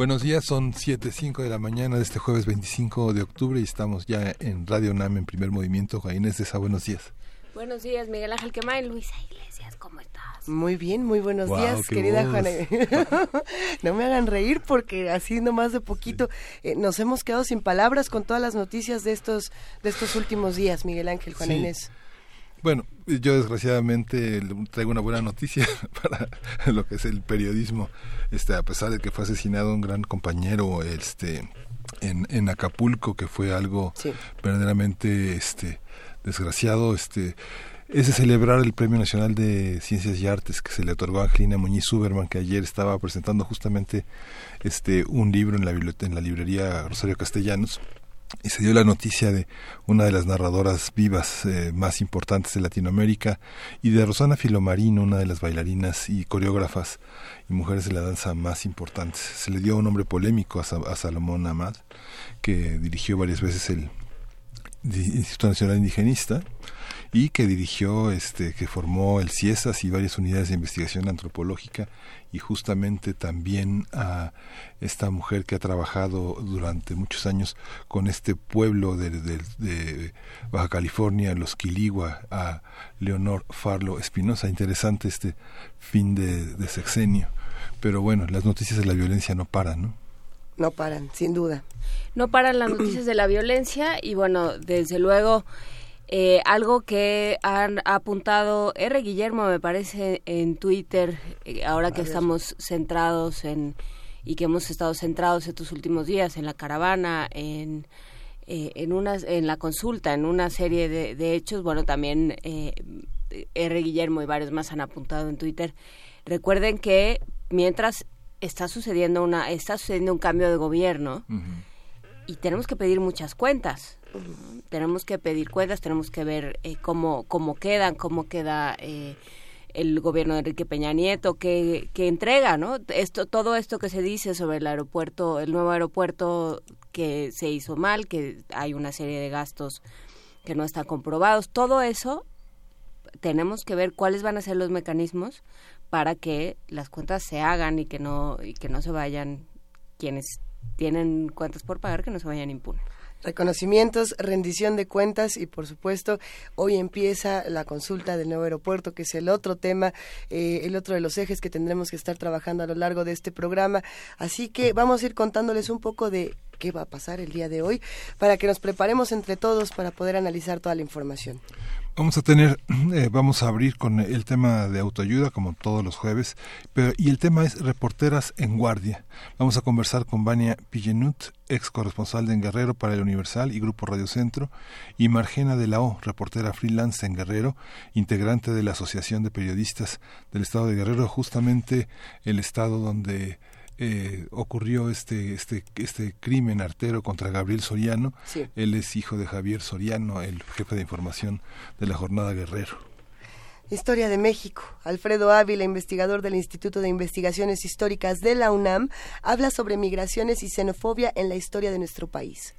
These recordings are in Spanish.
Buenos días, son 7.05 de la mañana de este jueves 25 de octubre y estamos ya en Radio NAM en primer movimiento. Juan Inés de Esa, buenos días. Buenos días, Miguel Ángel Quemay, Luisa Iglesias, ¿cómo estás? Muy bien, muy buenos días, querida Juana. no me hagan reír porque así nomás de poquito eh, nos hemos quedado sin palabras con todas las noticias de estos de estos últimos días, Miguel Ángel, Juan Inés. Bueno, yo desgraciadamente traigo una buena noticia para lo que es el periodismo. Este, a pesar de que fue asesinado un gran compañero, este, en, en Acapulco, que fue algo verdaderamente, este, desgraciado, este, es de celebrar el Premio Nacional de Ciencias y Artes que se le otorgó a Angelina Muñiz Suberman, que ayer estaba presentando justamente este un libro en la en la librería Rosario Castellanos y se dio la noticia de una de las narradoras vivas eh, más importantes de Latinoamérica y de Rosana Filomarino, una de las bailarinas y coreógrafas y mujeres de la danza más importantes. Se le dio un nombre polémico a, a Salomón Amad, que dirigió varias veces el Instituto Nacional Indigenista y que dirigió, este, que formó el CIESAS y varias unidades de investigación antropológica y justamente también a esta mujer que ha trabajado durante muchos años con este pueblo de, de, Baja California, los Quiligua, a Leonor Farlo Espinosa. Interesante este fin de, de sexenio. Pero bueno, las noticias de la violencia no paran, ¿no? No paran, sin duda. No paran las noticias de la violencia y bueno, desde luego eh, algo que han apuntado R. Guillermo, me parece, en Twitter, eh, ahora que estamos centrados en y que hemos estado centrados estos últimos días en la caravana, en eh, en unas en la consulta, en una serie de, de hechos, bueno, también R. Guillermo y varios más han apuntado en Twitter. Recuerden que mientras está sucediendo una está sucediendo un cambio de gobierno y tenemos que pedir muchas cuentas tenemos que pedir cuentas, tenemos que ver eh, cómo, cómo quedan, cómo queda eh, el gobierno de Enrique Peña Nieto, qué, entrega, ¿no? Esto, todo esto que se dice sobre el aeropuerto, el nuevo aeropuerto que se hizo mal, que hay una serie de gastos que no están comprobados, todo eso tenemos que ver cuáles van a ser los mecanismos para que las cuentas se hagan y que no y que no se vayan quienes tienen cuentas por pagar que no se vayan impunes reconocimientos, rendición de cuentas y por supuesto hoy empieza la consulta del nuevo aeropuerto que es el otro tema, eh, el otro de los ejes que tendremos que estar trabajando a lo largo de este programa. Así que vamos a ir contándoles un poco de qué va a pasar el día de hoy para que nos preparemos entre todos para poder analizar toda la información. Vamos a tener, eh, vamos a abrir con el tema de autoayuda como todos los jueves, pero y el tema es reporteras en guardia. Vamos a conversar con Vania Pillenut, ex corresponsal de En Guerrero para el Universal y Grupo Radio Centro, y Margena de la O, reportera freelance en Guerrero, integrante de la Asociación de Periodistas del Estado de Guerrero, justamente el estado donde eh, ocurrió este, este, este crimen artero contra Gabriel Soriano. Él es hijo de Javier Soriano, el jefe de información de la Jornada Guerrero. Historia de México. Alfredo Ávila, investigador del Instituto de Investigaciones Históricas de la UNAM, habla sobre migraciones y xenofobia en la historia de nuestro país.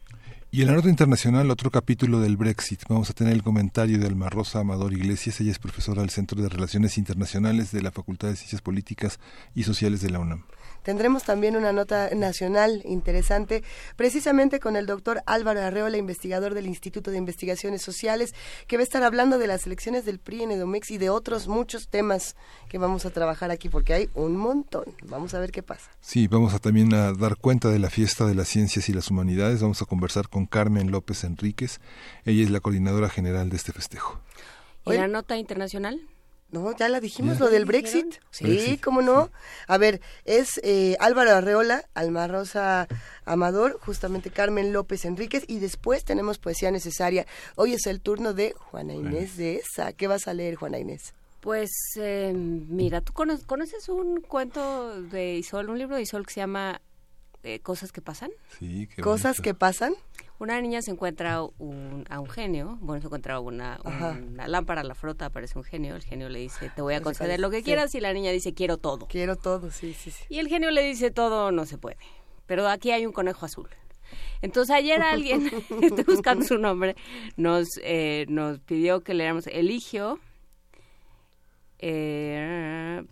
Y en la nota internacional, otro capítulo del Brexit. Vamos a tener el comentario de Alma Rosa Amador Iglesias. Ella es profesora del Centro de Relaciones Internacionales de la Facultad de Ciencias Políticas y Sociales de la UNAM. Tendremos también una nota nacional interesante, precisamente con el doctor Álvaro Arreola, investigador del Instituto de Investigaciones Sociales, que va a estar hablando de las elecciones del PRI en Edomex y de otros muchos temas que vamos a trabajar aquí, porque hay un montón. Vamos a ver qué pasa. Sí, vamos a también a dar cuenta de la fiesta de las ciencias y las humanidades. Vamos a conversar con Carmen López Enríquez. Ella es la coordinadora general de este festejo. ¿Y la nota internacional? No, ya la dijimos, lo del Brexit. Sí, cómo no. A ver, es eh, Álvaro Arreola, Alma Rosa Amador, justamente Carmen López Enríquez y después tenemos poesía necesaria. Hoy es el turno de Juana Inés de esa. ¿Qué vas a leer, Juana Inés? Pues eh, mira, ¿tú conoces un cuento de Isol, un libro de Isol que se llama eh, Cosas que pasan? Sí, qué ¿Cosas que pasan? Una niña se encuentra un, a un genio, bueno, se encuentra una, una lámpara, la frota, aparece un genio, el genio le dice, te voy a conceder lo que quieras, y la niña dice, quiero todo. Quiero todo, sí, sí, sí. Y el genio le dice, todo no se puede, pero aquí hay un conejo azul. Entonces ayer alguien, estoy buscando su nombre, nos, eh, nos pidió que leéramos Eligio, eh,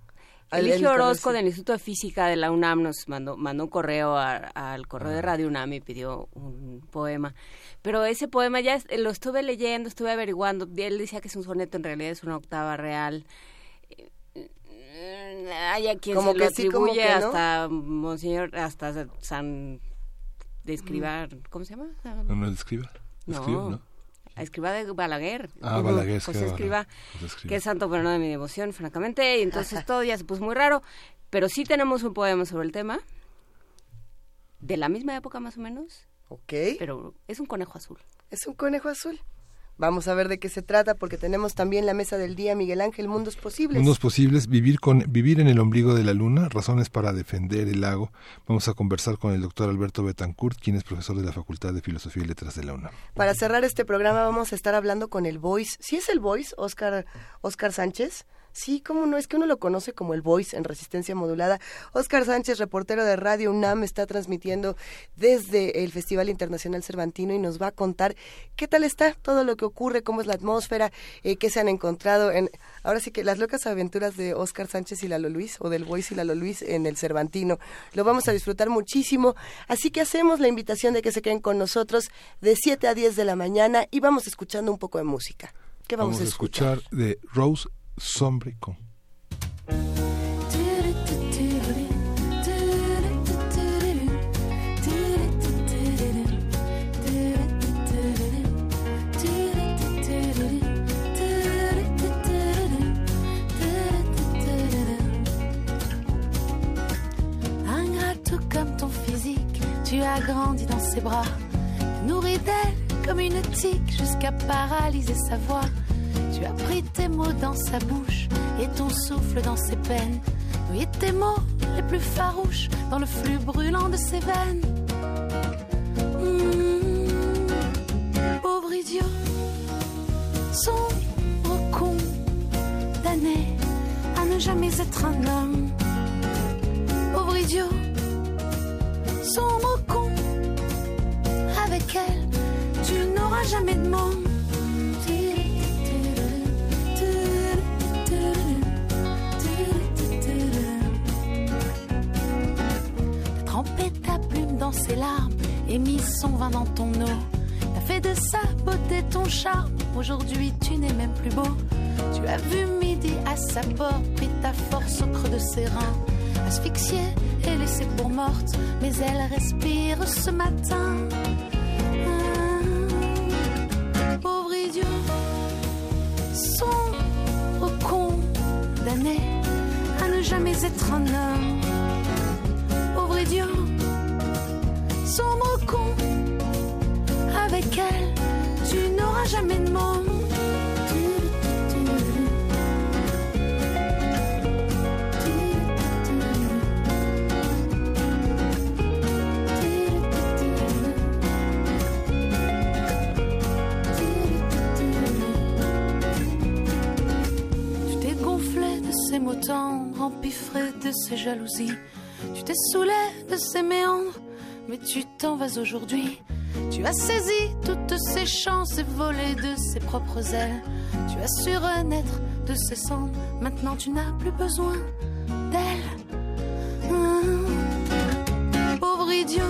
Eligio Orozco del Instituto de Física de la UNAM nos mandó, mandó un correo al correo de Radio UNAM y pidió un poema. Pero ese poema ya lo estuve leyendo, estuve averiguando. Él decía que es un soneto, en realidad es una octava real. Hay a quien se lo atribuye hasta Monseñor, hasta San de Escribar, ¿cómo se llama? No, no, Escriba. No, ¿no? Escriba de Balaguer. Ah, Balaguer. José Escriba, que es santo pero no de mi devoción, francamente, y entonces todo ya se puso muy raro, pero sí tenemos un poema sobre el tema, de la misma época más o menos. Ok. Pero es un conejo azul. Es un conejo azul. Vamos a ver de qué se trata porque tenemos también la mesa del día Miguel Ángel Mundos Posibles. Mundos Posibles, vivir con vivir en el ombligo de la luna, razones para defender el lago. Vamos a conversar con el doctor Alberto Betancourt, quien es profesor de la Facultad de Filosofía y Letras de la UNAM. Para cerrar este programa vamos a estar hablando con el Voice. ¿Sí es el Voice, Oscar Oscar Sánchez? Sí, cómo no, es que uno lo conoce como el Voice en resistencia modulada. Oscar Sánchez, reportero de Radio UNAM, está transmitiendo desde el Festival Internacional Cervantino y nos va a contar qué tal está todo lo que ocurre, cómo es la atmósfera, eh, qué se han encontrado en, ahora sí que las locas aventuras de Oscar Sánchez y Lalo Luis, o del Voice y Lalo Luis en el Cervantino. Lo vamos a disfrutar muchísimo, así que hacemos la invitación de que se queden con nosotros de 7 a 10 de la mañana y vamos escuchando un poco de música. ¿Qué vamos, a escuchar? escuchar de Rose Physique, tu as grandi dans ses bras, nourri d'elle comme une tique jusqu'à paralyser sa voix. Tu as pris tes mots dans sa bouche et ton souffle dans ses peines. Oui, tes mots les plus farouches dans le flux brûlant de ses veines. Mmh. Pauvre idiot, sombre condamné à ne jamais être un homme. Pauvre idiot, sombre con, avec elle, tu n'auras jamais de monde. Ses larmes et mis son vin dans ton eau. T'as fait de sa beauté ton charme. Aujourd'hui, tu n'es même plus beau. Tu as vu midi à sa porte, pris ta force au creux de ses reins. Asphyxiée et laissée pour morte, mais elle respire ce matin. Ah, pauvre idiot, sombre condamné à ne jamais être un homme ingrédients sont moquons. Avec elle, tu n'auras jamais de mots. de ses mots tendres, empiffrés de ses jalousies. Tu t'es saoulé de ces méandres mais tu t'en vas aujourd'hui. Tu as saisi toutes ses chances et volé de ses propres ailes. Tu as su renaître de ses cendres, maintenant tu n'as plus besoin d'elle. Mmh. Pauvre idiot,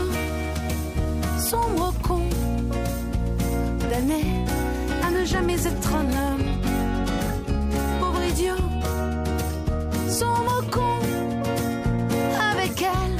sombre con, d'année à ne jamais être un homme. Pauvre idiot, sombre con, avec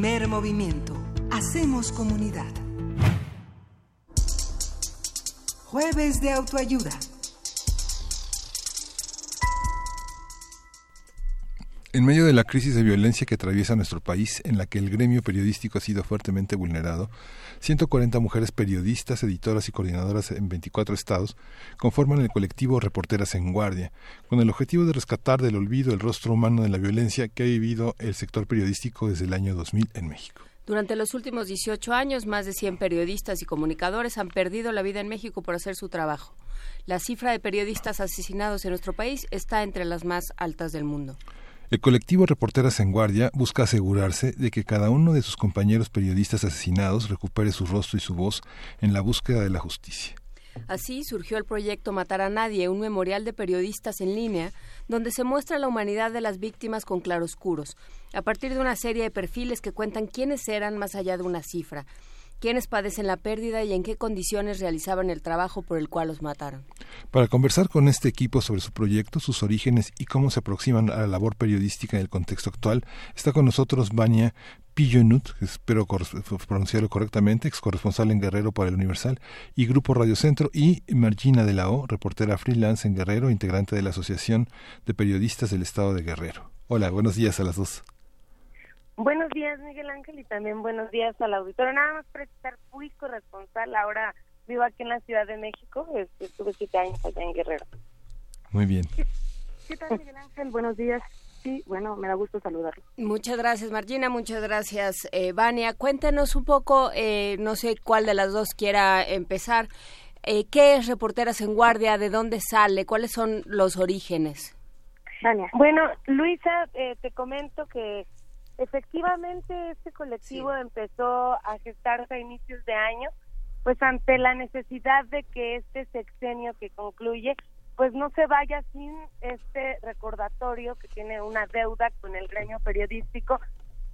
Primer movimiento. Hacemos comunidad. Jueves de autoayuda. En medio de la crisis de violencia que atraviesa nuestro país, en la que el gremio periodístico ha sido fuertemente vulnerado, 140 mujeres periodistas, editoras y coordinadoras en 24 estados conforman el colectivo Reporteras en Guardia, con el objetivo de rescatar del olvido el rostro humano de la violencia que ha vivido el sector periodístico desde el año 2000 en México. Durante los últimos 18 años, más de 100 periodistas y comunicadores han perdido la vida en México por hacer su trabajo. La cifra de periodistas asesinados en nuestro país está entre las más altas del mundo. El colectivo Reporteras en Guardia busca asegurarse de que cada uno de sus compañeros periodistas asesinados recupere su rostro y su voz en la búsqueda de la justicia. Así surgió el proyecto Matar a Nadie, un memorial de periodistas en línea donde se muestra la humanidad de las víctimas con claroscuros, a partir de una serie de perfiles que cuentan quiénes eran más allá de una cifra, quiénes padecen la pérdida y en qué condiciones realizaban el trabajo por el cual los mataron. Para conversar con este equipo sobre su proyecto, sus orígenes y cómo se aproximan a la labor periodística en el contexto actual, está con nosotros Vania Pillonut, espero pronunciarlo correctamente, ex corresponsal en Guerrero para el Universal y Grupo Radio Centro, y Margina de la O, reportera freelance en Guerrero, integrante de la Asociación de Periodistas del Estado de Guerrero. Hola, buenos días a las dos. Buenos días, Miguel Ángel, y también buenos días al auditorio. Nada más para estar muy corresponsal, ahora vivo aquí en la Ciudad de México, este, estuve siete años allá en Guerrero. Muy bien. ¿Qué, tal, Miguel Ángel? Buenos días. Sí, bueno, me da gusto saludarlo. Muchas gracias, Margina. Muchas gracias, eh, Vania. Cuéntenos un poco, eh, no sé cuál de las dos quiera empezar. Eh, ¿Qué es Reporteras en Guardia? ¿De dónde sale? ¿Cuáles son los orígenes? Vania. Bueno, Luisa, eh, te comento que Efectivamente, este colectivo empezó a gestarse a inicios de año, pues ante la necesidad de que este sexenio que concluye, pues no se vaya sin este recordatorio que tiene una deuda con el gremio periodístico.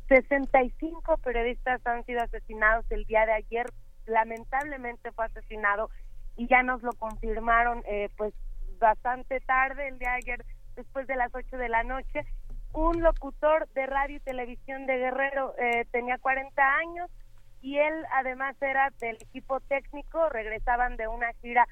65 periodistas han sido asesinados el día de ayer, lamentablemente fue asesinado y ya nos lo confirmaron eh, pues bastante tarde el día de ayer después de las 8 de la noche un locutor de radio y televisión de Guerrero, eh, tenía 40 años y él además era del equipo técnico, regresaban de una gira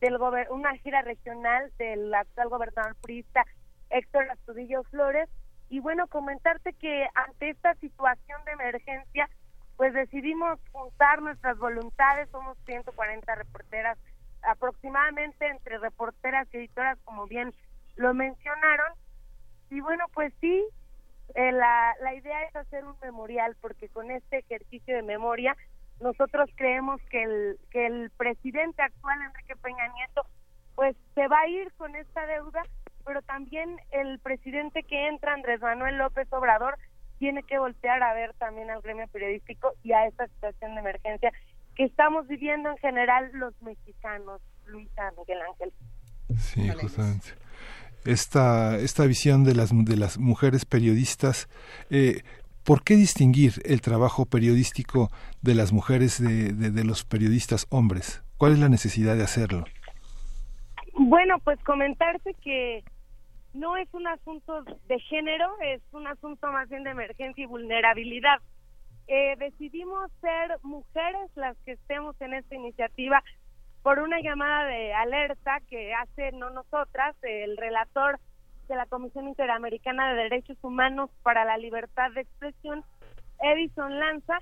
del una gira regional del actual gobernador priista Héctor Astudillo Flores. Y bueno, comentarte que ante esta situación de emergencia pues decidimos juntar nuestras voluntades, somos 140 reporteras aproximadamente entre reporteras y editoras como bien lo mencionaron y bueno, pues sí, eh, la, la idea es hacer un memorial porque con este ejercicio de memoria nosotros creemos que el, que el presidente actual, Enrique Peña Nieto, pues se va a ir con esta deuda, pero también el presidente que entra, Andrés Manuel López Obrador, tiene que voltear a ver también al gremio periodístico y a esta situación de emergencia que estamos viviendo en general los mexicanos, Luisa Miguel Ángel. Sí, justamente esta, esta visión de las, de las mujeres periodistas. Eh, ¿Por qué distinguir el trabajo periodístico de las mujeres de, de, los periodistas hombres? ¿Cuál es la necesidad de hacerlo? Bueno, pues comentarte que no es un asunto de género, es un asunto más bien de emergencia y vulnerabilidad. Eh, decidimos ser mujeres las que estemos en esta iniciativa por una llamada de alerta que hace no nosotras, el relator de la Comisión Interamericana de Derechos Humanos para la Libertad de Expresión, Edison Lanza,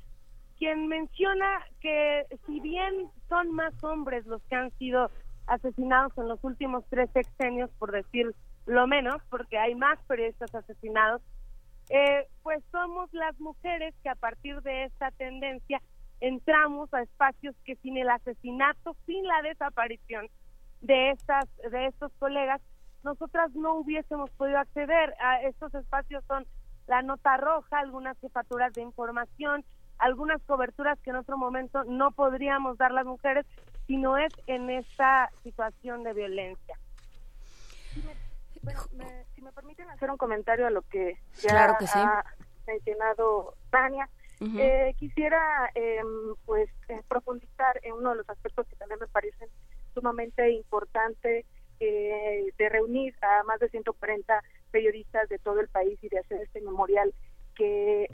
quien menciona que si bien son más hombres los que han sido asesinados en los últimos tres sexenios, por decir lo menos, porque hay más periodistas asesinados, eh, pues somos las mujeres que a partir de esta tendencia entramos a espacios que sin el asesinato, sin la desaparición de estas de estos colegas, nosotras no hubiésemos podido acceder a estos espacios son la nota roja, algunas jefaturas de información, algunas coberturas que en otro momento no podríamos dar las mujeres, si no es en esta situación de violencia. Si me, si me permiten hacer un comentario a lo que ya ha mencionado Tania, eh, quisiera em, pues eh, profundizar en uno de los aspectos que también me parecen sumamente importante eh, de reunir a más de 140 periodistas de todo el país y de hacer este memorial que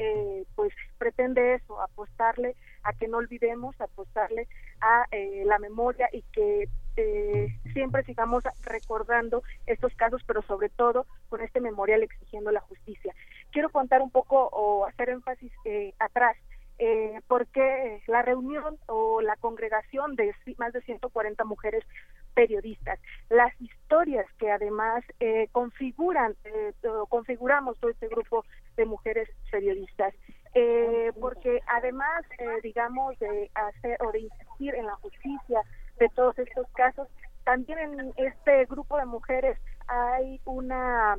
pretende eso, apostarle a que no olvidemos, apostarle a eh, la memoria y que eh, siempre sigamos recordando estos casos, pero sobre todo con este memorial exigiendo la justicia. Quiero contar un poco o hacer énfasis eh, atrás. Eh, porque la reunión o la congregación de más de 140 mujeres periodistas, las historias que además eh, configuran, eh, configuramos todo este grupo de mujeres periodistas, eh, porque además, eh, digamos, de hacer o de insistir en la justicia de todos estos casos, también en este grupo de mujeres hay una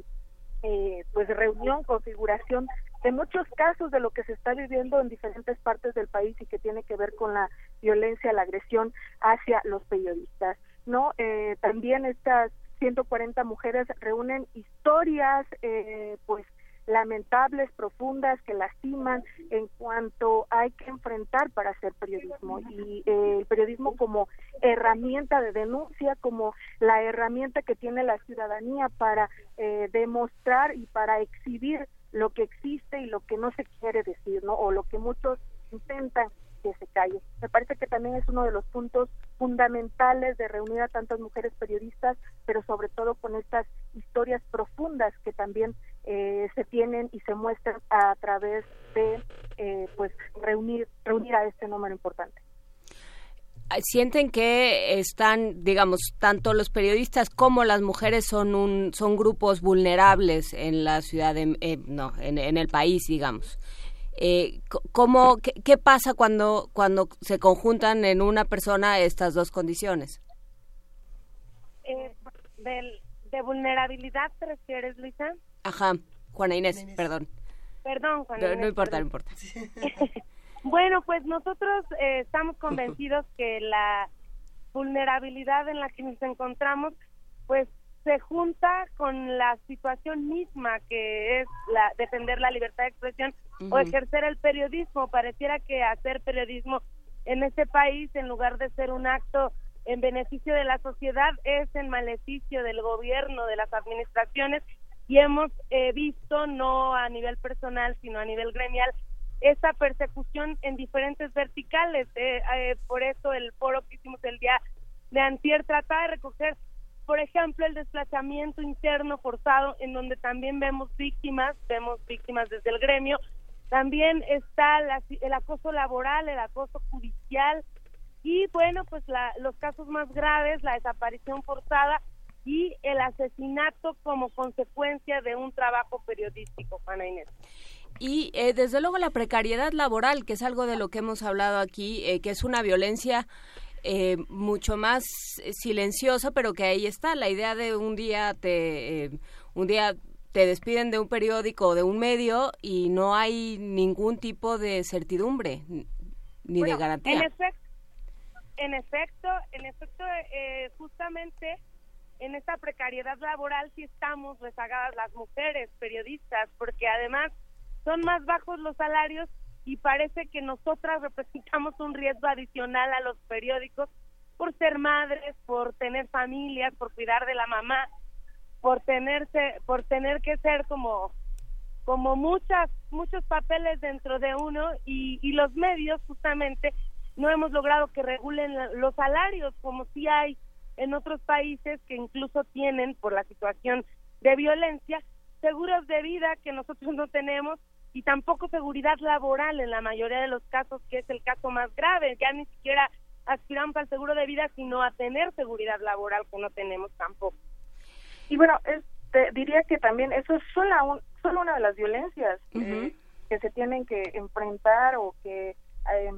eh, pues reunión, configuración de muchos casos de lo que se está viviendo en diferentes partes del país y que tiene que ver con la violencia, la agresión hacia los periodistas. ¿no? Eh, también estas 140 mujeres reúnen historias, eh, pues, lamentables, profundas, que lastiman en cuanto hay que enfrentar para hacer periodismo. Y eh, el periodismo como herramienta de denuncia, como la herramienta que tiene la ciudadanía para eh, demostrar y para exhibir lo que existe y lo que no se quiere decir, ¿no? O lo que muchos intentan que se calle. Me parece que también es uno de los puntos fundamentales de reunir a tantas mujeres periodistas, pero sobre todo con estas historias profundas que también eh, se tienen y se muestran a través de eh, pues reunir reunir a este número importante sienten que están, digamos, tanto los periodistas como las mujeres son un, son grupos vulnerables en la ciudad, de, eh, no, en, en, el país, digamos. Eh, ¿cómo, qué, qué, pasa cuando, cuando se conjuntan en una persona estas dos condiciones? Eh, de, de, vulnerabilidad te refieres, Luisa? Ajá, Juana Inés, Inés. perdón. Perdón, Juana Inés. No, no importa, perdón. no importa. bueno, pues nosotros eh, estamos convencidos que la vulnerabilidad en la que nos encontramos, pues se junta con la situación misma que es la defender la libertad de expresión uh -huh. o ejercer el periodismo. Pareciera que hacer periodismo en este país, en lugar de ser un acto en beneficio de la sociedad, es en maleficio del gobierno, de las administraciones, y hemos eh, visto, no a nivel personal, sino a nivel gremial, esta persecución en diferentes verticales. Eh, eh, por eso el foro que hicimos el día de antier trata de recoger por ejemplo, el desplazamiento interno forzado, en donde también vemos víctimas, vemos víctimas desde el gremio, también está la, el acoso laboral, el acoso judicial y, bueno, pues la, los casos más graves, la desaparición forzada y el asesinato como consecuencia de un trabajo periodístico, Juana Inés. Y eh, desde luego la precariedad laboral, que es algo de lo que hemos hablado aquí, eh, que es una violencia eh, mucho más silenciosa, pero que ahí está la idea de un día te eh, un día te despiden de un periódico o de un medio y no hay ningún tipo de certidumbre ni bueno, de garantía. En efecto, en efecto, en efecto eh, justamente en esta precariedad laboral sí estamos rezagadas las mujeres periodistas, porque además son más bajos los salarios y parece que nosotras representamos un riesgo adicional a los periódicos por ser madres, por tener familias, por cuidar de la mamá, por tenerse, por tener que ser como como muchas muchos papeles dentro de uno y, y los medios justamente no hemos logrado que regulen los salarios como si hay en otros países que incluso tienen por la situación de violencia seguros de vida que nosotros no tenemos y tampoco seguridad laboral en la mayoría de los casos, que es el caso más grave. Ya ni siquiera aspiramos al seguro de vida, sino a tener seguridad laboral, que no tenemos tampoco. Y bueno, este, diría que también eso es solo, un, solo una de las violencias uh -huh. eh, que se tienen que enfrentar o que eh,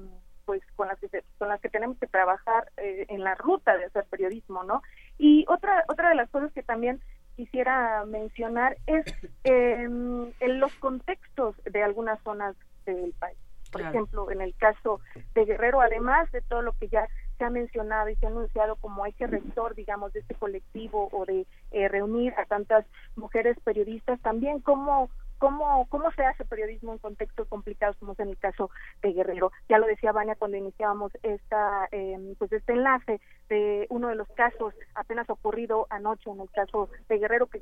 pues con las que se, con las que tenemos que trabajar eh, en la ruta de hacer periodismo, ¿no? Y otra otra de las cosas que también quisiera mencionar es eh, en los contextos de algunas zonas del país. Por claro. ejemplo, en el caso de Guerrero, además de todo lo que ya se ha mencionado y se ha anunciado como eje rector, digamos, de este colectivo o de eh, reunir a tantas mujeres periodistas, también cómo cómo cómo se hace periodismo en contextos complicados como es en el caso de Guerrero ya lo decía Vania cuando iniciábamos esta eh, pues este enlace de uno de los casos apenas ocurrido anoche en el caso de Guerrero que,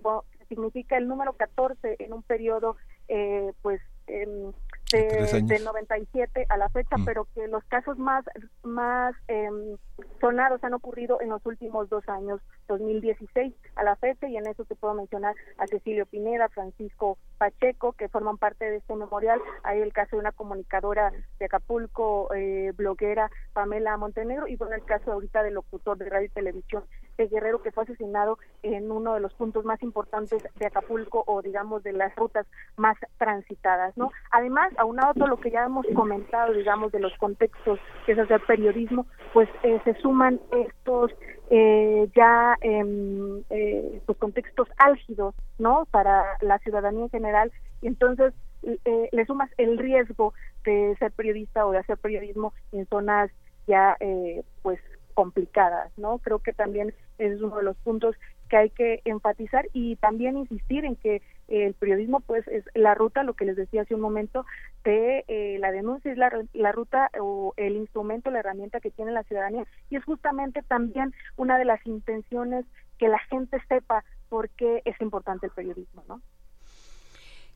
significa el número 14 en un periodo eh, pues eh, de, 97 a la fecha, mm. pero que los casos más, más em, sonados han ocurrido en los últimos dos años, 2016 a la fecha, y en eso te puedo mencionar a Cecilio Pineda, Francisco Pacheco, que forman parte de este memorial. Hay el caso de una comunicadora de Acapulco, eh, bloguera Pamela Montenegro, y bueno, el caso ahorita del locutor de radio y televisión de Guerrero, que fue asesinado en uno de los puntos más importantes de Acapulco o digamos de las rutas más transitadas, ¿no? Además, aunado todo lo que ya hemos comentado, digamos, de los contextos que es hacer periodismo, pues eh, se suman estos eh, ya eh, eh, pues contextos álgidos, ¿no? Para la ciudadanía en general, y entonces eh, le sumas el riesgo de ser periodista o de hacer periodismo en zonas ya eh, pues complicadas, ¿no? Creo que también es uno de los puntos que hay que enfatizar y también insistir en que el periodismo pues es la ruta, lo que les decía hace un momento, de eh, la denuncia es la, la ruta o el instrumento, la herramienta que tiene la ciudadanía y es justamente también una de las intenciones que la gente sepa por qué es importante el periodismo, ¿no?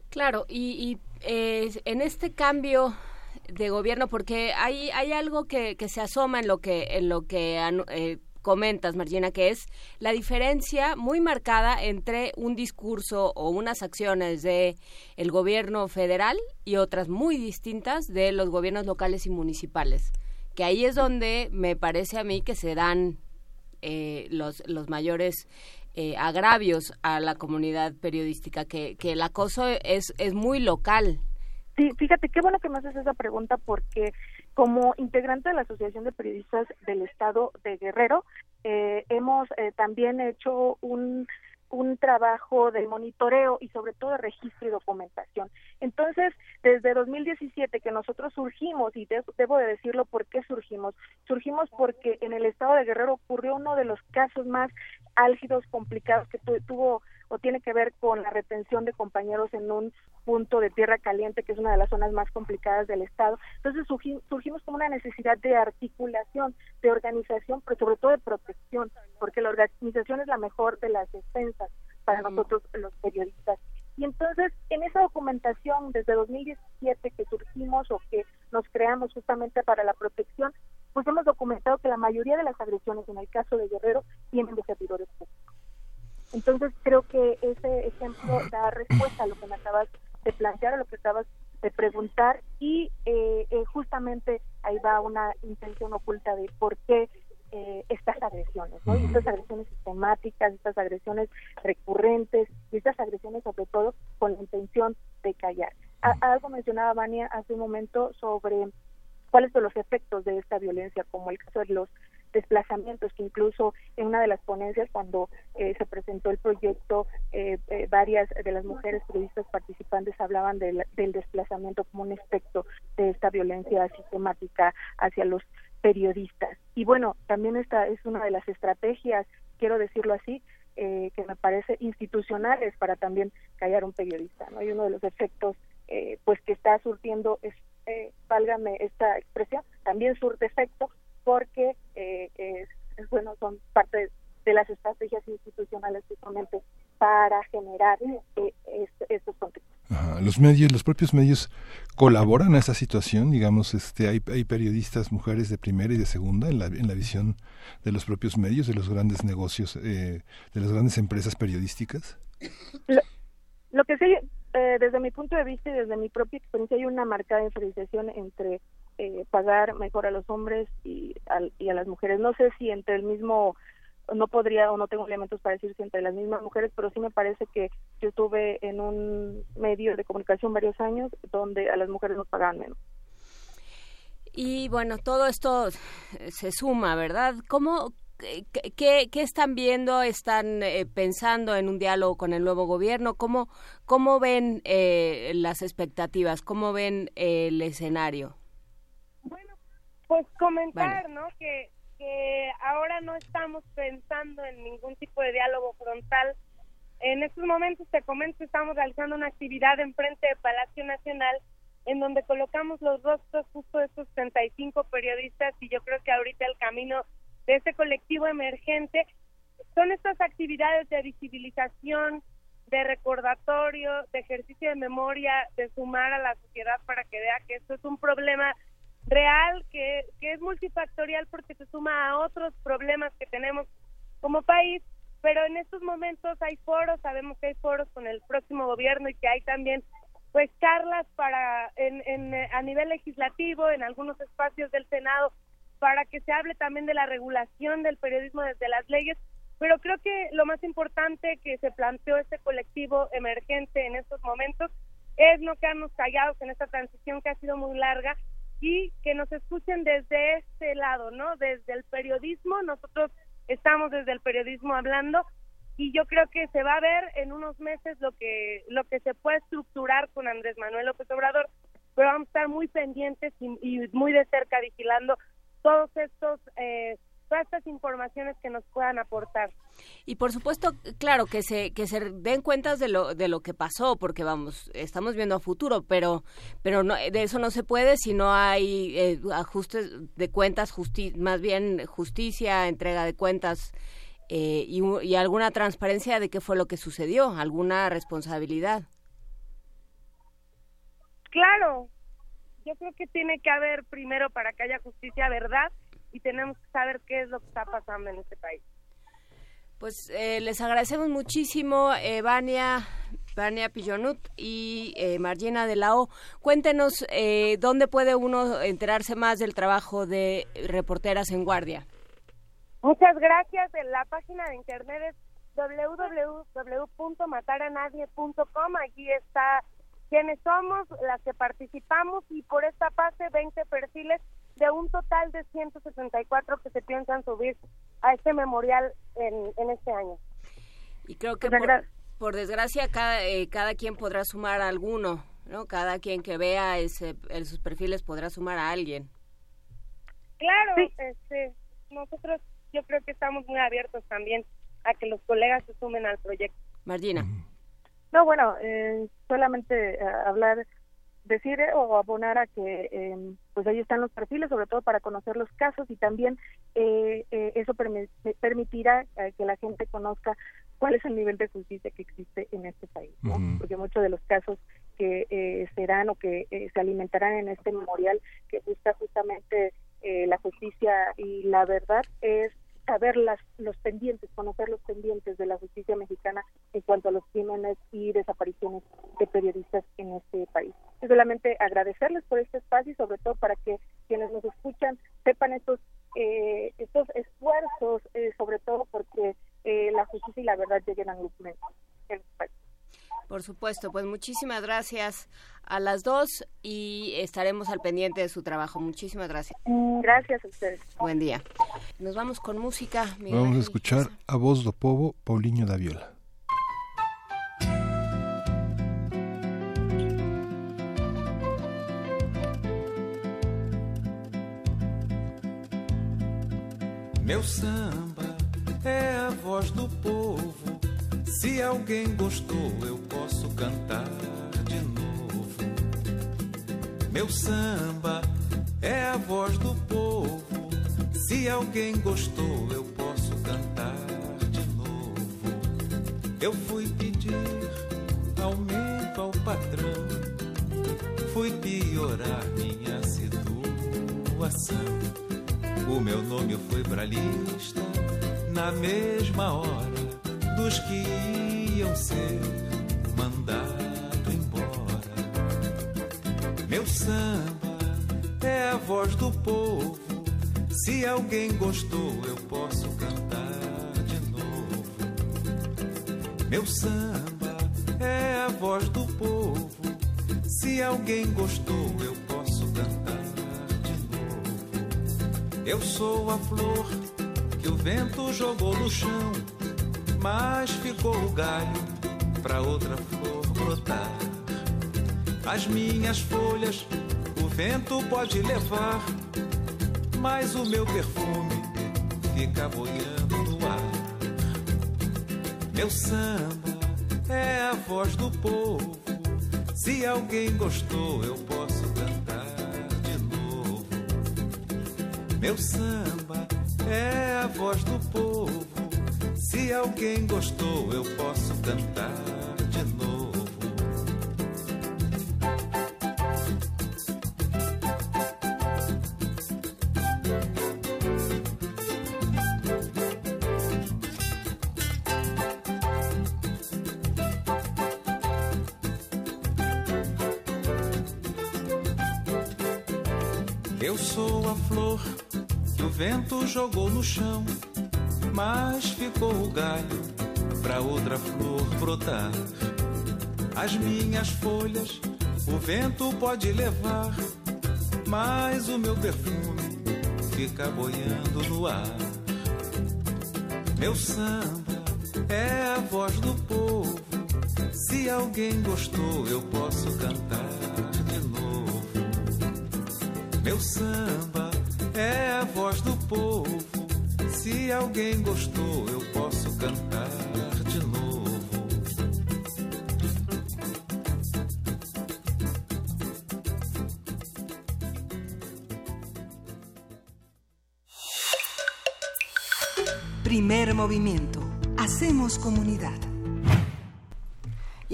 Claro, y, eh, en este cambio de gobierno, porque hay, hay algo que, que se asoma en lo que, en lo que eh, comentas, Margina, que es la diferencia muy marcada entre un discurso o unas acciones de el gobierno federal y otras muy distintas de los gobiernos locales y municipales. Que ahí es donde me parece a mí que se dan eh, los, los mayores eh, agravios a la comunidad periodística, que, que el acoso es, es muy local. Sí, fíjate, qué bueno que me haces esa pregunta porque como integrante de la Asociación de Periodistas del Estado de Guerrero, eh, hemos eh, también hecho un un trabajo de monitoreo y sobre todo de registro y documentación. Entonces, desde 2017 que nosotros surgimos, y debo de decirlo por qué surgimos, surgimos porque en el estado de Guerrero ocurrió uno de los casos más álgidos, complicados que tuvo o tiene que ver con la retención de compañeros en un punto de tierra caliente, que es una de las zonas más complicadas del Estado. Entonces surgimos como una necesidad de articulación, de organización, pero sobre todo de protección, porque la organización es la mejor de las defensas para nosotros los periodistas. Y entonces, en esa documentación, desde 2017 que surgimos o que nos creamos justamente para la protección, pues hemos documentado que la mayoría de las agresiones, en el caso de Guerrero, vienen de servidores públicos. Entonces creo que ese ejemplo da respuesta a lo que me acabas de plantear, a lo que acabas de preguntar y eh, eh, justamente ahí va una intención oculta de por qué eh, estas agresiones, ¿no? estas agresiones sistemáticas, estas agresiones recurrentes y estas agresiones sobre todo con la intención de callar. algo mencionaba Vania hace un momento sobre cuáles son los efectos de esta violencia, como el caso de los desplazamientos, que incluso en una de las ponencias cuando eh, se presentó el proyecto, eh, eh, varias de las mujeres periodistas participantes hablaban del, desplazamiento como un aspecto de esta violencia sistemática hacia los periodistas. Y bueno, también esta es una de las estrategias, quiero decirlo así, que me parece institucionales para también callar un periodista, ¿no? Y uno de los efectos, pues que está surtiendo, es, válgame esta expresión, también surte efecto porque eh, es, bueno son parte de las estrategias institucionales justamente para generar eh, estos contextos. Los medios, los propios medios colaboran a esa situación, digamos, este, hay, hay periodistas mujeres de primera y de segunda en la, en la visión de los propios medios, de los grandes negocios, eh, de las grandes empresas periodísticas. Lo, que sí, eh, desde mi punto de vista y desde mi propia experiencia, hay una marcada diferenciación entre eh, pagar mejor a los hombres y a, y a las mujeres. No sé si entre el mismo, no podría o no tengo elementos para decir si entre las mismas mujeres, pero sí me parece que yo estuve en un medio de comunicación varios años donde a las mujeres nos pagaban menos. Y bueno, todo esto se suma, ¿verdad? ¿Cómo, ¿Qué, qué, están viendo? ¿Están eh, pensando en un diálogo con el nuevo gobierno? ¿Cómo, cómo ven eh, las expectativas? ¿Cómo ven el escenario? Pues comentar, ¿no? Que, que ahora no estamos pensando en ningún tipo de diálogo frontal. En estos momentos, te comento, estamos realizando una actividad en frente de Palacio Nacional en donde colocamos los rostros justo de estos 35 periodistas y yo creo que ahorita el camino de este colectivo emergente son estas actividades de visibilización, de recordatorio, de ejercicio de memoria, de sumar a la sociedad para que vea que esto es un problema real, que, que es multifactorial porque se suma a otros problemas que tenemos como país, pero en estos momentos hay foros, sabemos que hay foros con el próximo gobierno y que hay también pues charlas para en, en, a nivel legislativo en algunos espacios del Senado para que se hable también de la regulación del periodismo desde las leyes pero creo que lo más importante que se planteó este colectivo emergente en estos momentos es no quedarnos callados en esta transición que ha sido muy larga y que nos escuchen desde este lado, ¿no? Desde el periodismo, nosotros estamos desde el periodismo hablando y yo creo que se va a ver en unos meses lo que lo que se puede estructurar con Andrés Manuel López Obrador, pero vamos a estar muy pendientes y, y muy de cerca vigilando todos estos eh, todas estas informaciones que nos puedan aportar. Y por supuesto, claro, que se que se den cuentas de lo de lo que pasó, porque vamos, estamos viendo a futuro, pero pero no, de eso no se puede si no hay eh, ajustes de cuentas, justi más bien justicia, entrega de cuentas eh, y, y alguna transparencia de qué fue lo que sucedió, alguna responsabilidad. Claro, yo creo que tiene que haber primero para que haya justicia, verdad, y tenemos que saber qué es lo que está pasando en este país. Pues eh, les agradecemos muchísimo, eh, Vania, Vania Pillonut y eh, Margina de la O. Cuéntenos eh, dónde puede uno enterarse más del trabajo de reporteras en guardia. Muchas gracias. La página de internet es www.mataranadie.com. Aquí está quiénes somos, las que participamos y por esta fase 20 perfiles de un total de 164 que se piensan subir a este memorial en, en este año. Y creo que por, por, desgracia cada, eh, cada quien podrá sumar a alguno, ¿no? Cada quien que vea ese, el, sus perfiles podrá sumar a alguien. Claro, sí. este, nosotros yo creo que estamos muy abiertos también a que los colegas se sumen al proyecto. Margina. No, bueno, eh, solamente eh, hablar decir o abonar a que eh, pues ahí están los perfiles, sobre todo para conocer los casos y también eh, eh, eso permi permitirá eh, que la gente conozca cuál es el nivel de justicia que existe en este país, ¿no? uh -huh. porque muchos de los casos que eh, serán o que se alimentarán en este memorial que busca justamente la justicia y la verdad es saber las, los pendientes, conocer los pendientes de la justicia mexicana en cuanto a los crímenes y desapariciones de periodistas en este país. Y solamente agradecerles por este espacio y sobre todo para que quienes nos escuchan sepan estos eh, estos esfuerzos, eh, sobre todo porque eh, la justicia y la verdad lleguen a los en este país. Por supuesto, pues muchísimas gracias a las dos y estaremos al pendiente de su trabajo. Muchísimas gracias. Gracias a ustedes. Buen día. Nos vamos con música. Miguel vamos a escuchar a voz do povo, Paulinho da Viola. Meu samba é a voz do povo. Se alguém gostou, eu posso cantar de novo. Meu samba é a voz do povo. Se alguém gostou, eu posso cantar de novo. Eu fui pedir aumento ao patrão. Fui piorar minha situação. O meu nome foi pra lista na mesma hora dos que iam ser mandado embora. Meu samba é a voz do povo. Se alguém gostou, eu posso cantar de novo. Meu samba é a voz do povo. Se alguém gostou, eu posso cantar eu sou a flor que o vento jogou no chão, mas ficou o galho para outra flor brotar. As minhas folhas o vento pode levar, mas o meu perfume fica boiando no ar. Meu samba é a voz do povo. Se alguém gostou, eu posso cantar. Meu samba é a voz do povo. Se alguém gostou, eu posso cantar de novo. Eu sou a flor que o vento jogou no chão mas ficou o galho para outra flor brotar. As minhas folhas o vento pode levar, mas o meu perfume fica boiando no ar. Meu samba é a voz do povo. Se alguém gostou, eu posso cantar de novo. Meu samba é a voz do povo. Se alguém gostou, eu posso cantar de novo. Primer movimiento. Hacemos comunidad.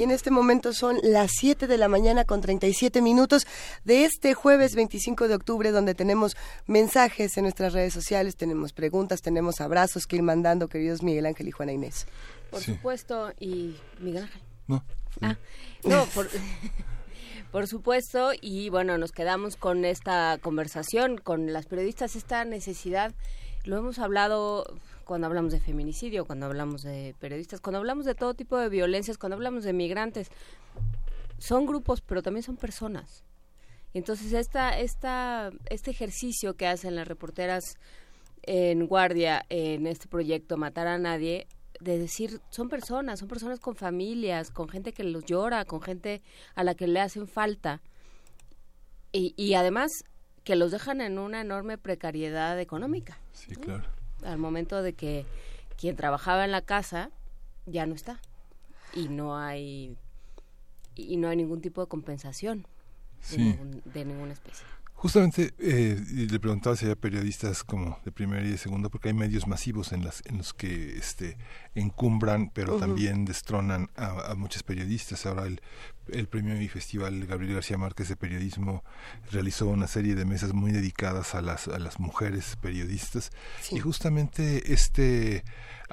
Y en este momento son las 7 de la mañana con 37 minutos de este jueves 25 de octubre, donde tenemos mensajes en nuestras redes sociales, tenemos preguntas, tenemos abrazos que ir mandando, queridos Miguel Ángel y Juana Inés. Por supuesto, y Miguel Ángel. No. Ah, no, por, por supuesto, y bueno, nos quedamos con esta conversación con las periodistas, esta necesidad, lo hemos hablado cuando hablamos de feminicidio, cuando hablamos de periodistas, cuando hablamos de todo tipo de violencias, cuando hablamos de migrantes. Son grupos, pero también son personas. Entonces, esta, esta, este ejercicio que hacen las reporteras en guardia en este proyecto Matar a Nadie, de decir, son personas, son personas con familias, con gente que los llora, con gente a la que le hacen falta. Y, y además que los dejan en una enorme precariedad económica. Sí, claro al momento de que quien trabajaba en la casa ya no está y no hay y no hay ningún tipo de compensación de, ningún, de ninguna especie. Justamente eh, le preguntaba si había periodistas como de primera y de segunda, porque hay medios masivos en, las, en los que este, encumbran, pero también destronan a, a, muchos periodistas. Ahora el, el premio y festival Gabriel García Márquez de periodismo realizó una serie de mesas muy dedicadas a las, a las mujeres periodistas sí. y justamente este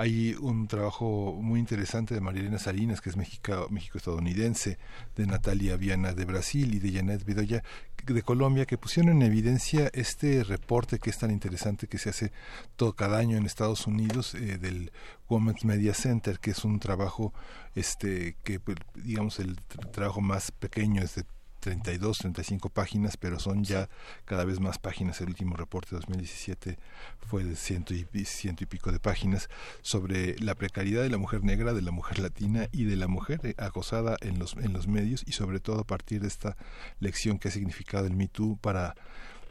hay un trabajo muy interesante de María Elena Salinas, que es México-estadounidense, de Natalia Viana de Brasil y de Janet Bedoya de Colombia, que pusieron en evidencia este reporte que es tan interesante que se hace todo cada año en Estados Unidos eh, del Women's Media Center, que es un trabajo este que pues, digamos el trabajo más pequeño es de 32, 35 páginas, pero son ya cada vez más páginas. El último reporte de 2017 fue de ciento y, ciento y pico de páginas sobre la precariedad de la mujer negra, de la mujer latina y de la mujer eh, acosada en los, en los medios y sobre todo a partir de esta lección que ha significado el Me Too para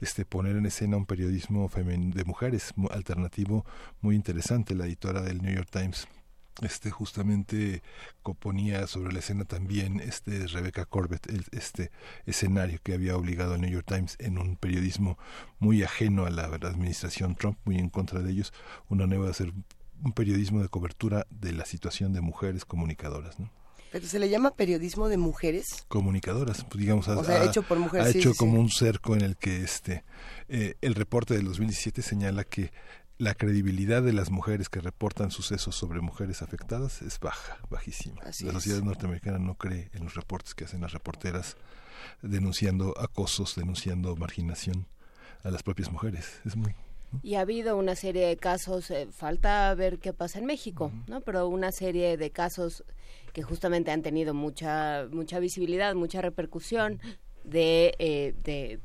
este, poner en escena un periodismo de mujeres alternativo muy interesante. La editora del New York Times este justamente componía sobre la escena también este Rebecca Corbett el, este escenario que había obligado al New York Times en un periodismo muy ajeno a la administración Trump muy en contra de ellos una nueva hacer un periodismo de cobertura de la situación de mujeres comunicadoras ¿no? Pero se le llama periodismo de mujeres. Comunicadoras, pues, digamos. O sea, ha, hecho por mujeres. Ha sí, hecho sí, como sí. un cerco en el que este eh, el reporte del 2017 señala que la credibilidad de las mujeres que reportan sucesos sobre mujeres afectadas es baja, bajísima. Así la es. sociedad norteamericana no cree en los reportes que hacen las reporteras denunciando acosos, denunciando marginación a las propias mujeres. Es muy y ha habido una serie de casos, eh, falta ver qué pasa en México, ¿no? Pero una serie de casos que justamente han tenido mucha mucha visibilidad, mucha repercusión de, eh, de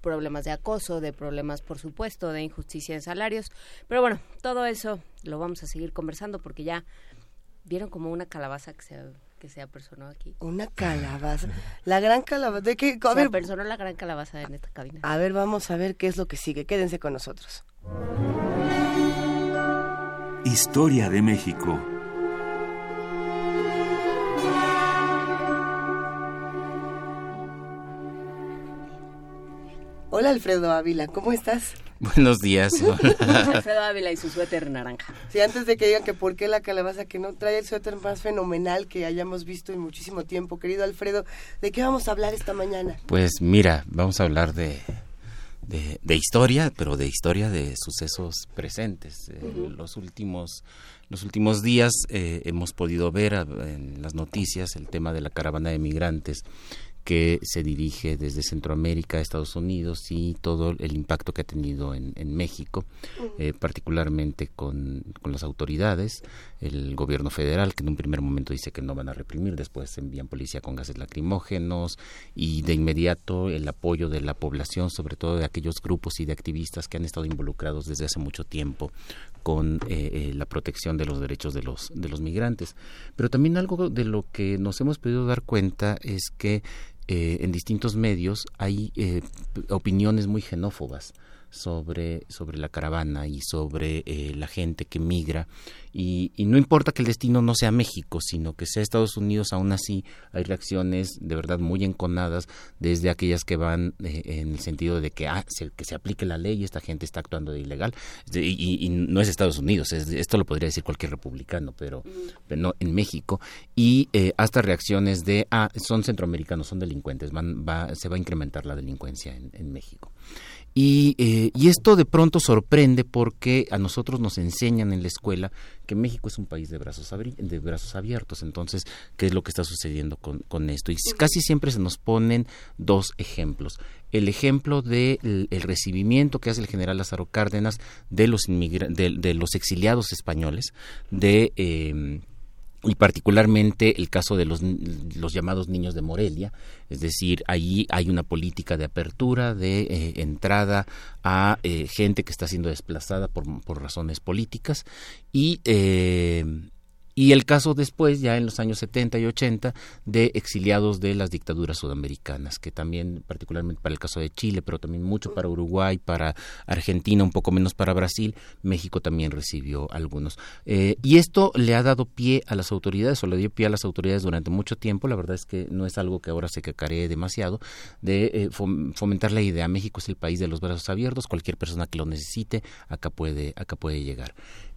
problemas de acoso, de problemas, por supuesto, de injusticia en salarios. Pero bueno, todo eso lo vamos a seguir conversando porque ya vieron como una calabaza que se que se apersonó aquí. Una calabaza. La gran calabaza. ¿De qué? A se ver, apersonó la gran calabaza en esta cabina. a ver, vamos a ver qué es lo que sigue. Quédense con nosotros. Historia de México. Hola Alfredo Ávila, ¿cómo estás? Buenos días. Alfredo Ávila y su suéter naranja. Sí, antes de que digan que por qué la calabaza que no trae el suéter más fenomenal que hayamos visto en muchísimo tiempo, querido Alfredo, ¿de qué vamos a hablar esta mañana? Pues mira, vamos a hablar de, de, de historia, pero de historia de sucesos presentes. Eh. Los últimos los últimos días eh, hemos podido ver a- en las noticias el tema de la caravana de migrantes que se dirige desde Centroamérica a Estados Unidos y todo el impacto que ha tenido en, México, eh, particularmente con, las autoridades, el gobierno federal, que en un primer momento dice que no van a reprimir, después envían policía con gases lacrimógenos y de inmediato el apoyo de la población, sobre todo de aquellos grupos y de activistas que han estado involucrados desde hace mucho tiempo con eh, eh, la protección de los derechos de los, de los migrantes. Pero también algo de lo que nos hemos podido dar cuenta es que eh, en distintos medios hay eh, opiniones muy xenófobas sobre, sobre la caravana y sobre eh, la gente que migra. Y, no importa que el destino no sea México, sino que sea Estados Unidos, aún así hay reacciones de verdad muy enconadas, desde aquellas que van eh, en el sentido de que, ah, se, que se aplique la ley y esta gente está actuando de ilegal. Y, no es Estados Unidos, esto lo podría decir cualquier republicano, pero, no en México. Y eh, hasta reacciones de, ah, son centroamericanos, son delincuentes, van, va, se va a incrementar la delincuencia en México. Y, eh, y, esto de pronto sorprende porque a nosotros nos enseñan en la escuela que México es un país de brazos, de brazos abiertos. Entonces, ¿qué es lo que está sucediendo con, con esto? Y casi siempre se nos ponen dos ejemplos. El ejemplo del el recibimiento que hace el general Lázaro Cárdenas de los, de, de los exiliados españoles, de... Eh, y particularmente el caso de los, los, llamados niños de Morelia, es decir, ahí hay una política de apertura, de eh, entrada a eh, gente que está siendo desplazada por, por razones políticas y eh, y el caso después, ya en los años 70 y 80, de exiliados de las dictaduras sudamericanas, que también, particularmente para el caso de Chile, pero también mucho para Uruguay, para Argentina, un poco menos para Brasil, México también recibió algunos. Eh, y esto le ha dado pie a las autoridades, o le dio pie a las autoridades durante mucho tiempo, la verdad es que no es algo que ahora se cacaree demasiado, de eh, fomentar la idea, México es el país de los brazos abiertos, cualquier persona que lo necesite, acá puede, acá puede llegar.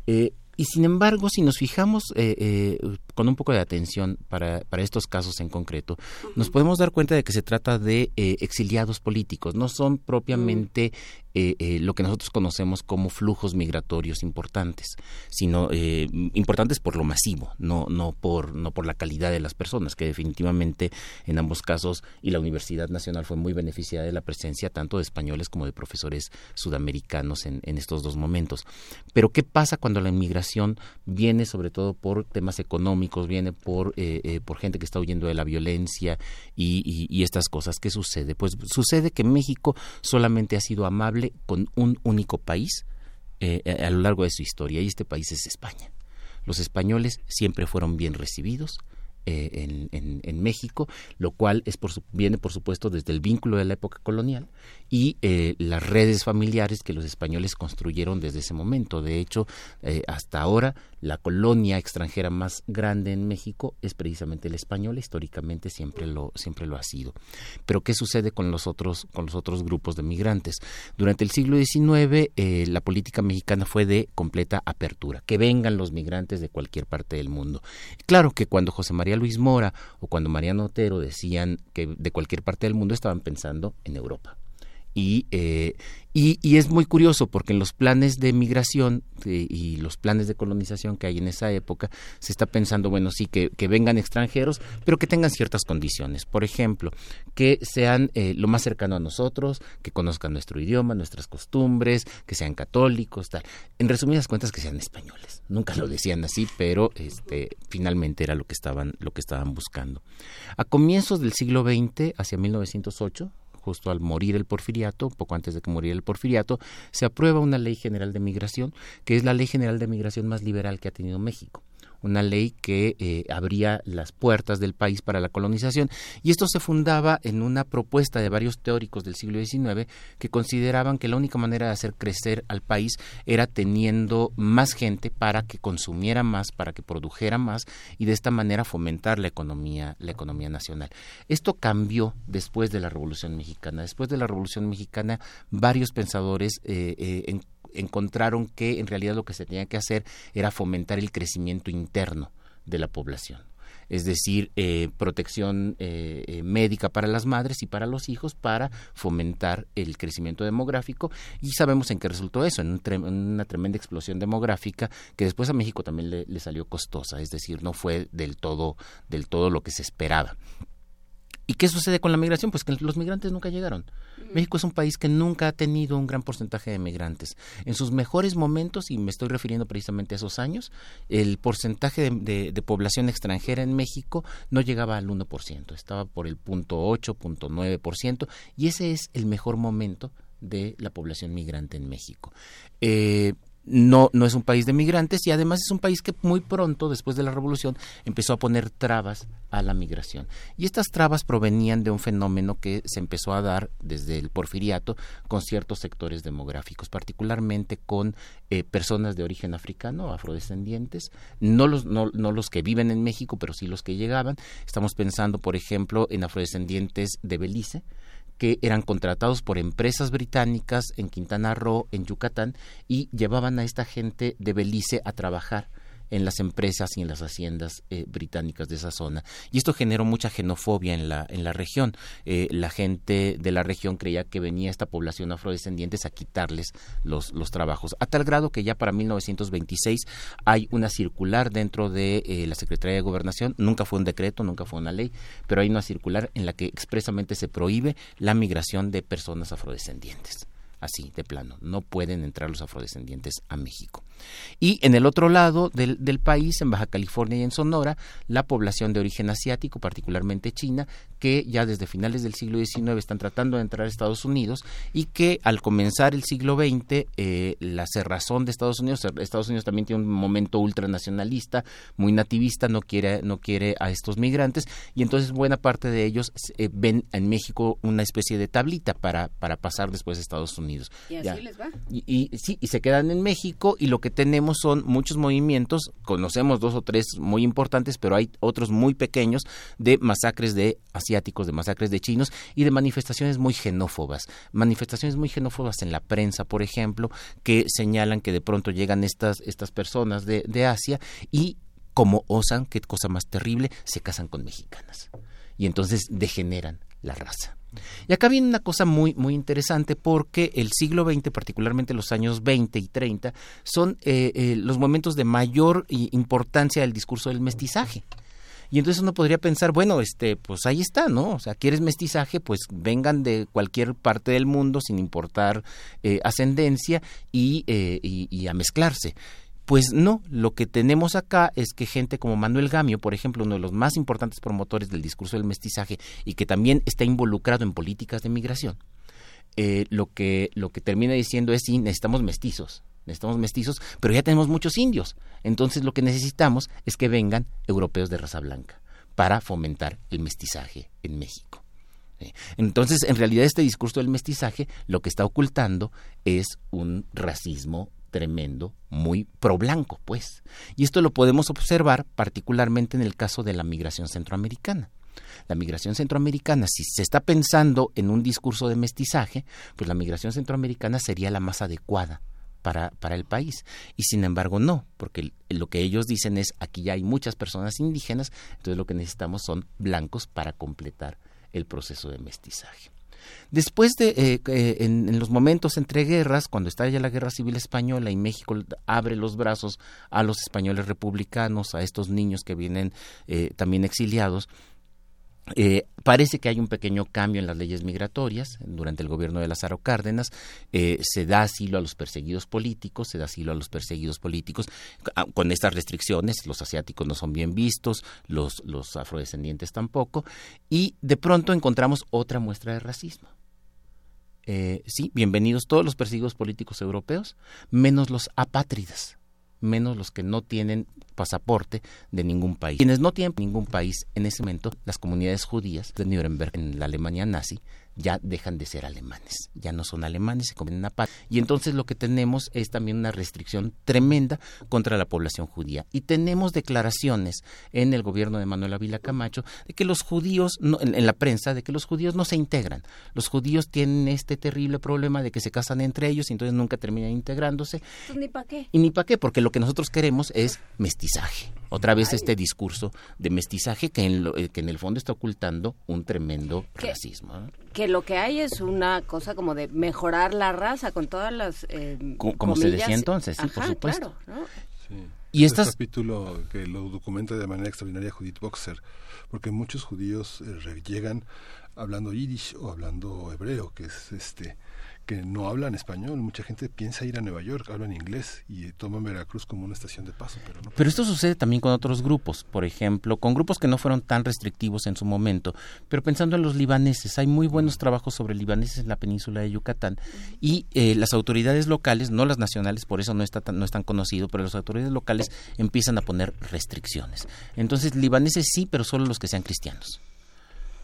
Eh, y sin embargo, si nos fijamos eh, eh, con un poco de atención para, para, estos casos en concreto, nos podemos dar cuenta de que se trata de eh, exiliados políticos, no son propiamente eh, eh, lo que nosotros conocemos como flujos migratorios importantes, sino eh, importantes por lo masivo, no, no, por, no por la calidad de las personas, que definitivamente en ambos casos, y la Universidad Nacional fue muy beneficiada de la presencia tanto de españoles como de profesores sudamericanos en, estos dos momentos. Pero ¿qué pasa cuando la inmigración viene sobre todo por temas económicos, viene por, por gente que está huyendo de la violencia y, y estas cosas? ¿Qué sucede? Pues sucede que México solamente ha sido amable con un único país eh, a lo largo de su historia y este país es España. Los españoles siempre fueron bien recibidos, eh, en, México, lo cual es por viene por supuesto desde el vínculo de la época colonial y eh, las redes familiares que los españoles construyeron desde ese momento. De hecho, eh, hasta ahora la colonia extranjera más grande en México es precisamente la española, históricamente siempre lo, siempre lo ha sido. Pero ¿qué sucede con los otros, con los otros grupos de migrantes? Durante el siglo XIX la política mexicana fue de completa apertura, que vengan los migrantes de cualquier parte del mundo. Claro que cuando José María Luis Mora o cuando Mariano Otero decían que de cualquier parte del mundo estaban pensando en Europa. Y, eh, y, es muy curioso porque en los planes de migración eh, y los planes de colonización que hay en esa época se está pensando, bueno, sí, que, vengan extranjeros, pero que tengan ciertas condiciones. Por ejemplo, que sean eh, lo más cercano a nosotros, que conozcan nuestro idioma, nuestras costumbres, que sean católicos, tal. En resumidas cuentas, que sean españoles. Nunca lo decían así, pero este, finalmente era lo que estaban, lo que estaban buscando. A comienzos del siglo XX, hacia 1908, justo al morir el porfiriato, poco antes de que muriera el porfiriato, se aprueba una ley general de migración, que es la ley general de migración más liberal que ha tenido México una ley que eh, abría las puertas del país para la colonización. Y esto se fundaba en una propuesta de varios teóricos del siglo XIX que consideraban que la única manera de hacer crecer al país era teniendo más gente para que consumiera más, para que produjera más y de esta manera fomentar la economía, la economía nacional. Esto cambió después de la Revolución Mexicana. Después de la Revolución Mexicana, varios pensadores eh, eh, encontraron que en realidad lo que se tenía que hacer era fomentar el crecimiento interno de la población es decir, eh, protección eh, eh, médica para las madres y para los hijos para fomentar el crecimiento demográfico y sabemos en qué resultó eso, en, una tremenda explosión demográfica que después a México también le, le, salió costosa, es decir, no fue del todo, del todo lo que se esperaba. ¿Y qué sucede con la migración? Pues que los migrantes nunca llegaron. México es un país que nunca ha tenido un gran porcentaje de migrantes. En sus mejores momentos, y me estoy refiriendo precisamente a esos años, el porcentaje de, población extranjera en México no llegaba al 1%, estaba por el punto 8, punto 9%, y ese es el mejor momento de la población migrante en México. Eh, no, no es un país de migrantes y además es un país que muy pronto, después de la revolución, empezó a poner trabas a la migración. Y estas trabas provenían de un fenómeno que se empezó a dar desde el porfiriato con ciertos sectores demográficos, particularmente con eh, personas de origen africano, afrodescendientes, no los, no, no los que viven en México, pero sí los que llegaban. Estamos pensando, por ejemplo, en afrodescendientes de Belice, que eran contratados por empresas británicas en Quintana Roo, en Yucatán, y llevaban a esta gente de Belice a trabajar en las empresas y en las haciendas eh, británicas de esa zona. Y esto generó mucha xenofobia en la, en la región. Eh, la gente de la región creía que venía esta población afrodescendientes a quitarles los, los trabajos. A tal grado que ya para 1926 hay una circular dentro de eh, la Secretaría de Gobernación, nunca fue un decreto, nunca fue una ley, pero hay una circular en la que expresamente se prohíbe la migración de personas afrodescendientes así de plano. No pueden entrar los afrodescendientes a México. Y en el otro lado del, del, país, en Baja California y en Sonora, la población de origen asiático, particularmente china, que ya desde finales del siglo XIX están tratando de entrar a Estados Unidos y que al comenzar el siglo XX, eh, la cerrazón de Estados Unidos, Estados Unidos también tiene un momento ultranacionalista, muy nativista, no quiere, no quiere a estos migrantes y entonces buena parte de ellos eh, ven en México una especie de tablita para, para pasar después a Estados Unidos. Y así les va. Y, y, sí, y se quedan en México y lo que tenemos son muchos movimientos, conocemos dos o tres muy importantes, pero hay otros muy pequeños de masacres de asiáticos, de masacres de chinos y de manifestaciones muy xenófobas. Manifestaciones muy xenófobas en la prensa, por ejemplo, que señalan que de pronto llegan estas, estas personas de, de Asia y como osan, qué cosa más terrible, se casan con mexicanas. Y entonces degeneran la raza. Y acá viene una cosa muy, muy interesante porque el siglo XX, particularmente los años 20 y 30, son eh, eh, los momentos de mayor importancia del discurso del mestizaje. Y entonces uno podría pensar, bueno, este, pues ahí está, ¿no? O sea, quieres mestizaje, pues vengan de cualquier parte del mundo sin importar eh, ascendencia y, y a mezclarse. Pues no, lo que tenemos acá es que gente como Manuel Gamio, por ejemplo, uno de los más importantes promotores del discurso del mestizaje y que también está involucrado en políticas de migración, eh, lo, que, lo que termina diciendo es sí, necesitamos mestizos, necesitamos mestizos, pero ya tenemos muchos indios. Entonces lo que necesitamos es que vengan europeos de raza blanca para fomentar el mestizaje en México. Entonces, en realidad, este discurso del mestizaje lo que está ocultando es un racismo tremendo, muy pro blanco, pues. Y esto lo podemos observar particularmente en el caso de la migración centroamericana. La migración centroamericana, si se está pensando en un discurso de mestizaje, pues la migración centroamericana sería la más adecuada para, para, el país. Y sin embargo no, porque lo que ellos dicen es aquí ya hay muchas personas indígenas, entonces lo que necesitamos son blancos para completar el proceso de mestizaje. Después de, eh, eh, en, los momentos entre guerras, cuando está ya la guerra civil española y México abre los brazos a los españoles republicanos, a estos niños que vienen eh, también exiliados, eh, parece que hay un pequeño cambio en las leyes migratorias durante el gobierno de Lázaro Cárdenas. Eh, se da asilo a los perseguidos políticos, se da asilo a los perseguidos políticos ah, con estas restricciones. Los asiáticos no son bien vistos, los, los afrodescendientes tampoco. Y de pronto encontramos otra muestra de racismo. Eh, sí, bienvenidos todos los perseguidos políticos europeos, menos los apátridas menos los que no tienen pasaporte de ningún país. Quienes no tienen ningún país en ese momento, las comunidades judías de Nuremberg en la Alemania nazi, ya dejan de ser alemanes, ya no son alemanes, se convierten a paz. Y entonces lo que tenemos es también una restricción tremenda contra la población judía. Y tenemos declaraciones en el gobierno de Manuel Ávila Camacho de que los judíos, en, la prensa, de que los judíos no se integran. Los judíos tienen este terrible problema de que se casan entre ellos y entonces nunca terminan integrándose. Pues ni para qué. Y ni para qué, porque lo que nosotros queremos es mestizaje. Otra vez este discurso de mestizaje que en, eh, que en el fondo está ocultando un tremendo racismo que lo que hay es una cosa como de mejorar la raza con todas las eh, como se decía entonces sí por supuesto. Y este capítulo que lo documenta de manera extraordinaria Judith Boxer, porque muchos judíos eh, llegan hablando yiddish o hablando hebreo, que es este que no hablan español. Mucha gente piensa ir a Nueva York, hablan inglés y toman Veracruz como una estación de paso. Pero, no pero esto sucede también con otros grupos, por ejemplo, con grupos que no fueron tan restrictivos en su momento. Pero pensando en los libaneses, hay muy buenos trabajos sobre libaneses en la península de Yucatán y eh, las autoridades locales, no las nacionales, por eso no, está tan, no es tan conocido, pero las autoridades locales empiezan a poner restricciones. Entonces, libaneses sí, pero solo los que sean cristianos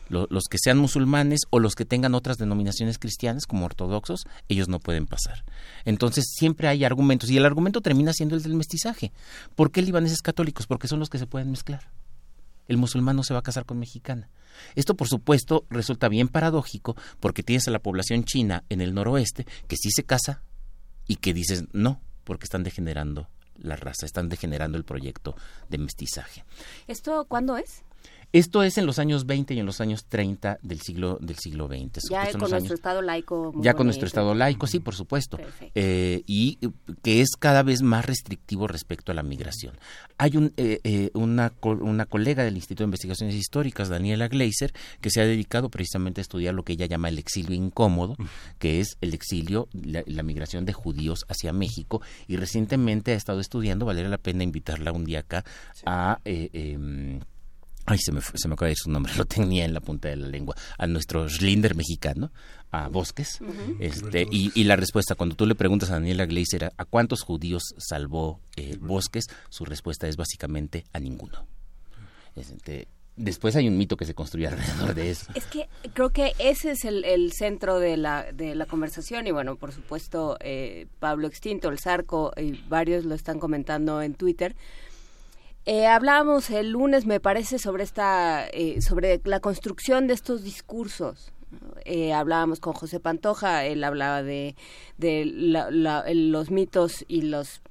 los que sean musulmanes o los que tengan otras denominaciones cristianas como ortodoxos, ellos no pueden pasar. Entonces siempre hay argumentos y el argumento termina siendo el del mestizaje. ¿Por qué libaneses católicos? Porque son los que se pueden mezclar. El musulmán no se va a casar con mexicana. Esto, por supuesto, resulta bien paradójico porque tienes a la población china en el noroeste que sí se casa y que dices no, porque están degenerando la raza, están degenerando el proyecto de mestizaje. ¿Esto cuándo es? Esto es en los años 20 y en los años 30 del siglo del siglo XX. Ya con nuestro Estado laico. Ya con nuestro Estado laico, sí, por supuesto. Eh, y que es cada vez más restrictivo respecto a la migración. Hay un, eh, eh, una, una colega del Instituto de Investigaciones Históricas, Daniela Gleiser, que se ha dedicado precisamente a estudiar lo que ella llama el exilio incómodo, que es el exilio, la, la migración de judíos hacia México. Y recientemente ha estado estudiando, valdría la pena invitarla un día acá a... Ay, se me, se me acaba de ir su nombre, lo tenía en la punta de la lengua, a nuestro Schlinder mexicano, a Bosques, este, y, la respuesta, cuando tú le preguntas a Daniela Gleiser a cuántos judíos salvó eh, Bosques, su respuesta es básicamente a ninguno. Este, después hay un mito que se construye alrededor de eso. Es que creo que ese es el, centro de la, de la conversación y bueno, por supuesto, eh, Pablo Extinto, el Zarco, y varios lo están comentando en Twitter eh, hablábamos el lunes, me parece, sobre esta, eh, sobre la construcción de estos discursos. Eh, hablábamos con José Pantoja, él hablaba de, de los mitos y los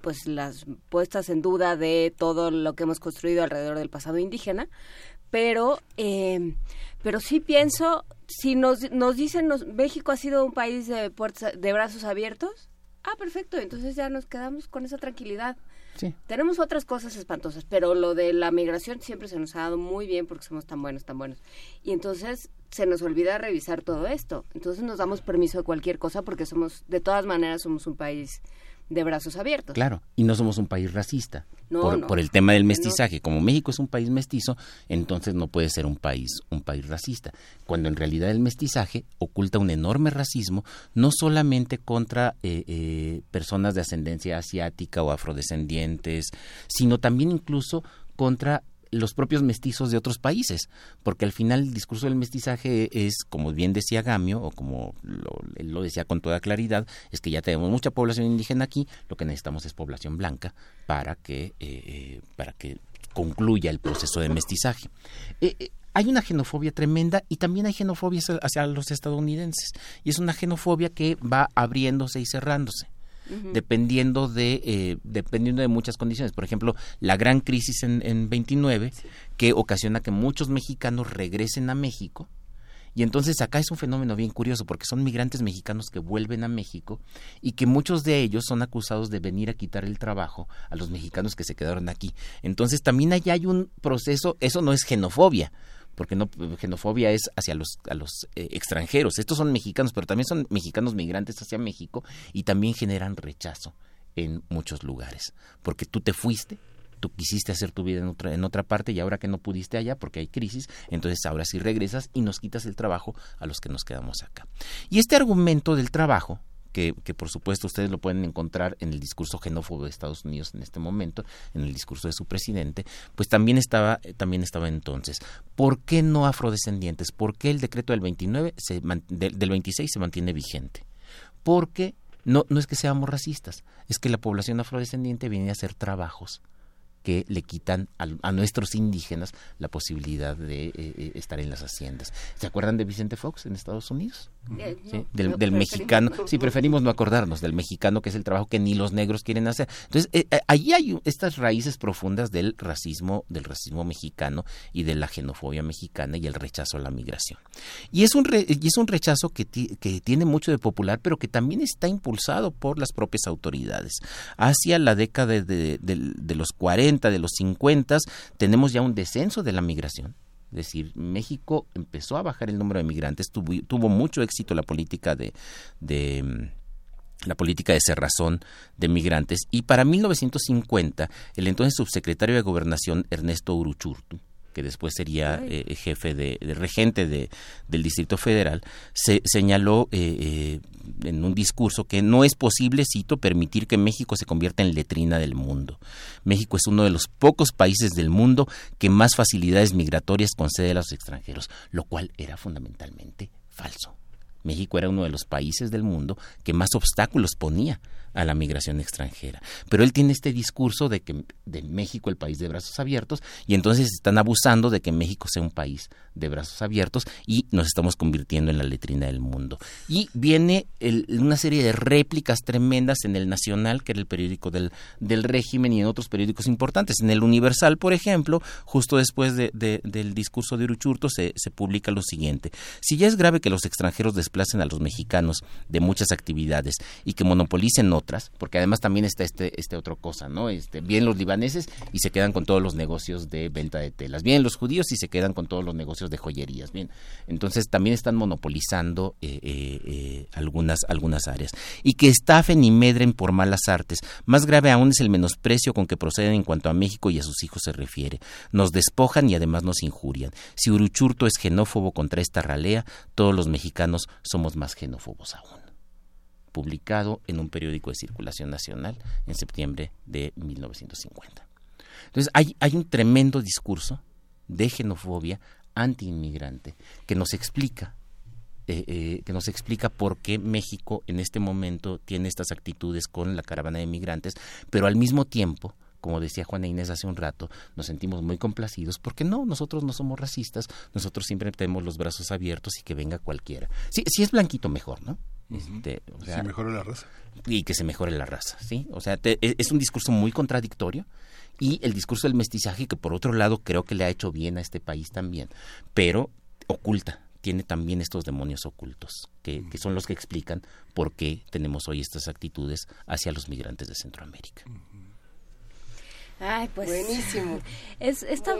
pues las puestas en duda de todo lo que hemos construido alrededor del pasado indígena, pero eh, pero sí pienso si nos nos dicen México ha sido un país de puertas de brazos abiertos, ah perfecto, entonces ya nos quedamos con esa tranquilidad tenemos otras cosas espantosas, pero lo de la migración siempre se nos ha dado muy bien porque somos tan buenos, tan buenos. Y entonces se nos olvida revisar todo esto. Entonces nos damos permiso de cualquier cosa porque somos, de todas maneras, somos un país de brazos abiertos. Claro, y no somos un país racista. por, el tema del mestizaje. Como México es un país mestizo, entonces no puede ser un país, un país racista. Cuando en realidad el mestizaje oculta un enorme racismo, no solamente contra eh, eh, personas de ascendencia asiática o afrodescendientes, sino también incluso contra los propios mestizos de otros países, porque al final el discurso del mestizaje es, como bien decía Gamio, o como lo, él lo decía con toda claridad, es que ya tenemos mucha población indígena aquí, lo que necesitamos es población blanca para que, eh, eh, para que concluya el proceso de mestizaje. Eh, hay una xenofobia tremenda y también hay xenofobia hacia los estadounidenses, y es una xenofobia que va abriéndose y cerrándose dependiendo de eh, dependiendo de muchas condiciones. Por ejemplo, la gran crisis en, en 29 que ocasiona que muchos mexicanos regresen a México. Y entonces acá es un fenómeno bien curioso porque son migrantes mexicanos que vuelven a México y que muchos de ellos son acusados de venir a quitar el trabajo a los mexicanos que se quedaron aquí. Entonces también allá hay un proceso, eso no es xenofobia, porque no xenofobia es hacia los a los eh, extranjeros. Estos son mexicanos, pero también son mexicanos migrantes hacia México y también generan rechazo en muchos lugares, porque tú te fuiste, tú quisiste hacer tu vida en otra, en otra parte y ahora que no pudiste allá porque hay crisis, entonces ahora sí regresas y nos quitas el trabajo a los que nos quedamos acá. Y este argumento del trabajo que, por supuesto ustedes lo pueden encontrar en el discurso xenófobo de Estados Unidos en este momento, en el discurso de su presidente, pues también estaba, también estaba entonces. ¿Por qué no afrodescendientes? ¿Por qué el decreto del 29 se, del, del 26 se mantiene vigente? Porque no, no es que seamos racistas, es que la población afrodescendiente viene a hacer trabajos que le quitan a, nuestros indígenas la posibilidad de eh, eh, estar en las haciendas. ¿Se acuerdan de Vicente Fox en Estados Unidos? Eh, del, mexicano, sí, preferimos no acordarnos del mexicano, que es el trabajo que ni los negros quieren hacer. Entonces, eh, allí hay estas raíces profundas del racismo, del racismo mexicano y de la xenofobia mexicana y el rechazo a la migración. Y es un, y es un rechazo que, que tiene mucho de popular, pero que también está impulsado por las propias autoridades. Hacia la década de, de los 40, de los 50, tenemos ya un descenso de la migración. Es decir, México empezó a bajar el número de migrantes, tuvo, mucho éxito la política de, la política de cerrazón de migrantes. Y para 1950 el entonces subsecretario de Gobernación Ernesto Uruchurtu que después sería eh, jefe de, regente de, del Distrito Federal, se señaló eh, eh, en un discurso que no es posible, cito, permitir que México se convierta en letrina del mundo. México es uno de los pocos países del mundo que más facilidades migratorias concede a los extranjeros, lo cual era fundamentalmente falso. México era uno de los países del mundo que más obstáculos ponía a la migración extranjera. Pero él tiene este discurso de que de México el país de brazos abiertos y entonces están abusando de que México sea un país de brazos abiertos y nos estamos convirtiendo en la letrina del mundo. Y viene una serie de réplicas tremendas en el Nacional, que era el periódico del, del régimen, y en otros periódicos importantes. En el Universal, por ejemplo, justo después de, del discurso de Uruchurto, se, se publica lo siguiente. Si ya es grave que los extranjeros desplacen a los mexicanos de muchas actividades y que monopolicen porque además también está este, este otro cosa, ¿no? Este, bien los libaneses y se quedan con todos los negocios de venta de telas, bien los judíos y se quedan con todos los negocios de joyerías. Bien, entonces también están monopolizando eh, eh, eh, algunas, algunas áreas. Y que estafen y medren por malas artes. Más grave aún es el menosprecio con que proceden en cuanto a México y a sus hijos se refiere. Nos despojan y además nos injurian. Si Uruchurto es xenófobo contra esta ralea, todos los mexicanos somos más xenófobos aún publicado en un periódico de circulación nacional en septiembre de 1950. Entonces hay, hay un tremendo discurso de xenofobia anti-inmigrante que nos explica eh, eh, que nos explica por qué México en este momento tiene estas actitudes con la caravana de migrantes, pero al mismo tiempo, como decía Juana Inés hace un rato, nos sentimos muy complacidos porque no, nosotros no somos racistas, nosotros siempre tenemos los brazos abiertos y que venga cualquiera. Sí, si es blanquito mejor, ¿no? Este, se mejore la raza. Y que se mejore la raza, ¿sí? O sea, e, es un discurso muy contradictorio y el discurso del mestizaje que por otro lado creo que le ha hecho bien a este país también, pero oculta, tiene también estos demonios ocultos, que, son los que explican por qué tenemos hoy estas actitudes hacia los migrantes de Centroamérica. Ay, pues buenísimo. Es esta,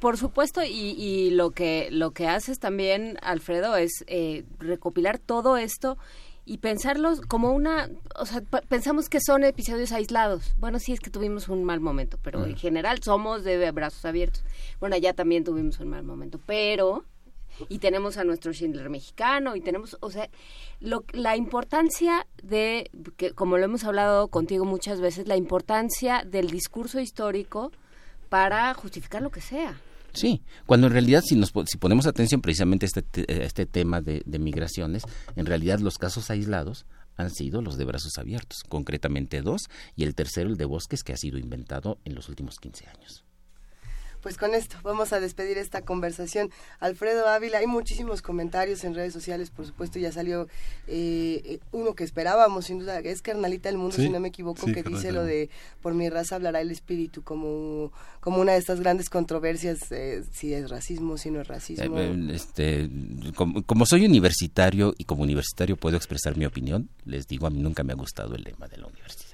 por supuesto, y, lo que lo que haces también, Alfredo, es eh, recopilar todo esto y pensarlos como una, o sea, pensamos que son episodios aislados. Bueno, sí es que tuvimos un mal momento, pero en general somos de brazos abiertos. Bueno, allá también tuvimos un mal momento, pero y tenemos a nuestro Schindler mexicano y tenemos, o sea, lo, la importancia de, que como lo hemos hablado contigo muchas veces, la importancia del discurso histórico para justificar lo que sea. Sí, cuando en realidad si nos si ponemos atención precisamente a este, este tema de, migraciones, en realidad los casos aislados han sido los de brazos abiertos, concretamente dos, y el tercero el de bosques que ha sido inventado en los últimos 15 años pues con esto vamos a despedir esta conversación. Alfredo Ávila, hay muchísimos comentarios en redes sociales, por supuesto ya salió eh, uno que esperábamos, sin duda, es Carnalita del Mundo, si no me equivoco, que dice lo de por mi raza hablará el espíritu, como, como una de estas grandes controversias, eh, si es racismo, si no es racismo. Eh, este, como, soy universitario y como universitario puedo expresar mi opinión, les digo, a mí nunca me ha gustado el lema de la universidad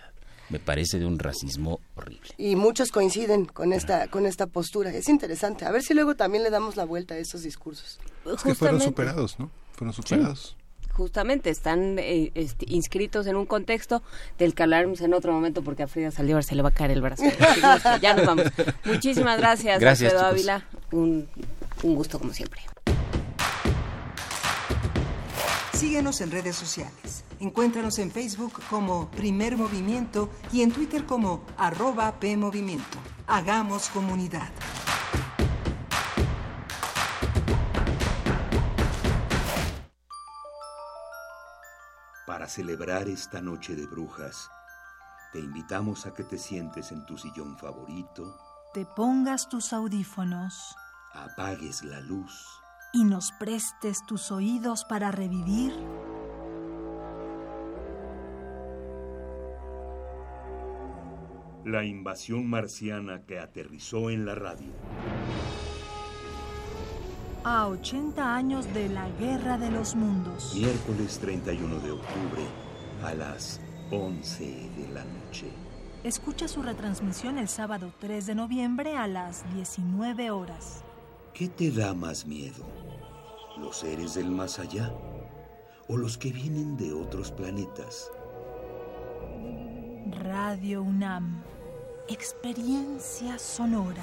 me parece de un racismo horrible. Y muchos coinciden con esta con esta postura. Es interesante. A ver si luego también le damos la vuelta a esos discursos. Es que fueron superados, ¿no? Fueron superados. Justamente, están eh, este, inscritos en un contexto del que hablaremos en otro momento porque a Frida Saldívar se le va a caer el brazo. ya nos vamos. Muchísimas gracias, gracias Alfredo Ávila. Un, un gusto como siempre. Síguenos en redes sociales. Encuéntranos en Facebook como Primer Movimiento y en Twitter como arroba PMovimiento. Hagamos comunidad. Para celebrar esta noche de brujas, te invitamos a que te sientes en tu sillón favorito, te pongas tus audífonos, apagues la luz y nos prestes tus oídos para revivir la invasión marciana que aterrizó en la radio. A 80 años de la Guerra de los Mundos. Miércoles 31 de octubre a las 11 de la noche. Escucha su retransmisión el sábado 3 de noviembre a las 19 horas. ¿Qué te da más miedo? ¿Los seres del más allá? ¿O los que vienen de otros planetas? Radio UNAM. Experiencia sonora.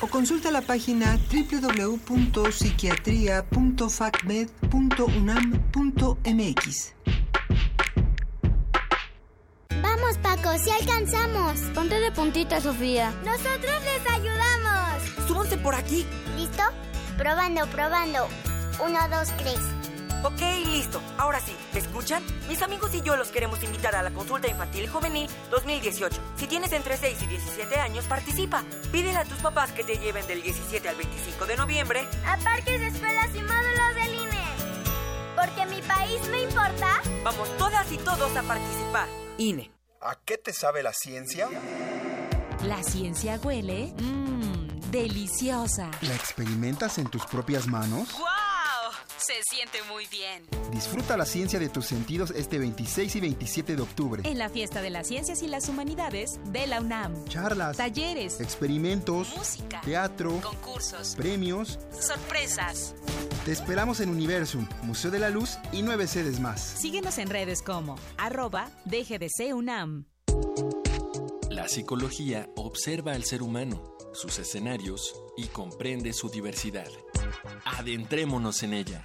o consulta la página www.psiquiatria.facmed.unam.mx. Vamos, Paco, si alcanzamos. Ponte de puntita, Sofía. Nosotros les ayudamos. Súbanse por aquí. ¿Listo? Probando, probando. Uno, dos, tres. Ok, listo. Ahora sí, ¿me escuchan? Mis amigos y yo los queremos invitar a la consulta infantil y juvenil 2018. Si tienes entre 6 y 17 años, participa. Pídele a tus papás que te lleven del 17 al 25 de noviembre a parques, escuelas y módulos del INE. Porque mi país me importa. Vamos todas y todos a participar. INE. ¿A qué te sabe la ciencia? La ciencia huele. Mmm, deliciosa. ¿La experimentas en tus propias manos? ¡Wow! Se siente muy bien. Disfruta la ciencia de tus sentidos este 26 y 27 de octubre. En la Fiesta de las Ciencias y las Humanidades de la UNAM. Charlas, talleres, experimentos, música, teatro, concursos, premios, sorpresas. Te esperamos en Universum, Museo de la Luz y nueve sedes más. Síguenos en redes como arroba DGDC UNAM. La psicología observa al ser humano, sus escenarios y comprende su diversidad. Adentrémonos en ella.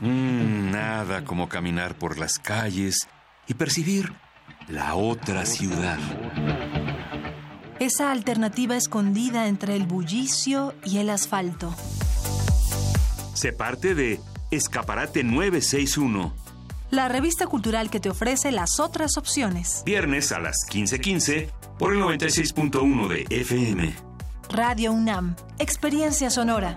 Mm, nada como caminar por las calles y percibir la otra ciudad. Esa alternativa escondida entre el bullicio y el asfalto. Se parte de Escaparate 961. La revista cultural que te ofrece las otras opciones. Viernes a las 15:15 por el 96.1 de FM. Radio UNAM, Experiencia Sonora.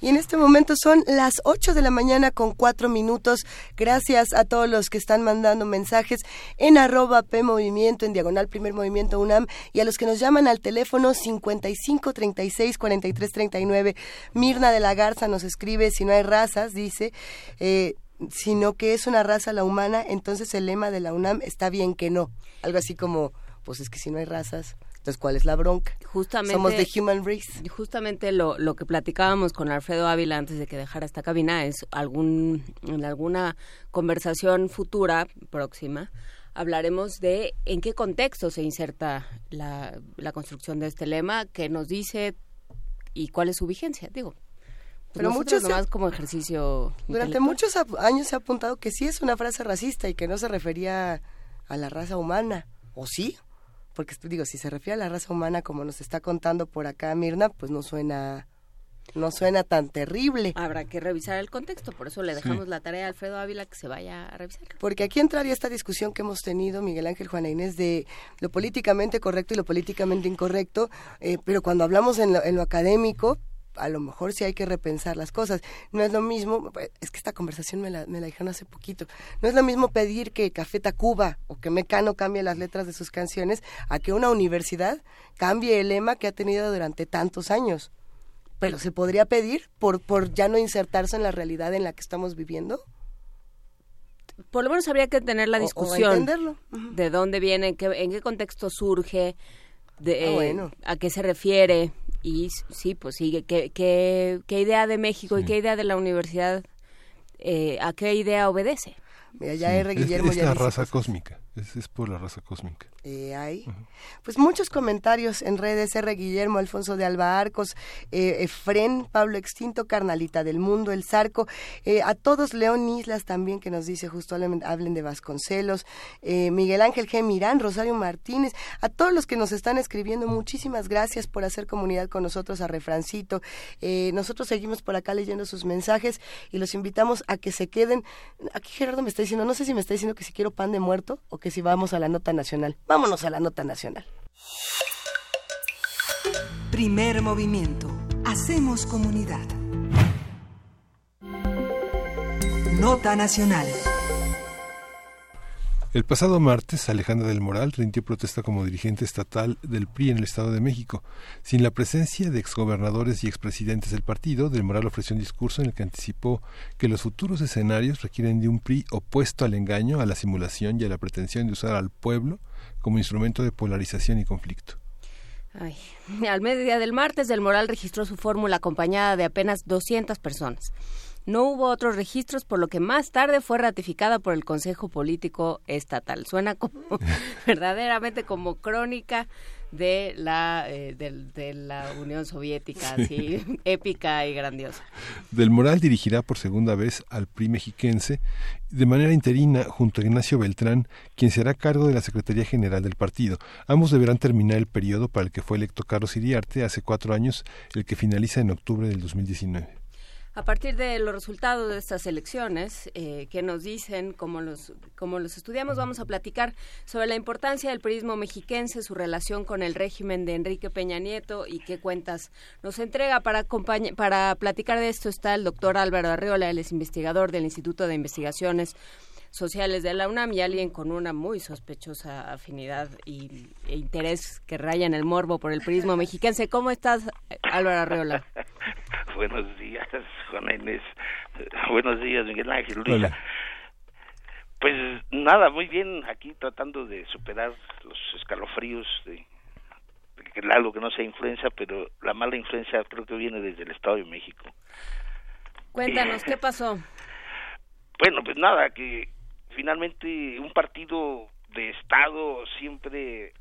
Y en este momento son las 8 de la mañana con 4 minutos. Gracias a todos los que están mandando mensajes en arroba P Movimiento, en diagonal Primer Movimiento UNAM, y a los que nos llaman al teléfono 55 36 43 39. Mirna de la Garza nos escribe, si no hay razas, dice, eh, sino que es una raza la humana, entonces el lema de la UNAM está bien que no. Algo así como, pues es que si no hay razas entonces, ¿cuál es la bronca? Justamente, Somos the human race. Justamente lo, lo que platicábamos con Alfredo Ávila antes de que dejara esta cabina es algún, en alguna conversación futura, próxima, hablaremos de en qué contexto se inserta la, la construcción de este lema, qué nos dice y cuál es su vigencia, digo. Pues Pero muchos más como ejercicio. Durante muchos años se ha apuntado que sí es una frase racista y que no se refería a la raza humana. ¿O sí? Porque digo, si se refiere a la raza humana como nos está contando por acá Mirna, pues no suena no suena tan terrible. Habrá que revisar el contexto, por eso le dejamos la tarea a Alfredo Ávila que se vaya a revisar. Porque aquí entraría esta discusión que hemos tenido, Miguel Ángel Juana Inés, de lo políticamente correcto y lo políticamente incorrecto, eh, pero cuando hablamos en lo, en lo académico, a lo mejor sí hay que repensar las cosas. No es lo mismo, es que esta conversación me la, me la dijeron hace poquito, no es lo mismo pedir que Café Tacuba o que Mecano cambie las letras de sus canciones a que una universidad cambie el lema que ha tenido durante tantos años. Pero se podría pedir por, por ya no insertarse en la realidad en la que estamos viviendo por lo menos habría que tener la O- o discusión entenderlo. de dónde viene, en qué, en qué contexto surge, de, Ah, eh, bueno. a qué se refiere y sí, pues sí, qué, qué, qué idea de México y qué idea de la universidad, eh, a qué idea obedece. Mira, ya Sí, R. es- Guillermo es, ya la dice raza cósmica, es, es por la raza cósmica. Eh, hay. Pues muchos comentarios en redes, R. Guillermo, Alfonso de Alba Arcos, eh, Efren, Pablo Extinto, Carnalita del Mundo, El Zarco, eh, a todos, León Islas también, que nos dice justo hablen, de Vasconcelos, eh, Miguel Ángel G. Mirán, Rosario Martínez, a todos los que nos están escribiendo, muchísimas gracias por hacer comunidad con nosotros, a Refrancito. Eh, nosotros seguimos por acá leyendo sus mensajes y los invitamos a que se queden. Aquí Gerardo me está diciendo, no sé si me está diciendo que si quiero pan de muerto o que si vamos a la nota nacional. Vámonos a la nota nacional. Primer movimiento. Hacemos comunidad. Nota nacional. El pasado martes, Alejandra del Moral rindió protesta como dirigente estatal del PRI en el Estado de México. Sin la presencia de exgobernadores y expresidentes del partido, del Moral ofreció un discurso en el que anticipó que los futuros escenarios requieren de un PRI opuesto al engaño, a la simulación y a la pretensión de usar al pueblo como instrumento de polarización y conflicto. Ay, Al mediodía del martes, Del Moral registró su fórmula acompañada de apenas 200 personas. No hubo otros registros, por lo que más tarde fue ratificada por el Consejo Político Estatal. Suena como verdaderamente como crónica de la eh, de, la Unión Soviética, Sí. así épica y grandiosa. Del Moral dirigirá por segunda vez al PRI mexiquense de manera interina junto a Ignacio Beltrán, quien será cargo de la Secretaría General del partido. Ambos deberán terminar el periodo para el que fue electo Carlos Iriarte hace cuatro años, el que finaliza en octubre del 2019. A partir de los resultados de estas elecciones, eh, que nos dicen, cómo los, cómo los estudiamos, vamos a platicar sobre la importancia del periodismo mexiquense, su relación con el régimen de Enrique Peña Nieto y qué cuentas nos entrega. Para, para platicar de esto está el doctor Álvaro Arriola, él es investigador del Instituto de Investigaciones Sociales de la UNAM y alguien con una muy sospechosa afinidad y, e interés que raya en el morbo por el periodismo mexiquense. ¿Cómo estás, Álvaro Arriola? Buenos días, Juana Inés. Buenos días, Miguel Ángel, Luisa. Hola. Pues nada, muy bien, aquí tratando de superar los escalofríos de, de que algo que no sea influenza, pero la mala influencia creo que viene desde el Estado de México. Cuéntanos, ¿qué pasó? Bueno, pues nada, que finalmente un partido de Estado siempre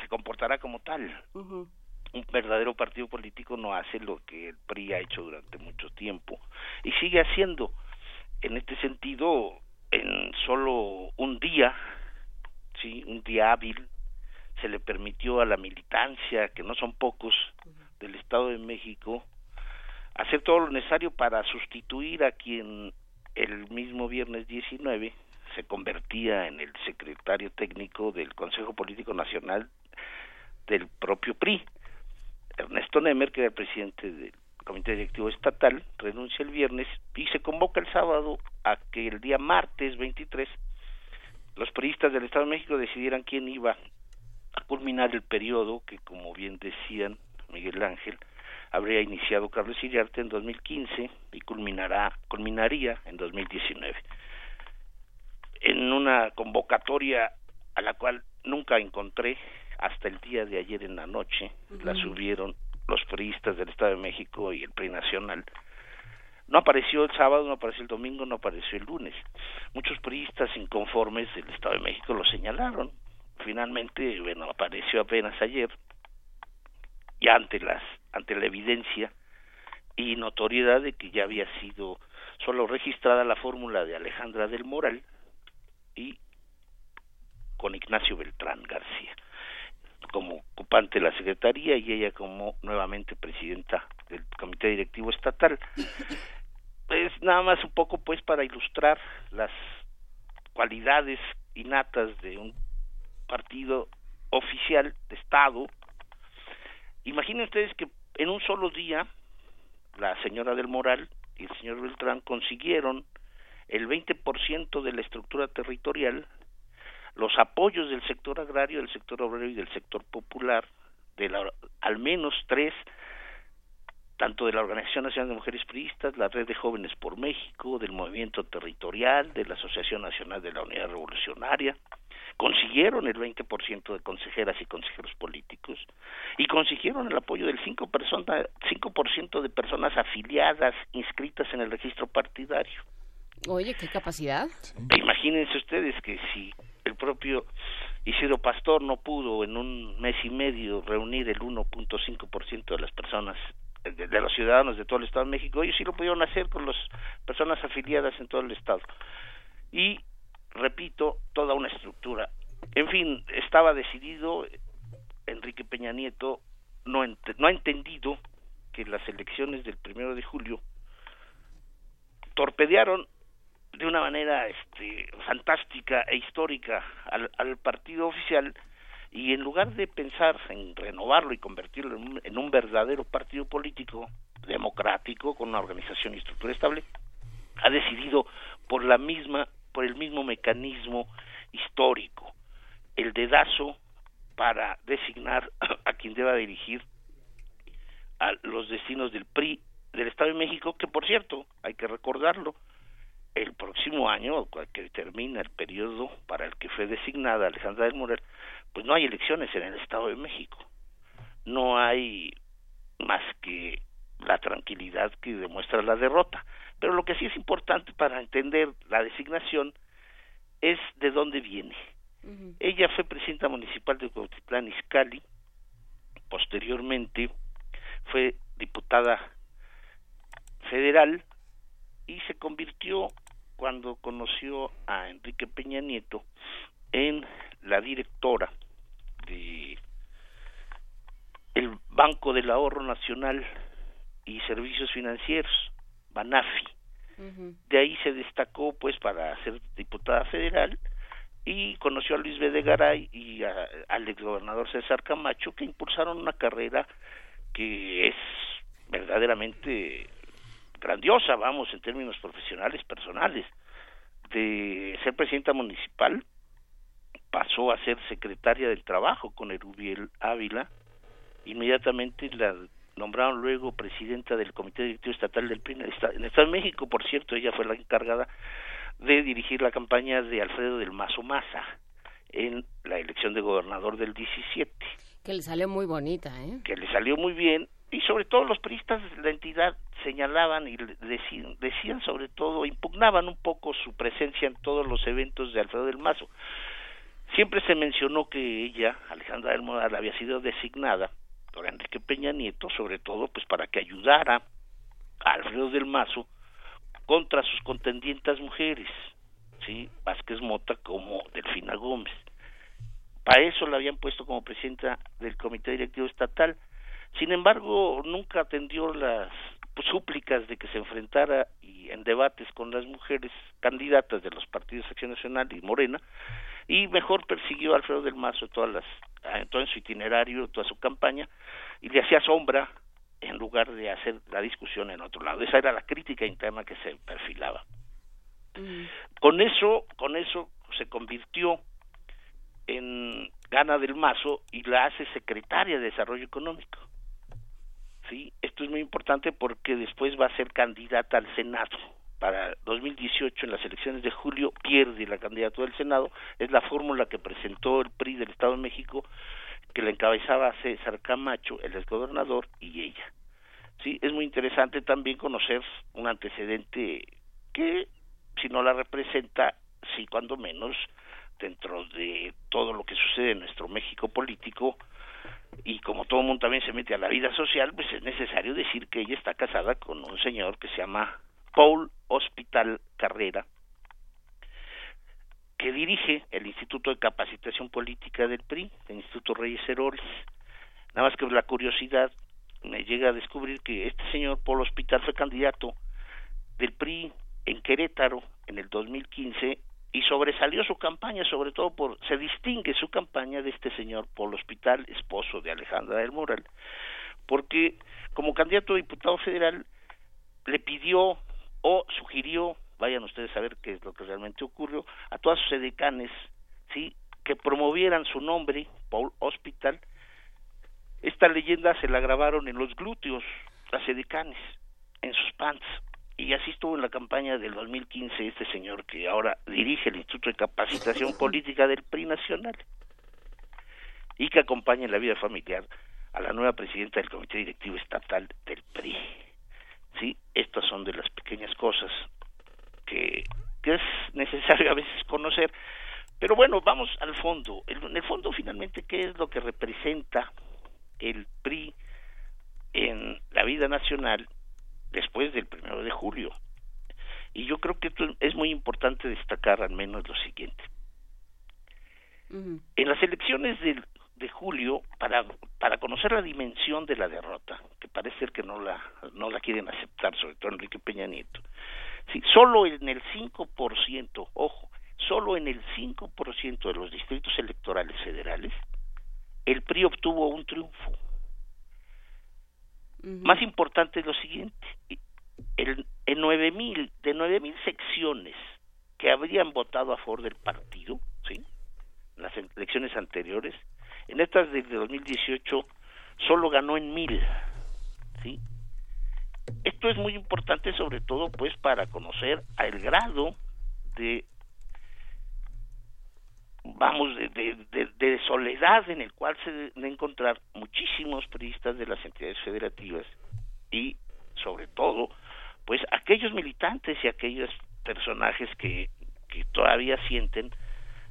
se comportará como tal. Un verdadero partido político no hace lo que el PRI ha hecho durante mucho tiempo y sigue haciendo. En este sentido, en solo un día, sí, un día hábil, se le permitió a la militancia, que no son pocos, del Estado de México, hacer todo lo necesario para sustituir a quien el mismo viernes 19 se convertía en el secretario técnico del Consejo Político Nacional del propio PRI. Ernesto Nemer, que era el presidente del Comité Directivo Estatal, renuncia el viernes y se convoca el sábado a que el día martes 23 los priistas del Estado de México decidieran quién iba a culminar el periodo que, como bien decían Miguel Ángel, habría iniciado Carlos Iriarte en 2015 y culminará, culminaría en 2019. En una convocatoria a la cual nunca encontré hasta el día de ayer en la noche, la subieron los priistas del Estado de México y el PRI nacional. No apareció el sábado, no apareció el domingo, no apareció el lunes. Muchos priistas inconformes del Estado de México lo señalaron. Finalmente, bueno, apareció apenas ayer y ante las ante la evidencia y notoriedad de que ya había sido solo registrada la fórmula de Alejandra del Moral y con Ignacio Beltrán García. Como ocupante de la secretaría y ella como nuevamente presidenta del comité directivo estatal. Es nada más un poco pues para ilustrar las cualidades innatas de un partido oficial de Estado. Imaginen ustedes que en un solo día la señora del Moral y el señor Beltrán consiguieron el 20% de la estructura territorial, los apoyos del sector agrario, del sector obrero y del sector popular, de la, al menos tres, tanto de la Organización Nacional de Mujeres Priistas, la Red de Jóvenes por México, del Movimiento Territorial, de la Asociación Nacional de la Unidad Revolucionaria, consiguieron el 20% de consejeras y consejeros políticos y consiguieron el apoyo del 5%, 5 de personas afiliadas inscritas en el registro partidario. Oye, qué capacidad. Imagínense ustedes que si el propio Isidro Pastor no pudo en un mes y medio reunir el 1.5% de las personas de, de, los ciudadanos de todo el Estado de México, ellos sí lo pudieron hacer con las personas afiliadas en todo el Estado. Y repito, toda una estructura. En fin, estaba decidido, Enrique Peña Nieto no, no ha entendido que las elecciones del primero de julio torpedearon de una manera este, fantástica e histórica al, al, partido oficial y en lugar de pensar en renovarlo y convertirlo en un, en un verdadero partido político democrático con una organización y estructura estable, ha decidido por la misma por el mismo mecanismo histórico, el dedazo para designar a quien deba dirigir a los destinos del PRI del Estado de México, que por cierto, hay que recordarlo, el próximo año, que termina el periodo para el que fue designada Alejandra del Moral, pues no hay elecciones en el Estado de México. No hay más que la tranquilidad que demuestra la derrota. Pero lo que sí es importante para entender la designación es de dónde viene. Uh -huh. Ella fue presidenta municipal de Cuautitlán Izcalli, posteriormente fue diputada federal y se convirtió cuando conoció a Enrique Peña Nieto en la directora de el Banco del Ahorro Nacional y Servicios Financieros, Banafi. Uh -huh. De ahí se destacó pues para ser diputada federal y conoció a Luis Videgaray y a, al exgobernador César Camacho que impulsaron una carrera que es verdaderamente grandiosa, vamos, en términos profesionales, personales. De ser presidenta municipal, pasó a ser secretaria del trabajo con Erubiel Ávila, inmediatamente la nombraron luego presidenta del Comité Directivo Estatal del PRI en el Estado de México, por cierto, ella fue la encargada de dirigir la campaña de Alfredo del Mazo Maza en la elección de gobernador del 17. Que le salió muy bonita, ¿eh? Que le salió muy bien y sobre todo los priistas de la entidad señalaban y decían, decían sobre todo, impugnaban un poco su presencia en todos los eventos de Alfredo del Mazo. Siempre se mencionó que ella, Alejandra del Moral, había sido designada por Enrique Peña Nieto, sobre todo pues para que ayudara a Alfredo del Mazo contra sus contendientes mujeres, ¿sí? Vázquez Mota como Delfina Gómez. Para eso la habían puesto como presidenta del Comité Directivo Estatal. Sin embargo, nunca atendió las súplicas de que se enfrentara y en debates con las mujeres candidatas de los partidos Acción Nacional y Morena y mejor persiguió a Alfredo del Mazo todas las en todo su itinerario, toda su campaña y le hacía sombra en lugar de hacer la discusión en otro lado. Esa era la crítica interna que se perfilaba. Mm. Con eso, con eso se convirtió en Gana del Mazo y la hace secretaria de Desarrollo Económico. ¿Sí? Esto es muy importante porque después va a ser candidata al Senado. Para 2018, en las elecciones de julio, pierde la candidatura del Senado. Es la fórmula que presentó el PRI del Estado de México, que la encabezaba César Camacho, el exgobernador, y ella. Sí, es muy interesante también conocer un antecedente que, si no la representa, sí, cuando menos, dentro de todo lo que sucede en nuestro México político, y como todo el mundo también se mete a la vida social, pues es necesario decir que ella está casada con un señor que se llama Paul Hospital Carrera, que dirige el Instituto de Capacitación Política del PRI, el Instituto Reyes Heroles. Nada más que la curiosidad me llega a descubrir que este señor Polo Hospital fue candidato del PRI en Querétaro en el 2015 y sobresalió su campaña, sobre todo por, se distingue su campaña de este señor Polo Hospital, esposo de Alejandra del Moral, porque como candidato a diputado federal le pidió o sugirió, vayan ustedes a ver qué es lo que realmente ocurrió, a todas sus edecanes, ¿sí? que promovieran su nombre, Paul Hospital. Esta leyenda se la grabaron en los glúteos, las edecanes, en sus pants. Y así estuvo en la campaña del 2015 este señor que ahora dirige el Instituto de Capacitación Política del PRI Nacional y que acompaña en la vida familiar a la nueva presidenta del Comité Directivo Estatal del PRI. Sí, estas son de las pequeñas cosas que, que es necesario a veces conocer. Pero bueno, vamos al fondo. En el fondo, finalmente, ¿qué es lo que representa el PRI en la vida nacional después del primero de julio? Y yo creo que esto es muy importante destacar al menos lo siguiente. En las elecciones del de julio para, para conocer la dimensión de la derrota, que parece ser que no la, no la quieren aceptar, sobre todo Enrique Peña Nieto. Sí, solo en el 5%, ojo, solo en el 5% de los distritos electorales federales, el PRI obtuvo un triunfo. Más importante es lo siguiente, el, en 9000 de 9000 secciones que habrían votado a favor del partido, ¿sí? En las elecciones anteriores, en estas de 2018 solo ganó en mil, ¿sí? Esto es muy importante sobre todo pues para conocer el grado de vamos de, de, soledad en el cual se deben encontrar muchísimos periodistas de las entidades federativas y sobre todo pues aquellos militantes y aquellos personajes que, que todavía sienten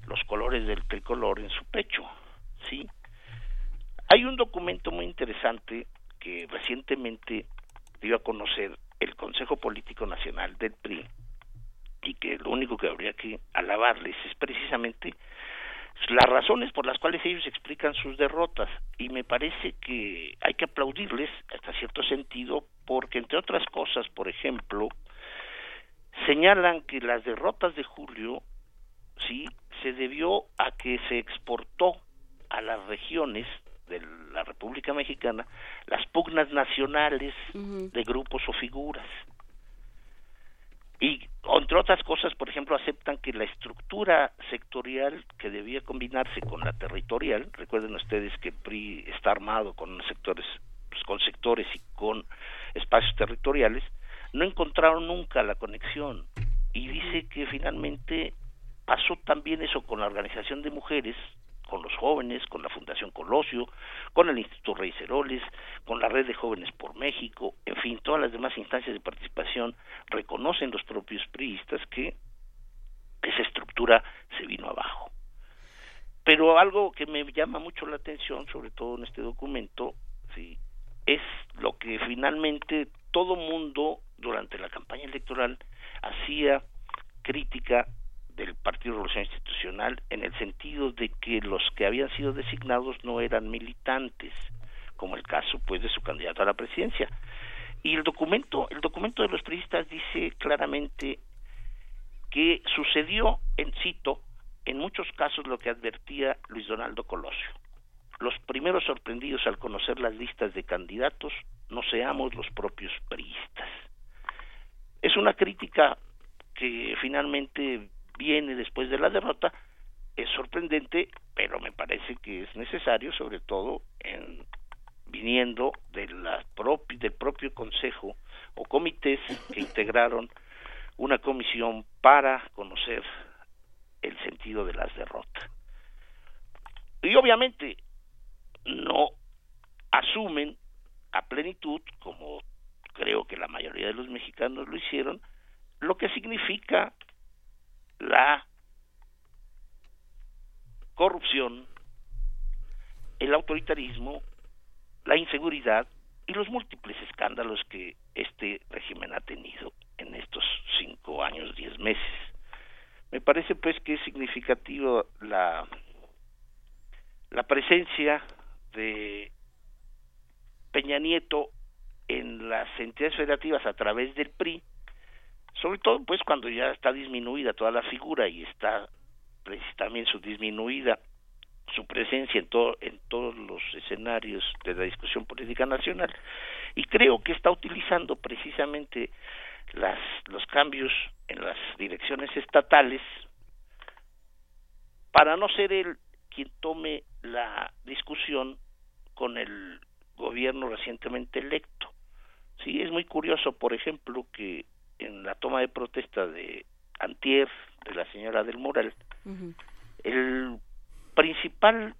los colores del tricolor en su pecho sí hay un documento muy interesante que recientemente dio a conocer el Consejo Político Nacional del PRI y que lo único que habría que alabarles es precisamente las razones por las cuales ellos explican sus derrotas y me parece que hay que aplaudirles hasta cierto sentido porque entre otras cosas, por ejemplo, señalan que las derrotas de julio sí se debió a que se exportó a las regiones de la República Mexicana las pugnas nacionales de grupos o figuras. Y entre otras cosas, por ejemplo, aceptan que la estructura sectorial que debía combinarse con la territorial, recuerden ustedes que el PRI está armado con sectores, pues, con sectores y con espacios territoriales, no encontraron nunca la conexión. Y dice que finalmente pasó también eso con la organización de mujeres, con los jóvenes, con la Fundación Colosio, con el Instituto Rey Ceroles, con la Red de Jóvenes por México, en fin, todas las demás instancias de participación reconocen los propios priistas que esa estructura se vino abajo. Pero algo que me llama mucho la atención, sobre todo en este documento, sí, es lo que finalmente todo mundo durante la campaña electoral hacía crítica del Partido Revolución Institucional en el sentido de que los que habían sido designados no eran militantes, como el caso pues de su candidato a la presidencia. Y el documento, el documento de los periodistas dice claramente que sucedió, en cito, en muchos casos lo que advertía Luis Donaldo Colosio. Los primeros sorprendidos al conocer las listas de candidatos no seamos los propios periodistas. Es una crítica que finalmente viene después de la derrota es sorprendente, pero me parece que es necesario, sobre todo en viniendo de la del propio consejo o comités que integraron una comisión para conocer el sentido de las derrotas. Y obviamente no asumen a plenitud, como creo que la mayoría de los mexicanos lo hicieron, lo que significa la corrupción, el autoritarismo, la inseguridad y los múltiples escándalos que este régimen ha tenido en estos cinco años, diez meses. Me parece pues que es significativo la la presencia de Peña Nieto en las entidades federativas a través del PRI, sobre todo pues cuando ya está disminuida toda la figura y está pues, también su disminuida su presencia en todo en todos los escenarios de la discusión política nacional y creo que está utilizando precisamente las los cambios en las direcciones estatales para no ser él quien tome la discusión con el gobierno recientemente electo. Sí, es muy curioso, por ejemplo, que en la toma de protesta de Antier, de la señora del Moral, el principal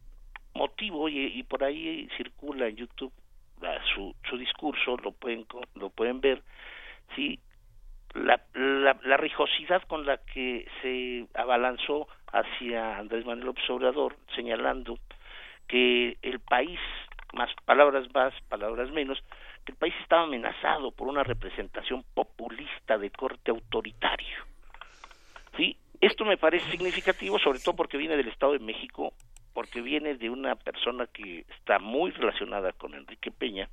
motivo, y, por ahí circula en YouTube su, su discurso, lo pueden, lo pueden ver, sí, la, la, la rijosidad con la que se abalanzó hacia Andrés Manuel Obrador, señalando que el país, más palabras más, palabras menos, que el país estaba amenazado por una representación populista de corte autoritario. ¿Sí? Esto me parece significativo, sobre todo porque viene del Estado de México, porque viene de una persona que está muy relacionada con Enrique Peña,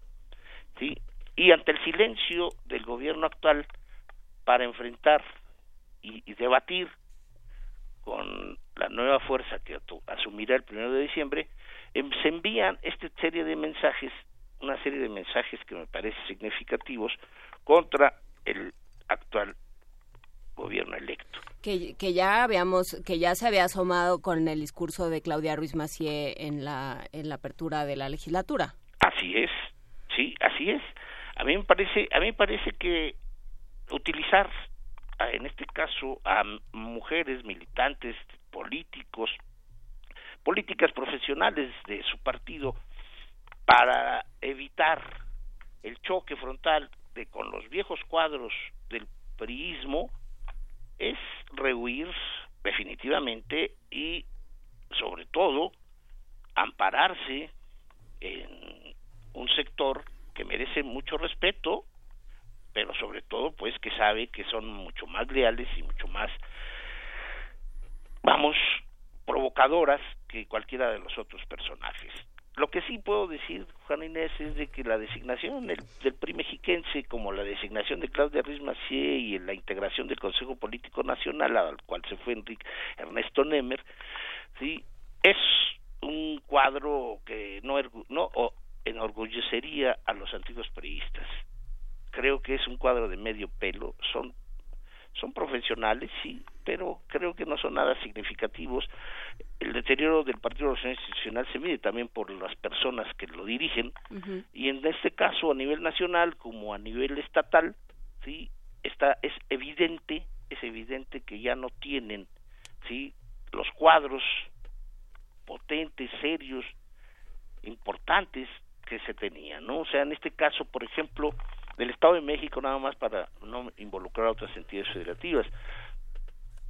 ¿sí? Y ante el silencio del gobierno actual para enfrentar y, y debatir con la nueva fuerza que asumirá el primero de diciembre, em, se envían esta serie de mensajes, una serie de mensajes que me parece significativos contra el actual gobierno electo. Que, que ya habíamos, que ya se había asomado con el discurso de Claudia Ruiz Macié en la, en la apertura de la legislatura. Así es, sí, así es. A mí me parece, a mí me parece que utilizar en este caso a mujeres militantes políticos políticas profesionales de su partido para evitar el choque frontal de con los viejos cuadros del priismo es rehuir definitivamente y sobre todo ampararse en un sector que merece mucho respeto pero sobre todo pues que sabe que son mucho más leales y mucho más vamos provocadoras que cualquiera de los otros personajes. Lo que sí puedo decir, Juan Inés, es de que la designación del, del PRI mexiquense, como la designación de Claudia Ruiz Macié y la integración del Consejo Político Nacional, al cual se fue Enrique Ernesto Nemer, sí, es un cuadro que no, no enorgullecería a los antiguos priistas. Creo que es un cuadro de medio pelo, son son profesionales, sí, pero creo que no son nada significativos. El deterioro del Partido Nacional Institucional se mide también por las personas que lo dirigen y en este caso a nivel nacional como a nivel estatal, sí, está es evidente, es evidente que ya no tienen, sí, los cuadros potentes, serios, importantes que se tenían, ¿no? O sea, en este caso, por ejemplo, del Estado de México nada más para no involucrar a otras entidades federativas.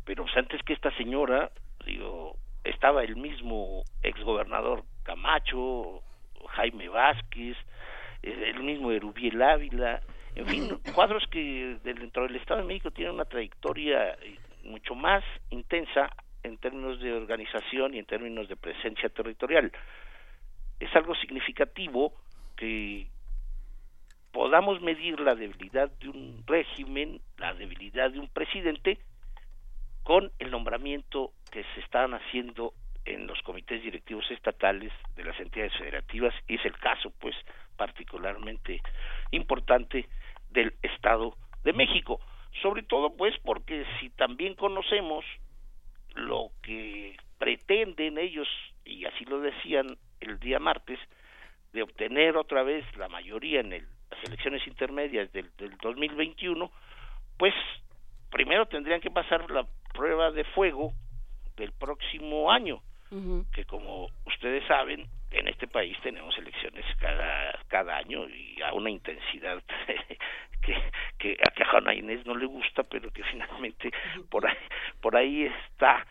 Pero pues, antes que esta señora, digo, estaba el mismo exgobernador Camacho, Jaime Vázquez, eh, el mismo Erubiel Ávila, en fin, cuadros que dentro del Estado de México tienen una trayectoria mucho más intensa en términos de organización y en términos de presencia territorial. Es algo significativo que podamos medir la debilidad de un régimen, la debilidad de un presidente, con el nombramiento que se están haciendo en los comités directivos estatales de las entidades federativas y es el caso pues particularmente importante del Estado de México. Sobre todo pues porque si también conocemos lo que pretenden ellos y así lo decían el día martes de obtener otra vez la mayoría en el elecciones intermedias del, del 2021, pues primero tendrían que pasar la prueba de fuego del próximo año, que como ustedes saben, en este país tenemos elecciones cada, cada año y a una intensidad que, que a Juana Inés no le gusta, pero que finalmente por ahí, por ahí está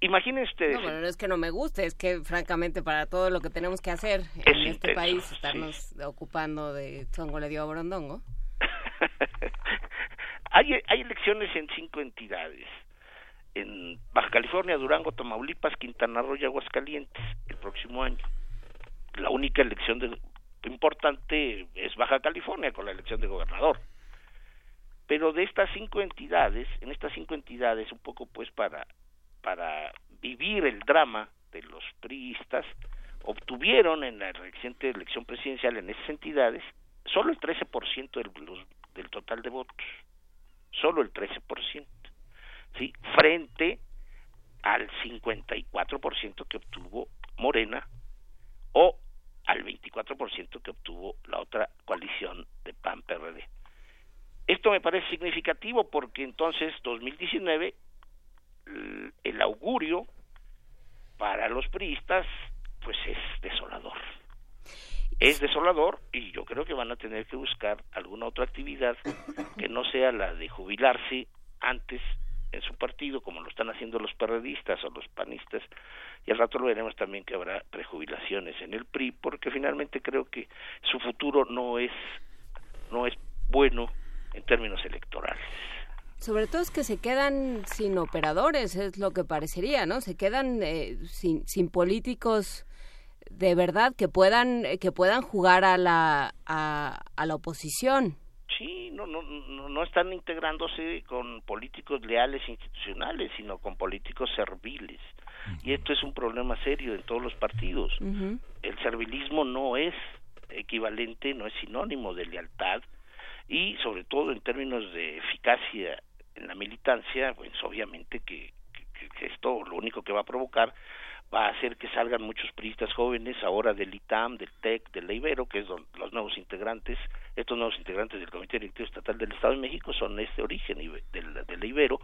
Imaginen ustedes. No, bueno, no es que no me guste, es que francamente para todo lo que tenemos que hacer en este país, estarnos ocupando de Tongo le dio a Borondongo. hay, hay elecciones en cinco entidades. en Baja California, Durango, Tamaulipas, Quintana Roo y Aguascalientes el próximo año. La única elección de, importante es Baja California con la elección de gobernador. Pero de estas cinco entidades, en estas cinco entidades, un poco pues para, para vivir el drama de los priistas, obtuvieron en la reciente elección presidencial en esas entidades solo el 13% del, del total de votos, solo el 13%, ¿sí? frente al 54% que obtuvo Morena o al 24% que obtuvo la otra coalición de PAN-PRD. Esto me parece significativo porque entonces 2019 el augurio para los priistas pues es desolador. Es desolador y yo creo que van a tener que buscar alguna otra actividad que no sea la de jubilarse antes en su partido, como lo están haciendo los perredistas o los panistas, y al rato lo veremos también que habrá prejubilaciones en el PRI, porque finalmente creo que su futuro no es, no es bueno en términos electorales. Sobre todo es que se quedan sin operadores, es lo que parecería, ¿no? Se quedan eh, sin, sin políticos de verdad que puedan que puedan jugar a la a, a la oposición. Sí, no, no, no, no están integrándose con políticos leales institucionales, sino con políticos serviles. Y esto es un problema serio en todos los partidos. El servilismo no es equivalente, no es sinónimo de lealtad y sobre todo en términos de eficacia en la militancia, pues obviamente que, esto lo único que va a provocar va a hacer que salgan muchos priistas jóvenes ahora del ITAM, del TEC, del Ibero, que es los nuevos integrantes, estos nuevos integrantes del Comité Directivo Estatal del Estado de México son este origen del, del Ibero,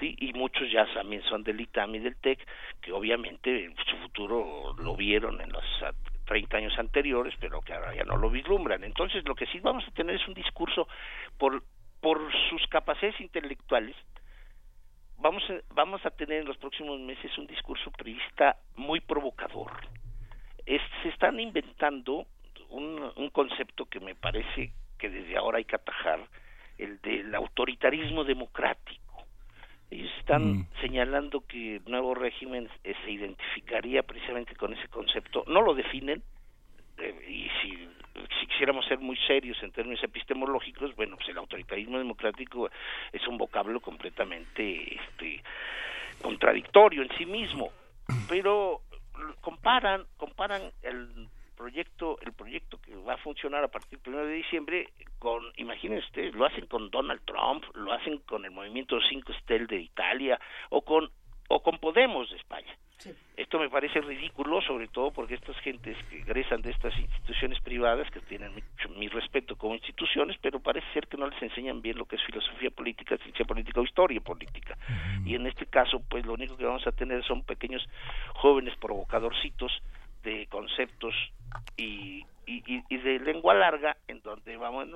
sí, y muchos ya también son del ITAM y del TEC, que obviamente su futuro lo vieron en los 30 años anteriores, pero que ahora ya no lo vislumbran. Entonces, lo que sí vamos a tener es un discurso por por sus capacidades intelectuales, vamos a, vamos a tener en los próximos meses un discurso priista muy provocador. se están inventando un, un concepto que me parece que desde ahora hay que atajar, el del autoritarismo democrático. Ellos están mm. señalando que el nuevo régimen eh, se identificaría precisamente con ese concepto. No lo definen, eh, y si, si quisiéramos ser muy serios en términos epistemológicos, bueno, pues el autoritarismo democrático es un vocablo completamente este, contradictorio en sí mismo, pero comparan comparan el proyecto el proyecto que va a funcionar a partir del 1 de diciembre con imagínense ustedes lo hacen con Donald Trump lo hacen con el movimiento 5 Estel de Italia o con o con Podemos de España esto me parece ridículo, sobre todo porque estas gentes que egresan de estas instituciones privadas, que tienen mi respeto como instituciones, pero parece ser que no les enseñan bien lo que es filosofía política, ciencia política o historia política. Y en este caso, pues lo único que vamos a tener son pequeños jóvenes provocadorcitos de conceptos y, y, y, de lengua larga, en donde vamos,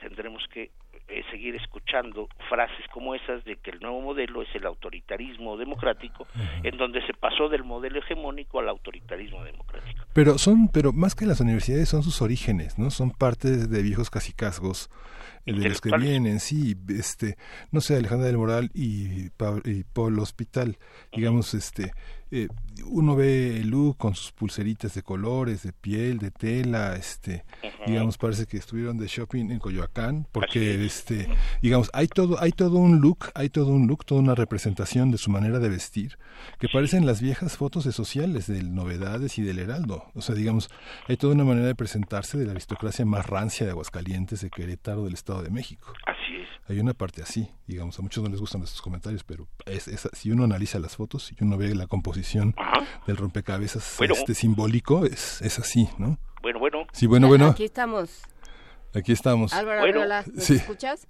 tendremos que eh, seguir escuchando frases como esas de que el nuevo modelo es el autoritarismo democrático, en donde se pasó del modelo hegemónico al autoritarismo democrático. Pero son, pero más que las universidades son sus orígenes, ¿no? Son parte de viejos casicazgos de los que vienen, sí, este, no sé, Alejandra del Moral y, y Paul Hospital, digamos, este, eh, uno ve el look con sus pulseritas de colores, de piel, de tela, este, digamos, parece que estuvieron de shopping en Coyoacán, porque, este, digamos, hay todo, hay todo un look, hay todo un look, toda una representación de su manera de vestir, que parecen las viejas fotos de sociales, del Novedades y del Heraldo, o sea, digamos, hay toda una manera de presentarse de la aristocracia más rancia de Aguascalientes, de Querétaro, del Estado de México. Así es. Hay una parte así, digamos, a muchos no les gustan estos comentarios, pero es, si uno analiza las fotos y uno ve la composición del rompecabezas este simbólico, es, es así, ¿no? Bueno, bueno. Sí, bueno, bueno. Aquí estamos. Aquí estamos. Álvaro bueno, sí. escuchas?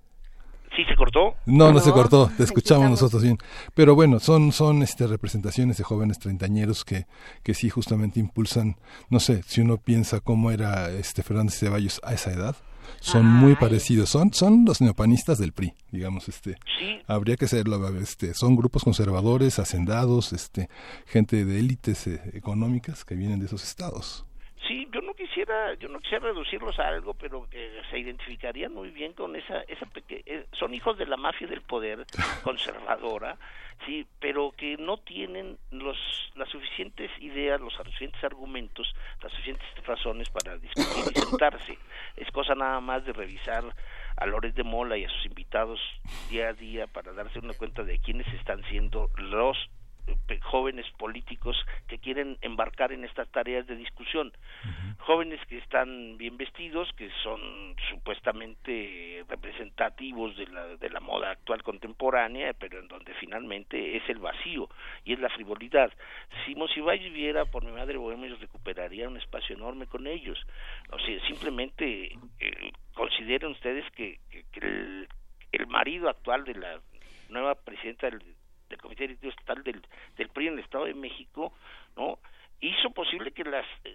¿Sí se cortó? No, no, se cortó, te escuchamos nosotros bien. Pero bueno, son, son este, representaciones de jóvenes treintañeros que, que sí justamente impulsan, no sé, si uno piensa cómo era este Fernández Ceballos a esa edad, son muy parecidos, son, son los neopanistas del PRI, digamos, este, habría que serlo, este, son grupos conservadores, hacendados, este, gente de élites eh, económicas que vienen de esos estados. Sí, yo no quisiera quisiera, yo no quisiera reducirlos a algo, pero que se identificarían muy bien con esa, esa peque eh, son hijos de la mafia del poder conservadora, sí, pero que no tienen los, las suficientes ideas, los suficientes argumentos, las suficientes razones para discutir y sentarse. Es cosa nada más de revisar a Lores de Mola y a sus invitados día a día para darse una cuenta de quiénes están siendo los jóvenes políticos que quieren embarcar en estas tareas de discusión. Jóvenes que están bien vestidos, que son supuestamente representativos de la, de la moda actual contemporánea, pero en donde finalmente es el vacío y es la frivolidad. Si Monsiváis viviera por mi madre Bohemia, recuperaría un espacio enorme con ellos. O sea, simplemente eh, consideren ustedes que, el, el marido actual de la nueva presidenta del del Comité Directivo Estatal del, del PRI en el Estado de México, ¿no? Hizo posible que las eh,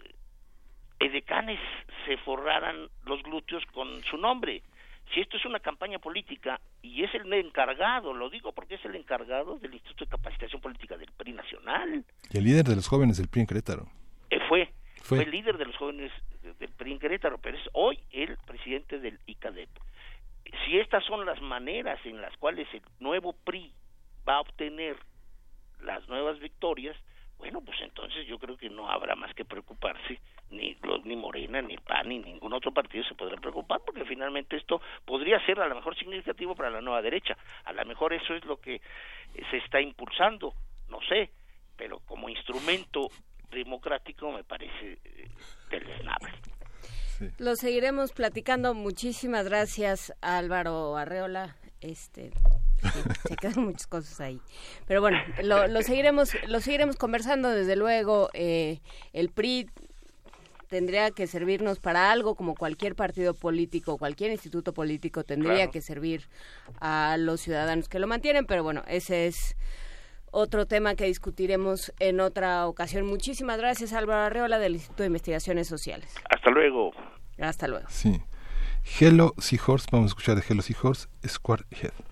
edecanes se forraran los glúteos con su nombre. Si esto es una campaña política y es el encargado, lo digo porque es el encargado del Instituto de Capacitación Política del PRI Nacional. Y el líder de los jóvenes del PRI en Querétaro. Eh, fue, fue, el líder de los jóvenes del PRI en Querétaro, pero es hoy el presidente del ICADEP. Si estas son las maneras en las cuales el nuevo PRI va a obtener las nuevas victorias, bueno, pues entonces yo creo que no habrá más que preocuparse, ni, ni Morena, ni PAN, ni ningún otro partido se podrá preocupar, porque finalmente esto podría ser a lo mejor significativo para la nueva derecha. A lo mejor eso es lo que se está impulsando, no sé, pero como instrumento democrático me parece eh, deleznable. Lo seguiremos platicando. Muchísimas gracias, Álvaro Arreola. Este, se quedan muchas cosas ahí. Pero bueno, lo, seguiremos, lo seguiremos conversando, desde luego. Eh, el PRI tendría que servirnos para algo como cualquier partido político, cualquier instituto político tendría que servir a los ciudadanos que lo mantienen, pero bueno, ese es otro tema que discutiremos en otra ocasión. Muchísimas gracias Álvaro Arreola del Instituto de Investigaciones Sociales. Hasta luego. Hasta luego. Sí. Hello Seahorse, vamos a escuchar de Hello Seahorse, Square Head.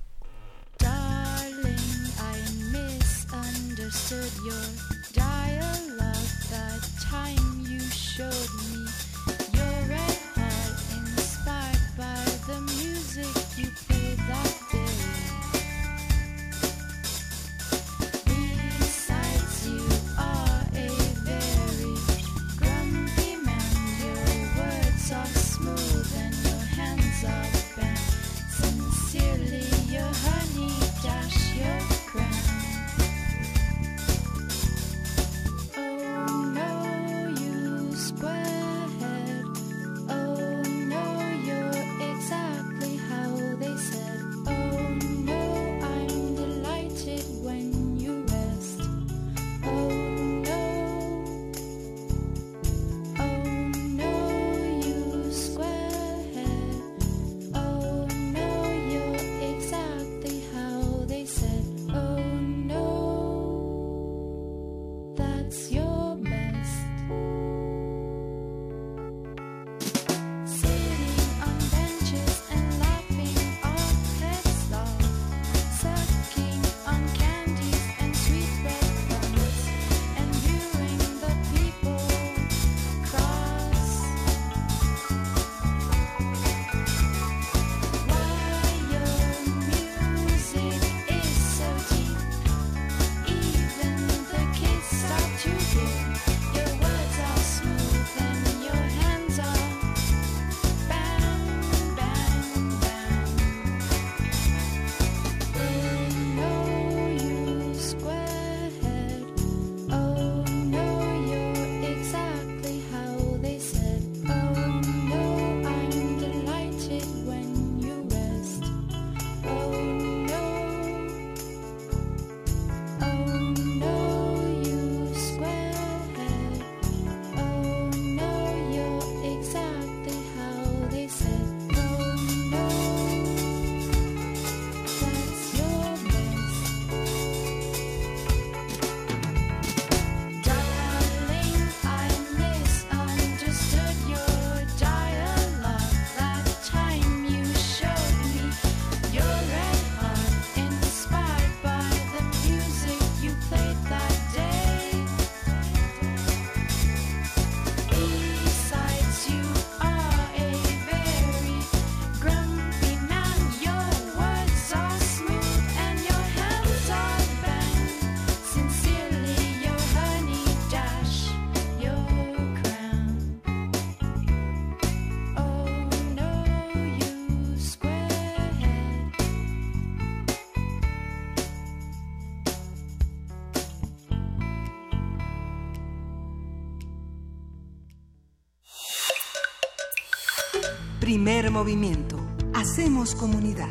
Primer movimiento. Hacemos comunidad.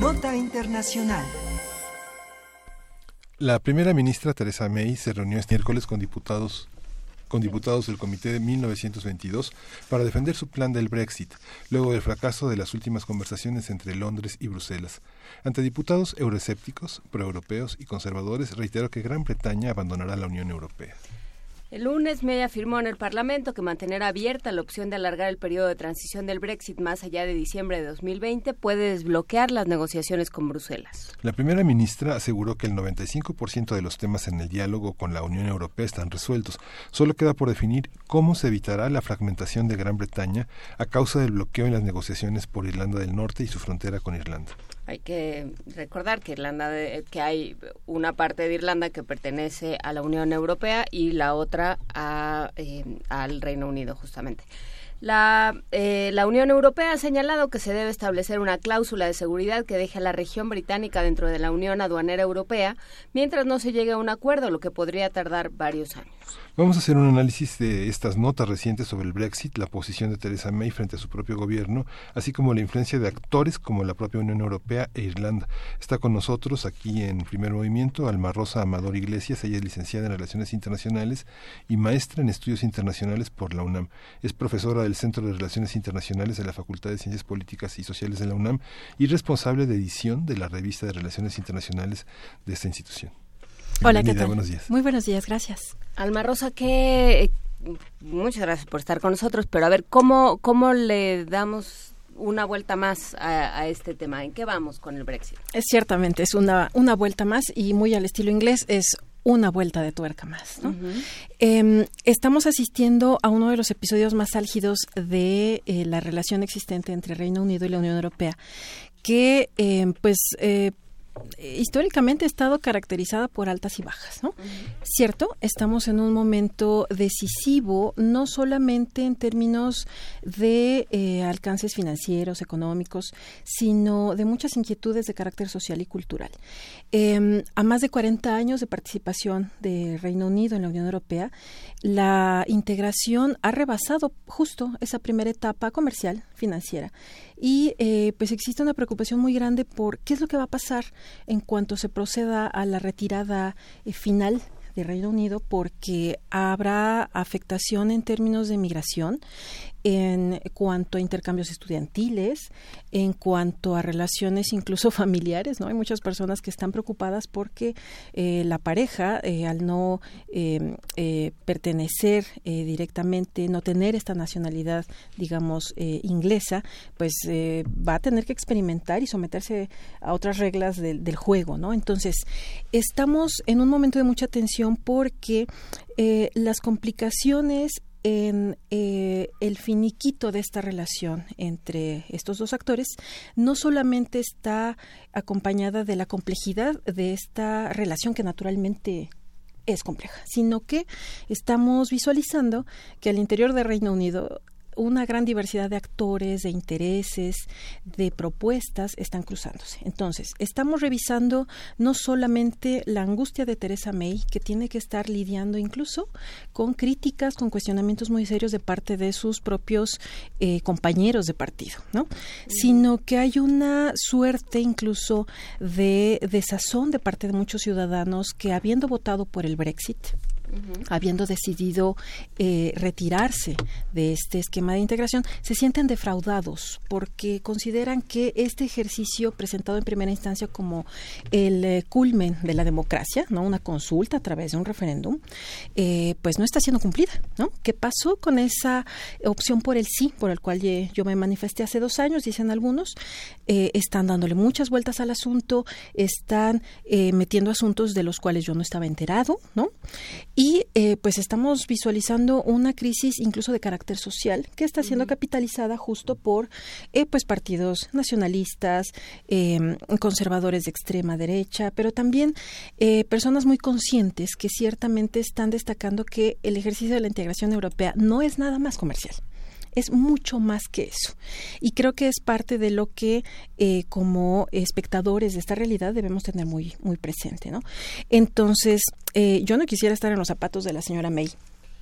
Nota Internacional. La primera ministra Teresa May se reunió este miércoles con diputados con diputados del Comité de 1922 para defender su plan del Brexit, luego del fracaso de las últimas conversaciones entre Londres y Bruselas. Ante diputados euroescépticos, proeuropeos y conservadores, reiteró que Gran Bretaña abandonará la Unión Europea. El lunes May afirmó en el Parlamento que mantener abierta la opción de alargar el periodo de transición del Brexit más allá de diciembre de 2020 puede desbloquear las negociaciones con Bruselas. La primera ministra aseguró que el 95% de los temas en el diálogo con la Unión Europea están resueltos. Solo queda por definir cómo se evitará la fragmentación de Gran Bretaña a causa del bloqueo en las negociaciones por Irlanda del Norte y su frontera con Irlanda. Hay que recordar que Irlanda que hay una parte de Irlanda que pertenece a la Unión Europea y la otra a, eh, al Reino Unido justamente. La, eh, la Unión Europea ha señalado que se debe establecer una cláusula de seguridad que deje a la región británica dentro de la Unión Aduanera Europea mientras no se llegue a un acuerdo, lo que podría tardar varios años. Vamos a hacer un análisis de estas notas recientes sobre el Brexit, la posición de Theresa May frente a su propio gobierno, así como la influencia de actores como la propia Unión Europea e Irlanda. Está con nosotros aquí en Primer Movimiento Alma Rosa Amador Iglesias, ella es licenciada en Relaciones Internacionales y maestra en Estudios Internacionales por la UNAM. Es profesora del Centro de Relaciones Internacionales de la Facultad de Ciencias Políticas y Sociales de la UNAM y responsable de edición de la revista de Relaciones Internacionales de esta institución. Hola, ¿qué tal? Buenos días. Muy buenos días, gracias. Alma Rosa, que muchas gracias por estar con nosotros, pero a ver, ¿cómo, cómo le damos una vuelta más a, este tema? ¿En qué vamos con el Brexit? Es ciertamente, es una, una vuelta más y muy al estilo inglés, es una vuelta de tuerca más. Em, estamos asistiendo a uno de los episodios más álgidos de eh, la relación existente entre Reino Unido y la Unión Europea, que em, pues eh, históricamente ha estado caracterizada por altas y bajas, ¿no? Cierto, estamos en un momento decisivo, no solamente en términos de eh, alcances financieros, económicos, sino de muchas inquietudes de carácter social y cultural. Em, a más de 40 años de participación de Reino Unido en la Unión Europea, la integración ha rebasado justo esa primera etapa comercial, financiera, y eh, pues existe una preocupación muy grande por qué es lo que va a pasar en cuanto se proceda a la retirada eh, final de Reino Unido porque habrá afectación en términos de migración en cuanto a intercambios estudiantiles, en cuanto a relaciones incluso familiares, ¿no? Hay muchas personas que están preocupadas porque eh, la pareja, eh, al no em, eh, pertenecer directamente, no tener esta nacionalidad, digamos, inglesa, pues va a tener que experimentar y someterse a otras reglas del juego, ¿no? Entonces, estamos en un momento de mucha tensión porque las complicaciones en eh, el finiquito de esta relación entre estos dos actores no solamente está acompañada de la complejidad de esta relación que naturalmente es compleja, sino que estamos visualizando que al interior del Reino Unido una gran diversidad de actores, de intereses, de propuestas están cruzándose. Entonces, estamos revisando no solamente la angustia de Teresa May, que tiene que estar lidiando incluso con críticas, con cuestionamientos muy serios de parte de sus propios eh, compañeros de partido, ¿no? Sino que hay una suerte incluso de desazón de parte de muchos ciudadanos que habiendo votado por el Brexit, habiendo decidido eh, retirarse de este esquema de integración, se sienten defraudados porque consideran que este ejercicio presentado en primera instancia como el eh, culmen de la democracia, no una consulta a través de un referéndum, eh, pues no está siendo cumplida, ¿no? ¿Qué pasó con esa opción por el sí, por el cual yo me manifesté hace dos años, dicen algunos, están dándole muchas vueltas al asunto, están metiendo asuntos de los cuales yo no estaba enterado, ¿no? Y eh, pues estamos visualizando una crisis incluso de carácter social que está siendo capitalizada justo por eh, pues partidos nacionalistas, em, conservadores de extrema derecha, pero también eh, personas muy conscientes que ciertamente están destacando que el ejercicio de la integración europea no es nada más comercial es mucho más que eso. Y creo que es parte de lo que eh, como espectadores de esta realidad debemos tener muy, muy presente. ¿no? Entonces, eh, yo no quisiera estar en los zapatos de la señora May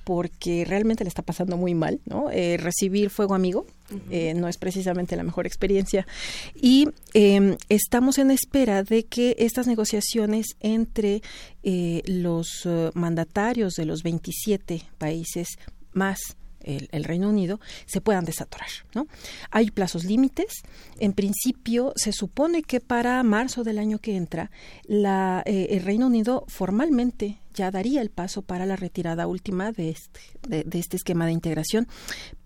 porque realmente le está pasando muy mal, ¿no? Eh, recibir fuego amigo eh, no es precisamente la mejor experiencia. Y em, estamos en espera de que estas negociaciones entre los mandatarios de los 27 países más el, Reino Unido, se puedan desatorar. ¿no? Hay plazos límites. En principio, se supone que para marzo del año que entra, la, el Reino Unido formalmente ya daría el paso para la retirada última de este, de, este esquema de integración.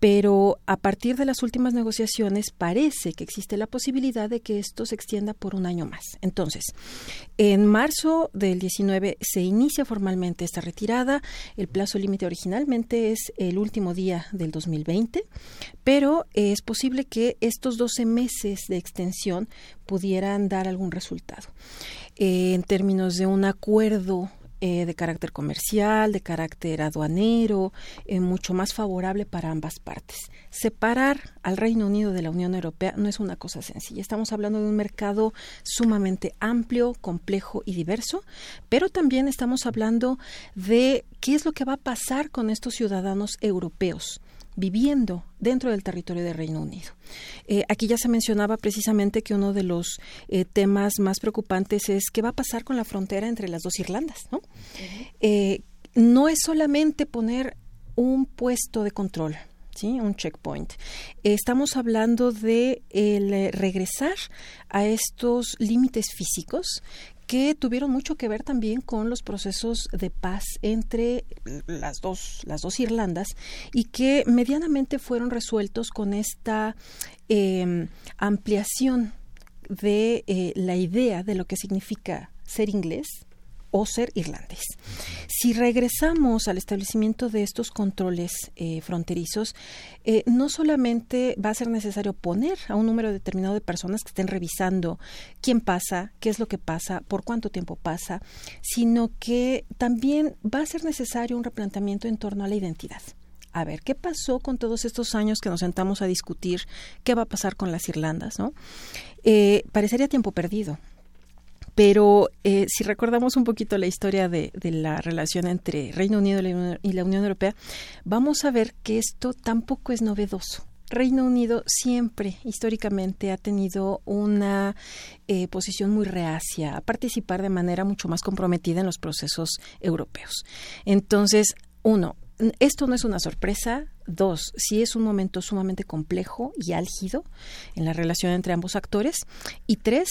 Pero a partir de las últimas negociaciones parece que existe la posibilidad de que esto se extienda por un año más. Entonces, en marzo del 19 se inicia formalmente esta retirada. El plazo límite originalmente es el último día del 2020, pero es posible que estos 12 meses de extensión pudieran dar algún resultado. en términos de un acuerdo eh, de carácter comercial, de carácter aduanero, eh, mucho más favorable para ambas partes. Separar al Reino Unido de la Unión Europea no es una cosa sencilla. Estamos hablando de un mercado sumamente amplio, complejo y diverso, pero también estamos hablando de qué es lo que va a pasar con estos ciudadanos europeos viviendo dentro del territorio del Reino Unido. Eh, aquí ya se mencionaba precisamente que uno de los eh, temas más preocupantes es qué va a pasar con la frontera entre las dos Irlandas. ¿no? Eh, no es solamente poner un puesto de control, ¿sí? un checkpoint. estamos hablando de el regresar a estos límites físicos que tuvieron mucho que ver también con los procesos de paz entre las dos, las dos Irlandas y que medianamente fueron resueltos con esta em, ampliación de eh, la idea de lo que significa ser inglés o ser irlandés. Si regresamos al establecimiento de estos controles eh, fronterizos, eh, no solamente va a ser necesario poner a un número determinado de personas que estén revisando quién pasa, qué es lo que pasa, por cuánto tiempo pasa, sino que también va a ser necesario un replanteamiento en torno a la identidad a ver, ¿qué pasó con todos estos años que nos sentamos a discutir qué va a pasar con las Irlandas? ¿no? Eh, parecería tiempo perdido. Pero eh, si recordamos un poquito la historia de, la relación entre Reino Unido y la Unión Europea, vamos a ver que esto tampoco es novedoso. Reino Unido siempre, históricamente, ha tenido una eh, posición muy reacia a participar de manera mucho más comprometida en los procesos europeos. Entonces, uno, esto no es una sorpresa. Dos, sí es un momento sumamente complejo y álgido en la relación entre ambos actores. Y tres,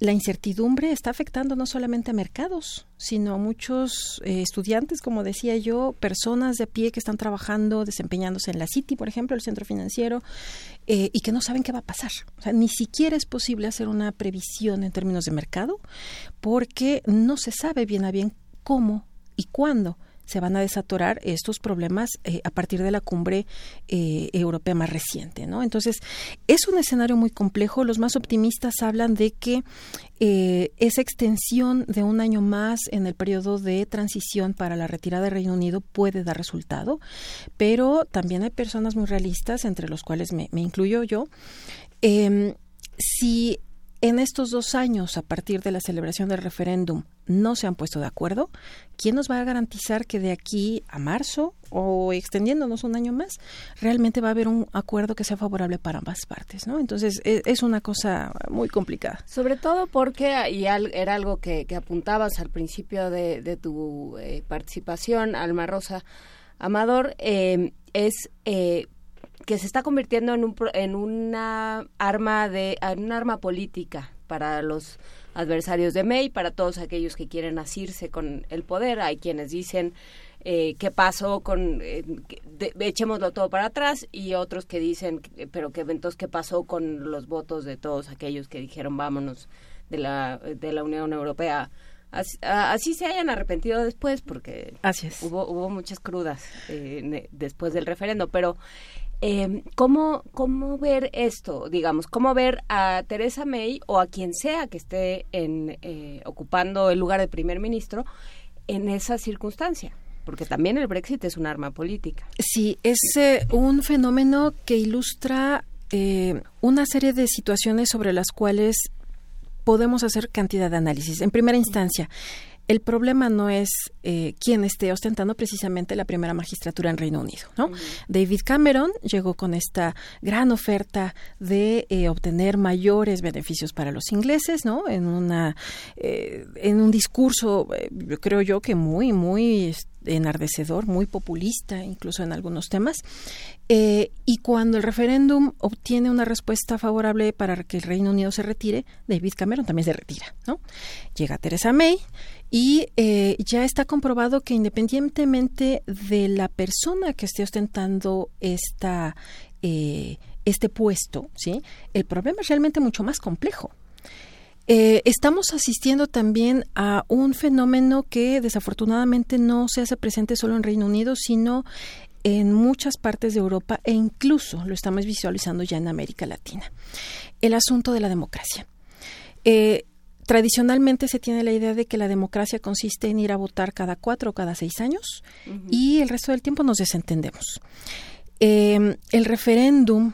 la incertidumbre está afectando no solamente a mercados, sino a muchos eh, estudiantes, como decía yo, personas de a pie que están trabajando, desempeñándose en la City, por ejemplo, el centro financiero, eh, y que no saben qué va a pasar. O sea, ni siquiera es posible hacer una previsión en términos de mercado, porque no se sabe bien a bien cómo y cuándo se van a desatorar estos problemas eh, a partir de la cumbre eh, europea más reciente. ¿no? Entonces, es un escenario muy complejo. Los más optimistas hablan de que eh, esa extensión de un año más en el periodo de transición para la retirada del Reino Unido puede dar resultado, pero también hay personas muy realistas, entre los cuales me, me incluyo yo. Em, si en estos dos años, a partir de la celebración del referéndum, no se han puesto de acuerdo, ¿quién nos va a garantizar que de aquí a marzo o extendiéndonos un año más, realmente va a haber un acuerdo que sea favorable para ambas partes? ¿no? Entonces, e, es, una cosa muy complicada. Sobre todo porque, y era algo que, apuntabas al principio de, tu eh, participación, Alma Rosa Amador, eh, es... Eh, que se está convirtiendo en, un, en una arma de en un arma política para los adversarios de May, para todos aquellos que quieren asirse con el poder. Hay quienes dicen eh, qué pasó con eh, echémoslo todo para atrás y otros que dicen pero que entonces qué pasó con los votos de todos aquellos que dijeron vámonos de la de la Unión Europea Así, se hayan arrepentido después porque hubo hubo muchas crudas eh, después del referendo. Pero eh, ¿cómo, ¿cómo ver esto? Digamos, ¿cómo ver a Teresa May o a quien sea que esté en, eh, ocupando el lugar de primer ministro en esa circunstancia? Porque también el Brexit es un arma política. Sí, es eh, un fenómeno que ilustra eh, una serie de situaciones sobre las cuales podemos hacer cantidad de análisis. En primera instancia, el problema no es eh, quién esté ostentando precisamente la primera magistratura en Reino Unido. ¿no? David Cameron llegó con esta gran oferta de eh, obtener mayores beneficios para los ingleses, ¿no? En una eh, en un discurso, creo yo que muy muy enardecedor, muy populista, incluso en algunos temas. y cuando el referéndum obtiene una respuesta favorable para que el Reino Unido se retire, David Cameron también se retira, ¿no? Llega Teresa May y eh, ya está comprobado que independientemente de la persona que esté ostentando esta, eh, este puesto, ¿sí? el problema es realmente mucho más complejo. Eh, estamos asistiendo también a un fenómeno que desafortunadamente no se hace presente solo en Reino Unido, sino en muchas partes de Europa e incluso lo estamos visualizando ya en América Latina. El asunto de la democracia. Eh, tradicionalmente se tiene la idea de que la democracia consiste en ir a votar cada cuatro o cada seis años y el resto del tiempo nos desentendemos. Em, el referéndum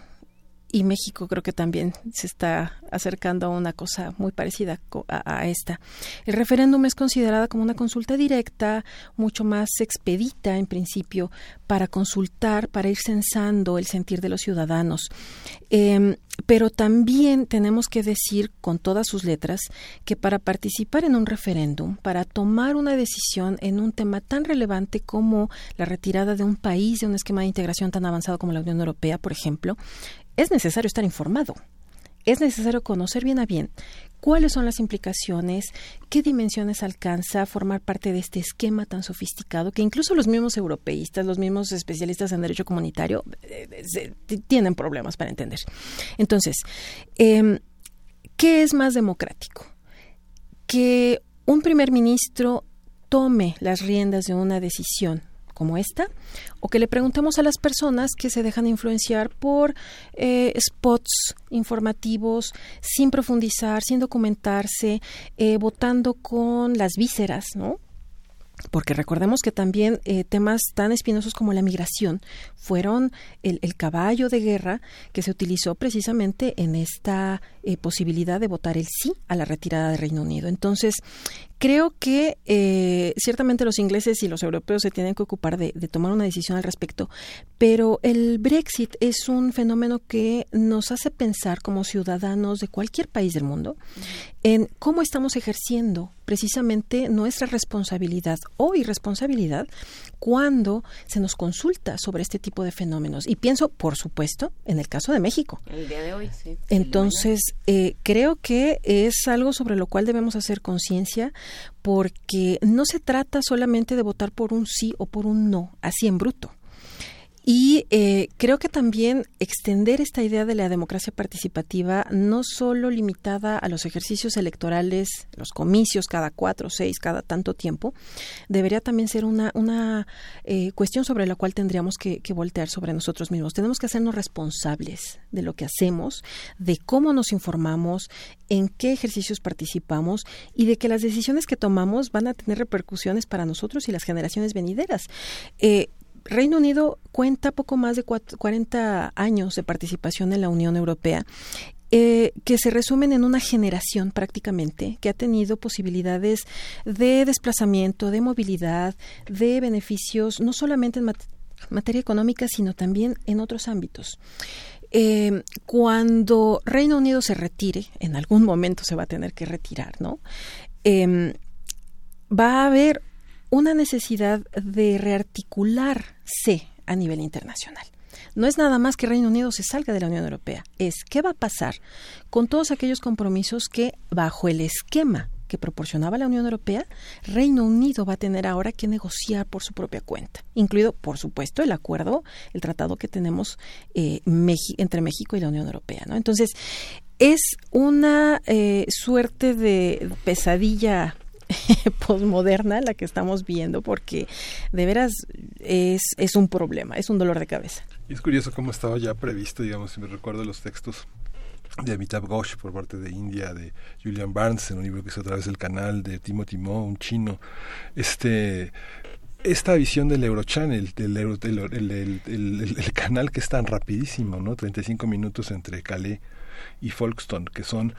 y México creo que también se está acercando a una cosa muy parecida a, esta. El referéndum es considerada como una consulta directa, mucho más expedita en principio, para consultar, para ir censando el sentir de los ciudadanos. Em, pero también tenemos que decir con todas sus letras que para participar en un referéndum, para tomar una decisión en un tema tan relevante como la retirada de un país de un esquema de integración tan avanzado como la Unión Europea, por ejemplo, es necesario estar informado. Es necesario conocer bien a bien cuáles son las implicaciones, qué dimensiones alcanza formar parte de este esquema tan sofisticado que incluso los mismos europeístas, los mismos especialistas en derecho comunitario eh, eh, tienen problemas para entender. Entonces, em, ¿qué es más democrático? Que un primer ministro tome las riendas de una decisión como esta, o que le preguntemos a las personas que se dejan influenciar por eh, spots informativos sin profundizar, sin documentarse, eh, votando con las vísceras, ¿no? porque recordemos que también eh, temas tan espinosos como la migración fueron el, caballo de guerra que se utilizó precisamente en esta posibilidad de votar el sí a la retirada del Reino Unido. Entonces, creo que eh, ciertamente los ingleses y los europeos se tienen que ocupar de, de, tomar una decisión al respecto, pero el Brexit es un fenómeno que nos hace pensar como ciudadanos de cualquier país del mundo en cómo estamos ejerciendo precisamente nuestra responsabilidad o irresponsabilidad cuando se nos consulta sobre este tipo de fenómenos. Y pienso, por supuesto, en el caso de México. El día de hoy, sí. Entonces, eh, creo que es algo sobre lo cual debemos hacer conciencia porque no se trata solamente de votar por un sí o por un no, así en bruto. Y eh, creo que también extender esta idea de la democracia participativa, no solo limitada a los ejercicios electorales, los comicios cada cuatro, seis, cada tanto tiempo, debería también ser una, una eh, cuestión sobre la cual tendríamos que, voltear sobre nosotros mismos. Tenemos que hacernos responsables de lo que hacemos, de cómo nos informamos, en qué ejercicios participamos y de que las decisiones que tomamos van a tener repercusiones para nosotros y las generaciones venideras. Eh, Reino Unido cuenta poco más de 40 años de participación en la Unión Europea eh, que se resumen en una generación prácticamente que ha tenido posibilidades de desplazamiento, de movilidad, de beneficios, no solamente en materia económica, sino también en otros ámbitos. Eh, cuando Reino Unido se retire, en algún momento se va a tener que retirar, ¿no? Em, va a haber una necesidad de rearticularse a nivel internacional. No es nada más que Reino Unido se salga de la Unión Europea, es qué va a pasar con todos aquellos compromisos que, bajo el esquema que proporcionaba la Unión Europea, Reino Unido va a tener ahora que negociar por su propia cuenta, incluido, por supuesto, el acuerdo, el tratado que tenemos eh, entre México y la Unión Europea. ¿no? Entonces, es una eh, suerte de pesadilla posmoderna la que estamos viendo porque de veras es, es un problema, es un dolor de cabeza. Y es curioso cómo estaba ya previsto, digamos, si me recuerdo los textos de Amitabh Ghosh por parte de India, de Julian Barnes en un libro que hizo a través del canal, de Timothy Mo, un chino, este esta visión del Eurochannel, del, Euro, el, el, canal que es tan rapidísimo, ¿no? 35 minutos entre Calais y Folkestone, que son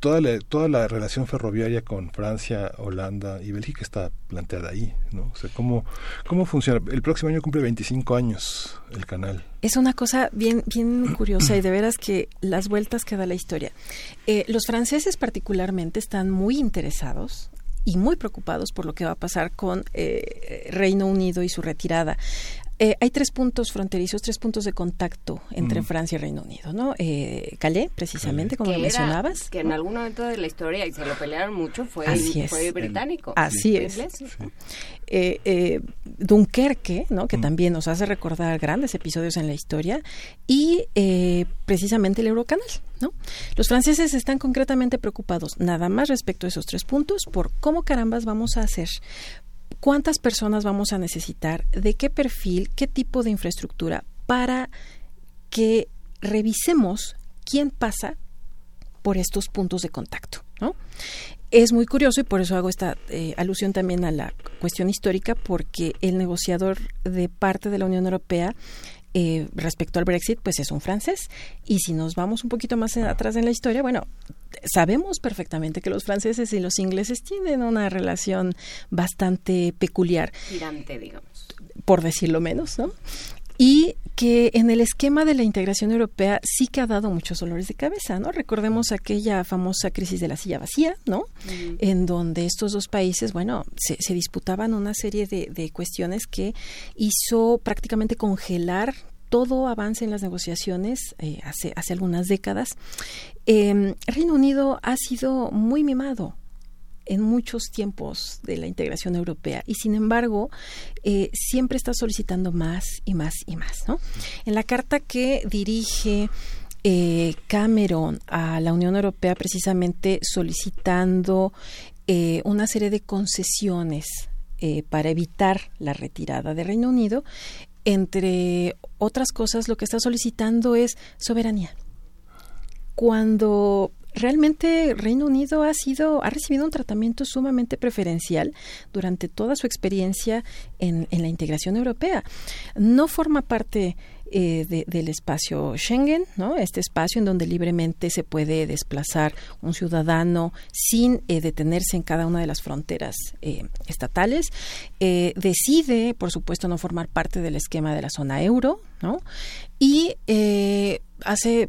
toda la, toda la relación ferroviaria con Francia, Holanda y Bélgica está planteada ahí, ¿no? O sea, ¿cómo, cómo funciona? El próximo año cumple 25 años el canal. Es una cosa bien, bien curiosa y de veras que las vueltas que da la historia. Eh, los franceses particularmente están muy interesados y muy preocupados por lo que va a pasar con eh, Reino Unido y su retirada. Eh, hay tres puntos fronterizos, tres puntos de contacto entre Francia y Reino Unido, ¿no? Eh, Calais, precisamente, como lo mencionabas. Que en algún momento de la historia, y se lo pelearon mucho, fue, fue británico. Así es. Eh, eh, Dunkerque, ¿no? que también nos hace recordar grandes episodios en la historia, y eh, precisamente el Eurocanal. ¿no? Los franceses están concretamente preocupados, nada más respecto a esos tres puntos, por cómo carambas vamos a hacer cuántas personas vamos a necesitar, de qué perfil, qué tipo de infraestructura para que revisemos quién pasa por estos puntos de contacto. ¿no? Es muy curioso y por eso hago esta eh, alusión también a la cuestión histórica, porque el negociador de parte de la Unión Europea eh, respecto al Brexit, pues es un francés. Y si nos vamos un poquito más atrás en la historia, bueno, sabemos perfectamente que los franceses y los ingleses tienen una relación bastante peculiar. Girante, digamos. Por decirlo menos, ¿no? y que en el esquema de la integración europea sí que ha dado muchos dolores de cabeza, ¿no? Recordemos aquella famosa crisis de la silla vacía, ¿no? En donde estos dos países, bueno, se, disputaban una serie de, cuestiones que hizo prácticamente congelar todo avance en las negociaciones eh, hace, hace algunas décadas. Eh, Reino Unido ha sido muy mimado en muchos tiempos de la integración europea y sin embargo eh, siempre está solicitando más y más y más. ¿no? En la carta que dirige eh, Cameron a la Unión Europea precisamente solicitando eh, una serie de concesiones para evitar la retirada de Reino Unido, entre otras cosas lo que está solicitando es soberanía. Cuando realmente Reino Unido ha sido ha recibido un tratamiento sumamente preferencial durante toda su experiencia en, la integración europea. No forma parte eh, del espacio Schengen, ¿no? Este espacio en donde libremente se puede desplazar un ciudadano sin eh, detenerse en cada una de las fronteras eh, estatales. decide, por supuesto, no formar parte del esquema de la zona euro, ¿no? Y hace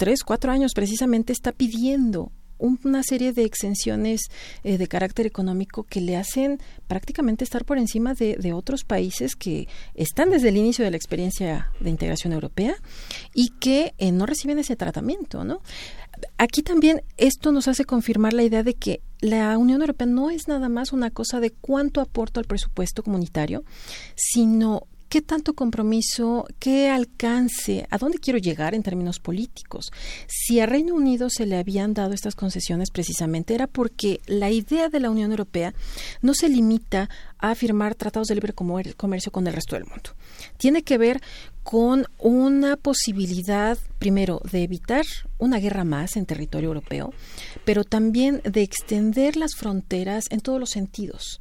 tres, cuatro años precisamente está pidiendo una serie de exenciones eh, de carácter económico que le hacen prácticamente estar por encima de, otros países que están desde el inicio de la experiencia de integración europea y que eh, no reciben ese tratamiento, ¿no? Aquí también esto nos hace confirmar la idea de que la Unión Europea no es nada más una cosa de cuánto aporto al presupuesto comunitario, sino qué tanto compromiso, qué alcance, a dónde quiero llegar en términos políticos. Si a Reino Unido se le habían dado estas concesiones precisamente era porque la idea de la Unión Europea no se limita a firmar tratados de libre comercio con el resto del mundo. Tiene que ver con una posibilidad, primero, de evitar una guerra más en territorio europeo, pero también de extender las fronteras en todos los sentidos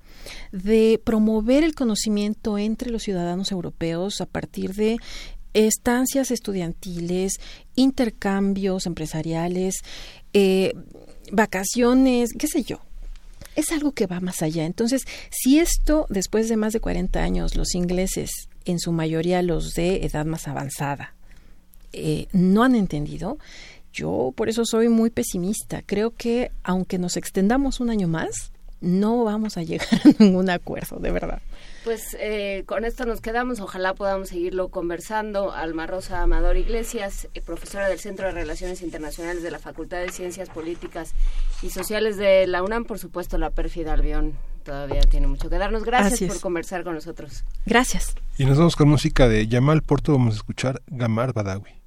de promover el conocimiento entre los ciudadanos europeos a partir de estancias estudiantiles, intercambios empresariales, eh, vacaciones, qué sé yo. Es algo que va más allá. Entonces, si esto, después de más de 40 años, los ingleses, en su mayoría los de edad más avanzada, eh, no han entendido, yo por eso soy muy pesimista. Creo que aunque nos extendamos un año más, no vamos a llegar a ningún acuerdo, de verdad. Pues eh, con esto nos quedamos. Ojalá podamos seguirlo conversando. Alma Rosa Amador Iglesias, eh, profesora del Centro de Relaciones Internacionales de la Facultad de Ciencias Políticas y Sociales de la UNAM. Por supuesto, la pérfida Albión todavía tiene mucho que darnos. Gracias por conversar con nosotros. Gracias. Y nos vamos con música de Yamal Porto. Vamos a escuchar Gamar Badawi.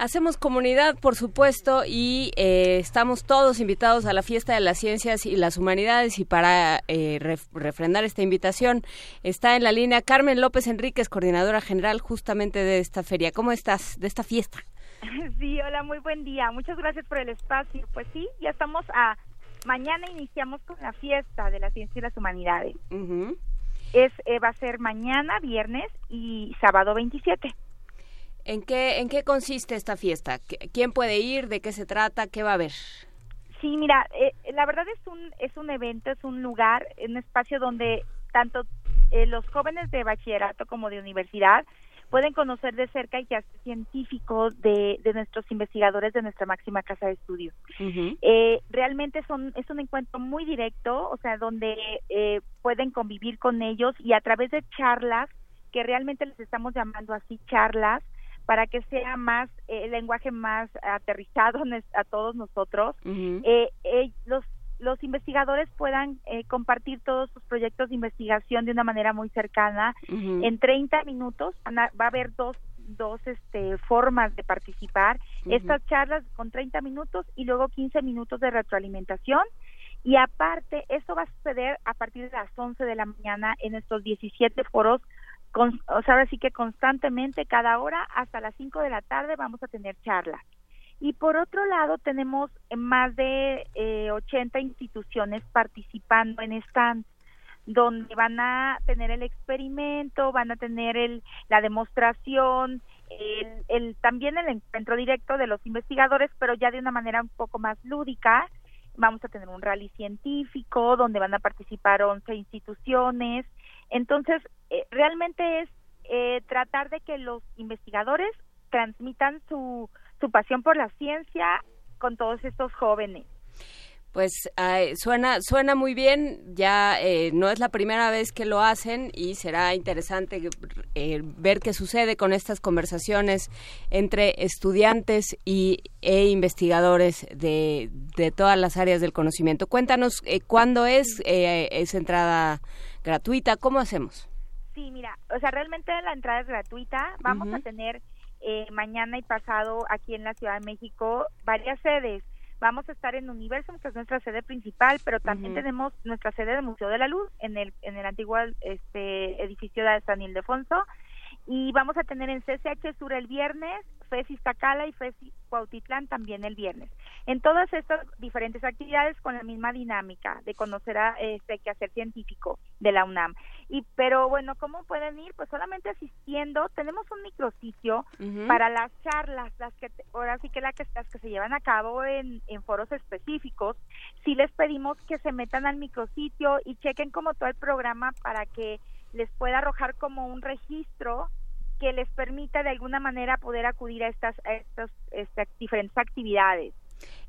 Hacemos comunidad, por supuesto, y eh, estamos todos invitados a la fiesta de las ciencias y las humanidades. Y para eh, refrendar esta invitación, está en la línea Carmen López Enríquez, coordinadora general justamente de esta feria. ¿Cómo estás de esta fiesta? Sí, hola, muy buen día. Muchas gracias por el espacio. Pues sí, ya estamos a mañana iniciamos con la fiesta de la ciencia y las humanidades. Es eh, va a ser mañana, viernes y sábado 27. ¿En qué, ¿En qué consiste esta fiesta? ¿Quién puede ir? ¿De qué se trata? ¿Qué va a haber? Sí, mira, eh, la verdad es un, es un evento, es un lugar, un espacio donde tanto eh, los jóvenes de bachillerato como de universidad pueden conocer de cerca y que hace científicos de, de, nuestros investigadores de nuestra máxima casa de estudios. eh, realmente son, es un encuentro muy directo, o sea, donde eh, pueden convivir con ellos y a través de charlas, que realmente les estamos llamando así charlas, para que sea más eh, el lenguaje más aterrizado a todos nosotros eh, eh, los los investigadores puedan compartir todos sus proyectos de investigación de una manera muy cercana. En 30 minutos va a haber dos dos este formas de participar. Estas charlas con 30 minutos y luego 15 minutos de retroalimentación. Y aparte esto va a suceder a partir de las 11 de la mañana en estos 17 foros o sea, ahora sí que constantemente, cada hora, hasta las 5 de la tarde vamos a tener charlas. Y por otro lado, tenemos más de eh, 80 instituciones participando en stands, donde van a tener el experimento, van a tener el, la demostración, el, el, también el encuentro directo de los investigadores, pero ya de una manera un poco más lúdica. Vamos a tener un rally científico donde van a participar 11 instituciones entonces, eh, realmente es eh, tratar de que los investigadores transmitan su, su pasión por la ciencia con todos estos jóvenes. Pues suena suena muy bien. Ya eh, no es la primera vez que lo hacen y será interesante ver qué sucede con estas conversaciones entre estudiantes y e investigadores de, de todas las áreas del conocimiento. Cuéntanos cuándo es esa entrada gratuita? ¿Cómo hacemos? Sí, mira, o sea, realmente la entrada es gratuita. Vamos a tener eh, mañana y pasado aquí en la Ciudad de México varias sedes. Vamos a estar en Universum, que es nuestra sede principal, pero también tenemos nuestra sede del Museo de la Luz en el en el antiguo este edificio de San Ildefonso y vamos a tener en CCH Sur el viernes, FES Iztacala y FES Cuautitlán también el viernes. En todas estas diferentes actividades con la misma dinámica de conocer a este quehacer científico de la UNAM. Y pero bueno, ¿cómo pueden ir? Pues solamente asistiendo. Tenemos un micrositio para las charlas, las que ahora sí que las que, las que se llevan a cabo en, en foros específicos. Sí les pedimos que se metan al micrositio y chequen como todo el programa para que les pueda arrojar como un registro que les permita de alguna manera poder acudir a estas, a estas, diferentes actividades.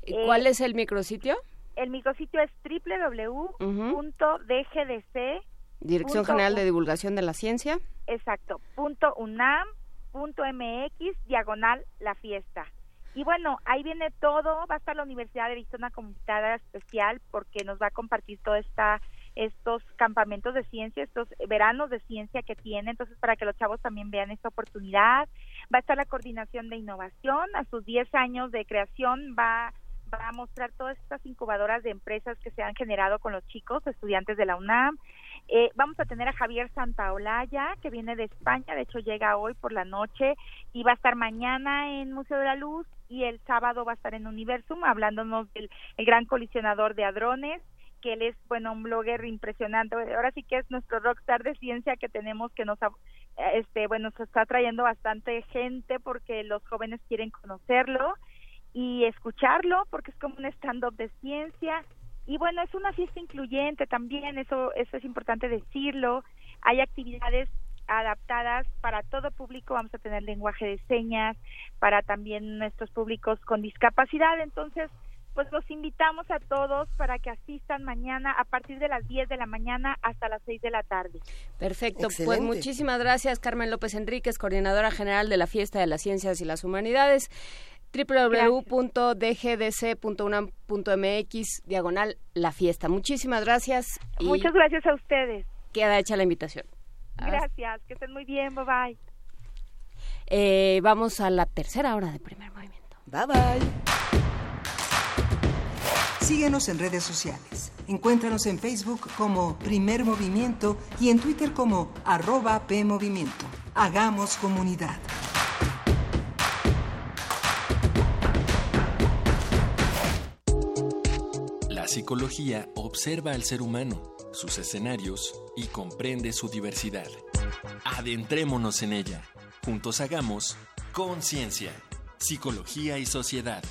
¿Y ¿Cuál eh, es el micrositio? El micrositio es www.dgdc. Dirección General de Divulgación de la Ciencia. Exacto, punto UNAM, punto MX, diagonal la fiesta. Y bueno, ahí viene todo, va a estar la Universidad de Arizona como invitada especial porque nos va a compartir toda esta estos campamentos de ciencia, estos veranos de ciencia que tiene, entonces para que los chavos también vean esta oportunidad. Va a estar la coordinación de innovación, a sus 10 años de creación va, va a mostrar todas estas incubadoras de empresas que se han generado con los chicos, estudiantes de la UNAM. Eh, vamos a tener a Javier Santaolalla, que viene de España, de hecho llega hoy por la noche y va a estar mañana en Museo de la Luz y el sábado va a estar en Universum hablándonos del el gran colisionador de hadrones que él es, bueno, un blogger impresionante. Ahora sí que es nuestro rockstar de ciencia que tenemos que nos, este, bueno, se está trayendo bastante gente porque los jóvenes quieren conocerlo y escucharlo porque es como un stand-up de ciencia. Y bueno, es una fiesta incluyente también, eso, eso es importante decirlo. Hay actividades adaptadas para todo público, vamos a tener lenguaje de señas, para también nuestros públicos con discapacidad, entonces pues los invitamos a todos para que asistan mañana a partir de las 10 de la mañana hasta las 6 de la tarde. Perfecto, pues muchísimas gracias Carmen López Enríquez, coordinadora general de la Fiesta de las Ciencias y las Humanidades www.dgdc.unam.mx diagonal la fiesta. Muchísimas gracias. Muchas gracias a ustedes. Queda hecha la invitación. Gracias, que estén muy bien, bye bye. Eh, vamos a la tercera hora de primer movimiento. Bye bye. Síguenos en redes sociales. Encuéntranos en Facebook como Primer Movimiento y en Twitter como arroba PMovimiento. Hagamos comunidad. La psicología observa al ser humano, sus escenarios y comprende su diversidad. Adentrémonos en ella. Juntos hagamos Conciencia, Psicología y Sociedad.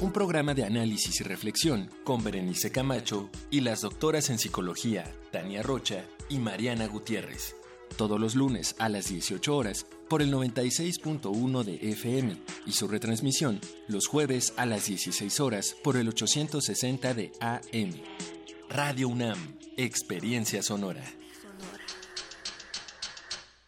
Un programa de análisis y reflexión con Berenice Camacho y las doctoras en psicología Tania Rocha y Mariana Gutiérrez. Todos los lunes a las 18 horas por el 96.1 de FM y su retransmisión los jueves a las 16 horas por el 860 de AM. Radio UNAM, Experiencia Sonora.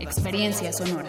Experiencia sonora.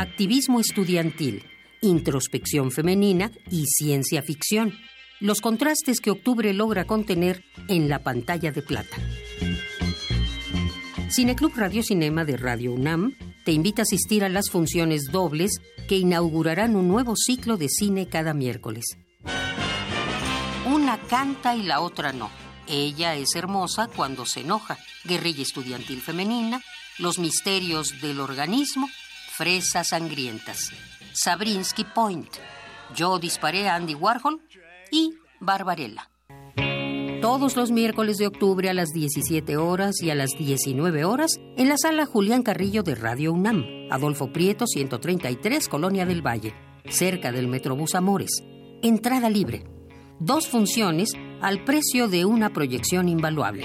Activismo estudiantil, introspección femenina y ciencia ficción. Los contrastes que octubre logra contener en la pantalla de plata. Cineclub Radio Cinema de Radio UNAM te invita a asistir a las funciones dobles que inaugurarán un nuevo ciclo de cine cada miércoles. Una canta y la otra no. Ella es hermosa cuando se enoja. Guerrilla estudiantil femenina, los misterios del organismo, fresas sangrientas. Sabrinsky Point. Yo disparé a Andy Warhol y Barbarella. Todos los miércoles de octubre a las 17 horas y a las 19 horas en la sala Julián Carrillo de Radio UNAM, Adolfo Prieto 133, Colonia del Valle, cerca del Metrobús Amores. Entrada libre. Dos funciones al precio de una proyección invaluable.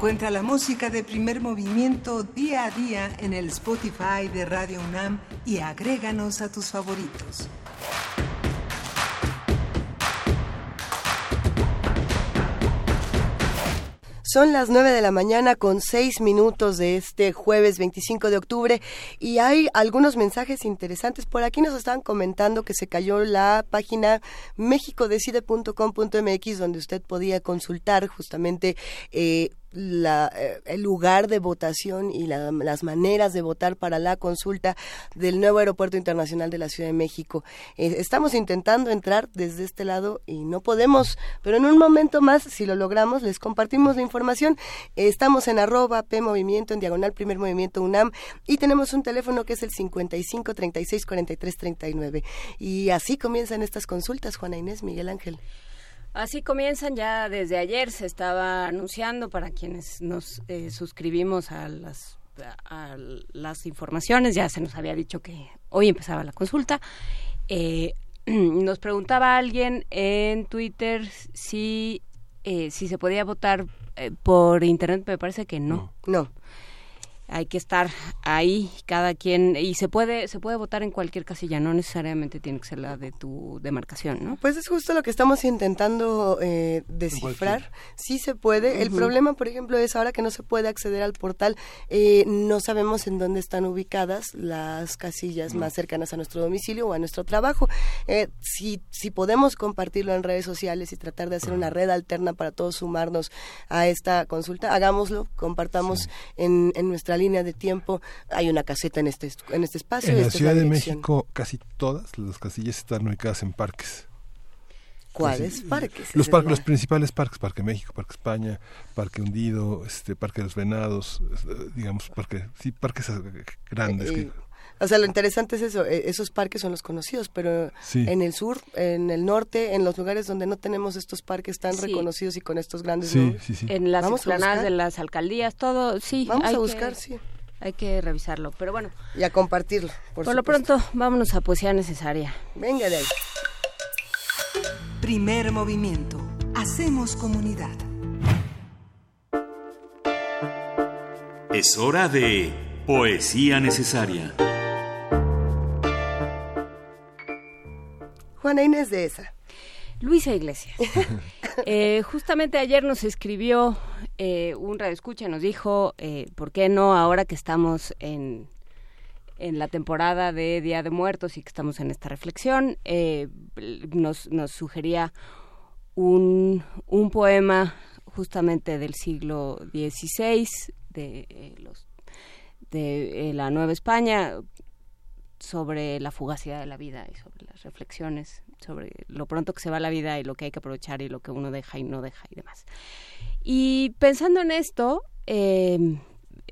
Encuentra la música de primer movimiento día a día en el Spotify de Radio UNAM y agréganos a tus favoritos. Son las 9 de la mañana con 6 minutos de este jueves 25 de octubre y hay algunos mensajes interesantes. Por aquí nos están comentando que se cayó la página mexicodecide.com.mx donde usted podía consultar justamente eh, la, eh, el lugar de votación y las maneras de votar para la consulta del nuevo aeropuerto internacional de la Ciudad de México. Eh, estamos intentando entrar desde este lado y no podemos, pero en un momento más, si lo logramos, les compartimos la información. estamos en arroba P Movimiento, en diagonal Primer Movimiento UNAM, y tenemos un teléfono que es el 55 36 43 39. Y así comienzan estas consultas, Juana Inés, Miguel Ángel. Así comienzan ya desde ayer, se estaba anunciando para quienes nos eh, suscribimos a las, a las informaciones, ya se nos había dicho que hoy empezaba la consulta. Eh, nos preguntaba alguien en Twitter si, eh, si se podía votar por internet, me parece que no. No hay que estar ahí cada quien y se puede se puede votar en cualquier casilla no necesariamente tiene que ser la de tu demarcación no pues es justo lo que estamos intentando eh, descifrar. Sí se puede. El problema por ejemplo es ahora que no se puede acceder al portal eh, no sabemos en dónde están ubicadas las casillas más cercanas a nuestro domicilio o a nuestro trabajo. Eh, si si podemos compartirlo en redes sociales y tratar de hacer una red alterna para todos sumarnos a esta consulta hagámoslo compartamos en, en nuestra línea de tiempo. Hay una caseta en este, en este espacio. En la Ciudad de México casi todas las casillas están ubicadas en parques. ¿Cuáles parques? Los parques, los principales parques, Parque México, Parque España, Parque Hundido, este Parque de los Venados, digamos, parque, sí, parques grandes. Eh, o sea, lo interesante es eso, eh, esos parques son los conocidos, pero en el sur, en el norte, en los lugares donde no tenemos estos parques tan reconocidos y con estos grandes sí, en las explanadas de las alcaldías, todo, sí. Vamos a buscar, sí. Hay que revisarlo, pero bueno. Y a compartirlo, por, por lo pronto, vámonos a poesía necesaria. Venga de ahí. Primer movimiento. Hacemos comunidad. Es hora de poesía necesaria. Juana Inés de esa. Luisa Iglesias. Eh, justamente ayer nos escribió eh, un radioescucha, nos dijo, eh, ¿por qué no ahora que estamos en, en la temporada de Día de Muertos y que estamos en esta reflexión, nos, nos sugería un, un poema justamente del siglo XVI, de, los, de la Nueva España, sobre la fugacidad de la vida y sobre las reflexiones sobre lo pronto que se va la vida y lo que hay que aprovechar y lo que uno deja y no deja y demás. Y pensando en esto, em,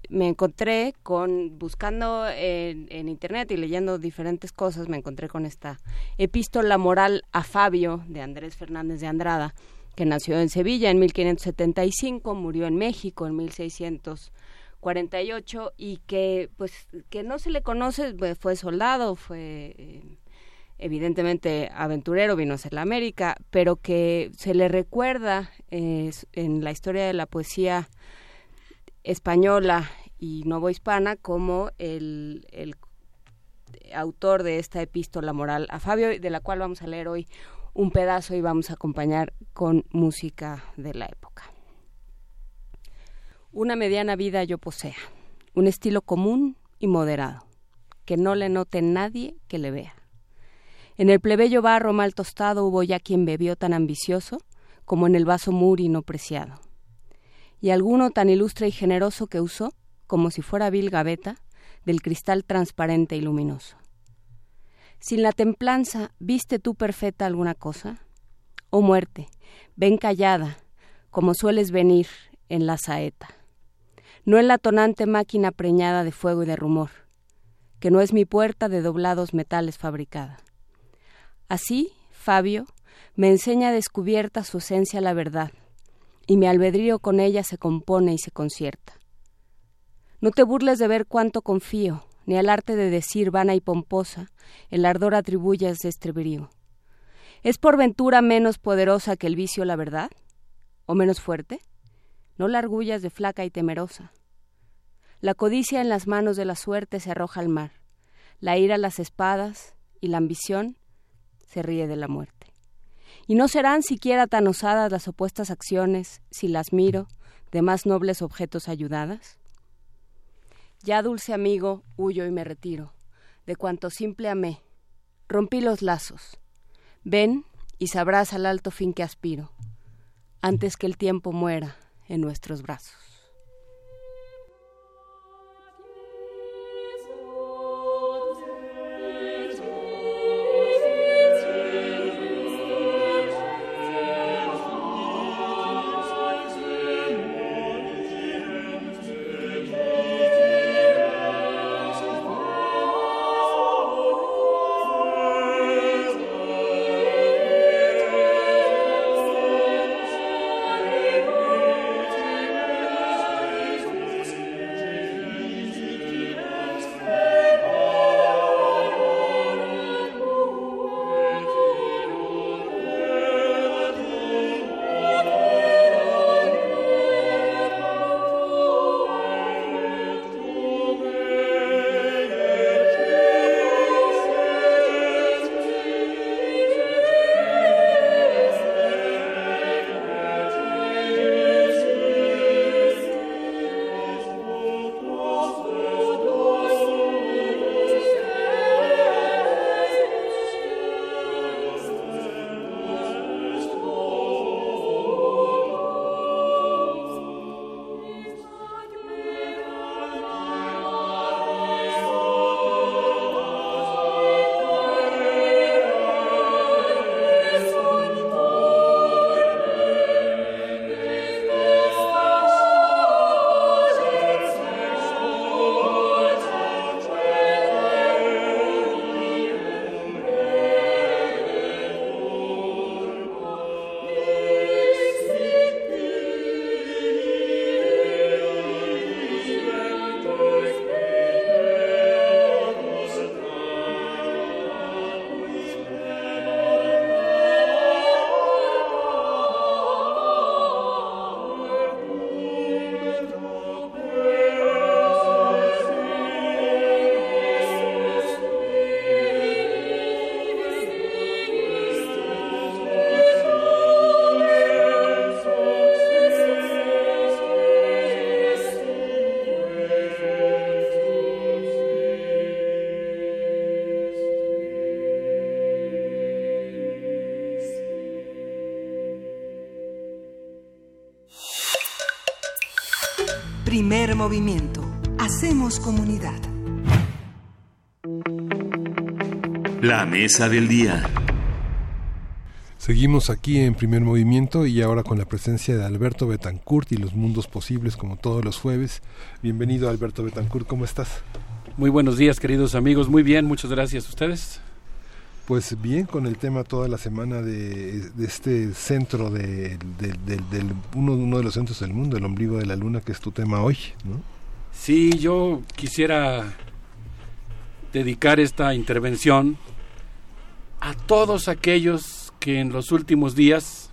me encontré con, buscando en, internet y leyendo diferentes cosas, me encontré con esta epístola moral a Fabio de Andrés Fernández de Andrada, que nació en Sevilla en 1575, murió en México en 1600 48 y que pues que no se le conoce pues, fue soldado fue eh, evidentemente aventurero vino a ser la América pero que se le recuerda eh, en la historia de la poesía española y novohispana como el, el autor de esta epístola moral a Fabio de la cual vamos a leer hoy un pedazo y vamos a acompañar con música de la época una mediana vida yo posea, un estilo común y moderado, que no le note nadie que le vea. En el plebeyo barro mal tostado hubo ya quien bebió tan ambicioso como en el vaso muri no preciado. Y alguno tan ilustre y generoso que usó, como si fuera vil gaveta, del cristal transparente y luminoso. Sin la templanza, ¿viste tú perfecta alguna cosa? Oh muerte, ven callada, como sueles venir en la saeta no en la tonante máquina preñada de fuego y de rumor, que no es mi puerta de doblados metales fabricada. Así, Fabio, me enseña descubierta su esencia la verdad, y mi albedrío con ella se compone y se concierta. No te burles de ver cuánto confío, ni al arte de decir vana y pomposa, el ardor atribuyas de este brío. ¿Es por ventura menos poderosa que el vicio la verdad? ¿O menos fuerte? No la argullas de flaca y temerosa. La codicia en las manos de la suerte se arroja al mar, la ira las espadas y la ambición se ríe de la muerte. Y no serán siquiera tan osadas las opuestas acciones si las miro de más nobles objetos ayudadas. Ya, dulce amigo, huyo y me retiro, de cuanto simple amé. Rompí los lazos. Ven y sabrás al alto fin que aspiro, antes que el tiempo muera en nuestros brazos. Movimiento. Hacemos comunidad. La mesa del día. Seguimos aquí en primer movimiento y ahora con la presencia de Alberto Betancourt y los mundos posibles como todos los jueves. Bienvenido Alberto Betancourt, ¿cómo estás? Muy buenos días queridos amigos, muy bien, muchas gracias. ¿Ustedes? Pues bien, con el tema toda la semana de, este centro de, uno, uno de los centros del mundo, el ombligo de la luna, que es tu tema hoy, ¿no? Sí, yo quisiera dedicar esta intervención a todos aquellos que en los últimos días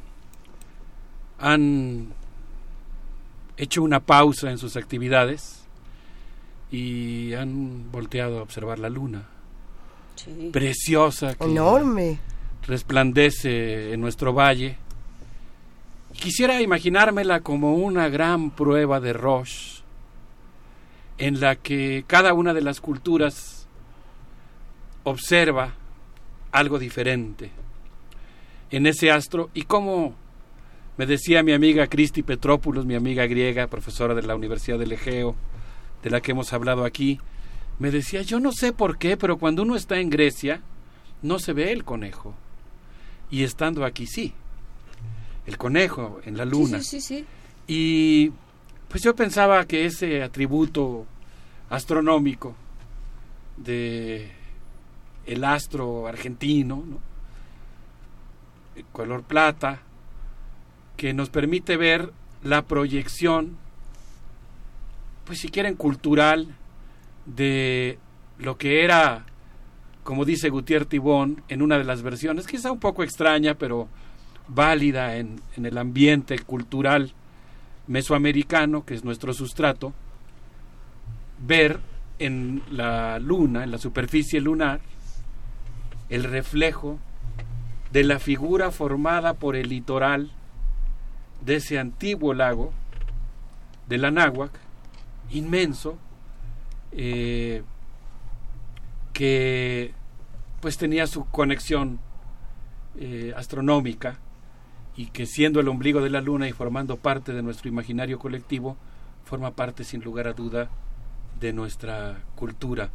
han hecho una pausa en sus actividades y han volteado a observar la luna preciosa. Enorme. Resplandece en nuestro valle. Quisiera imaginármela como una gran prueba de Roche, en la que cada una de las culturas observa algo diferente en ese astro y como me decía mi amiga Cristi Petrópolis, mi amiga griega, profesora de la Universidad del Egeo, de la que hemos hablado aquí, me decía, yo no sé por qué, pero cuando uno está en Grecia, no se ve el conejo. Y estando aquí sí. El conejo en la luna. Sí, sí, sí, Y pues yo pensaba que ese atributo astronómico de el astro argentino, ¿no? el color plata, que nos permite ver la proyección, pues si quieren, cultural de lo que era, como dice Gutiérrez Tibón, en una de las versiones, quizá un poco extraña, pero válida en, en el ambiente cultural mesoamericano, que es nuestro sustrato, ver en la luna, en la superficie lunar, el reflejo de la figura formada por el litoral de ese antiguo lago del Anáhuac, inmenso, eh, que pues tenía su conexión eh, astronómica y que siendo el ombligo de la luna y formando parte de nuestro imaginario colectivo, forma parte sin lugar a duda de nuestra cultura.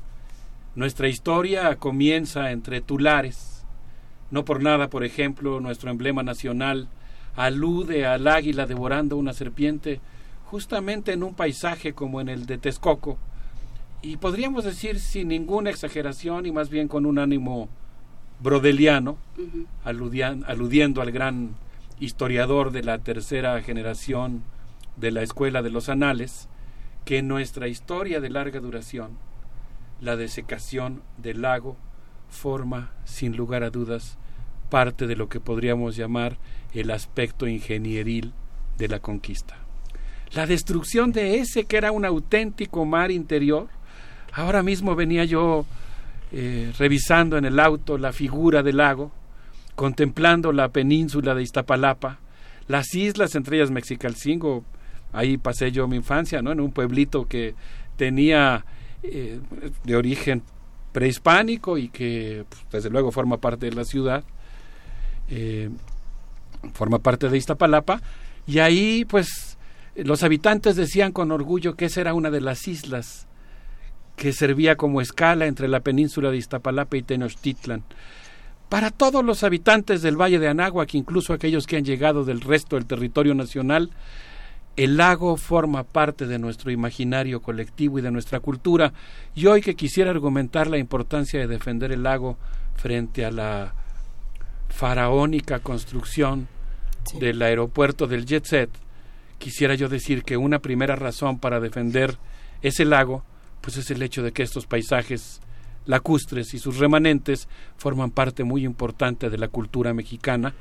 Nuestra historia comienza entre tulares. No por nada, por ejemplo, nuestro emblema nacional alude al águila devorando una serpiente justamente en un paisaje como en el de Texcoco, y podríamos decir sin ninguna exageración y más bien con un ánimo brodeliano, aludiendo al gran historiador de la tercera generación de la Escuela de los Anales, que en nuestra historia de larga duración, la desecación del lago forma, sin lugar a dudas, parte de lo que podríamos llamar el aspecto ingenieril de la conquista. La destrucción de ese que era un auténtico mar interior, Ahora mismo venía yo eh, revisando en el auto la figura del lago, contemplando la península de Iztapalapa, las islas, entre ellas Mexicalcingo, ahí pasé yo mi infancia, ¿no? En un pueblito que tenía eh, de origen prehispánico y que pues, desde luego forma parte de la ciudad, eh, forma parte de Iztapalapa, y ahí pues los habitantes decían con orgullo que esa era una de las islas que servía como escala entre la península de Iztapalapa y Tenochtitlan. Para todos los habitantes del Valle de Anáhuac, incluso aquellos que han llegado del resto del territorio nacional, el lago forma parte de nuestro imaginario colectivo y de nuestra cultura. Y hoy que quisiera argumentar la importancia de defender el lago frente a la faraónica construcción del aeropuerto del Jet Set, quisiera yo decir que una primera razón para defender ese lago pues es el hecho de que estos paisajes lacustres y sus remanentes forman parte muy importante de la cultura mexicana.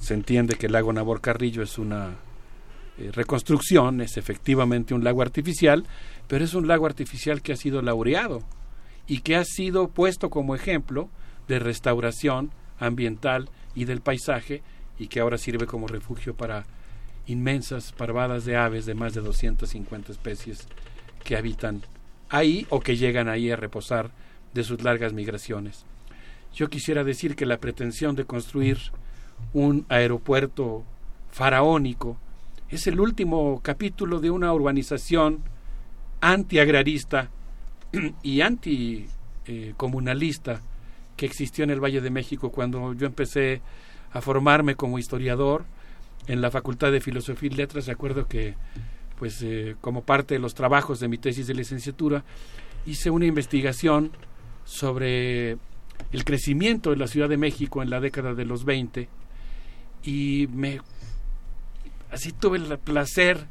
Se entiende que el lago Nabor Carrillo es una eh, reconstrucción, es efectivamente un lago artificial, pero es un lago artificial que ha sido laureado y que ha sido puesto como ejemplo de restauración ambiental y del paisaje y que ahora sirve como refugio para inmensas parvadas de aves de más de 250 especies que habitan ahí o que llegan ahí a reposar de sus largas migraciones. Yo quisiera decir que la pretensión de construir un aeropuerto faraónico es el último capítulo de una urbanización antiagrarista y anticomunalista que existió en el Valle de México cuando yo empecé a formarme como historiador en la Facultad de Filosofía y Letras. Recuerdo que, pues, eh, como parte de los trabajos de mi tesis de licenciatura, hice una investigación sobre el crecimiento de la Ciudad de México en la década de los 20 y me así tuve el placer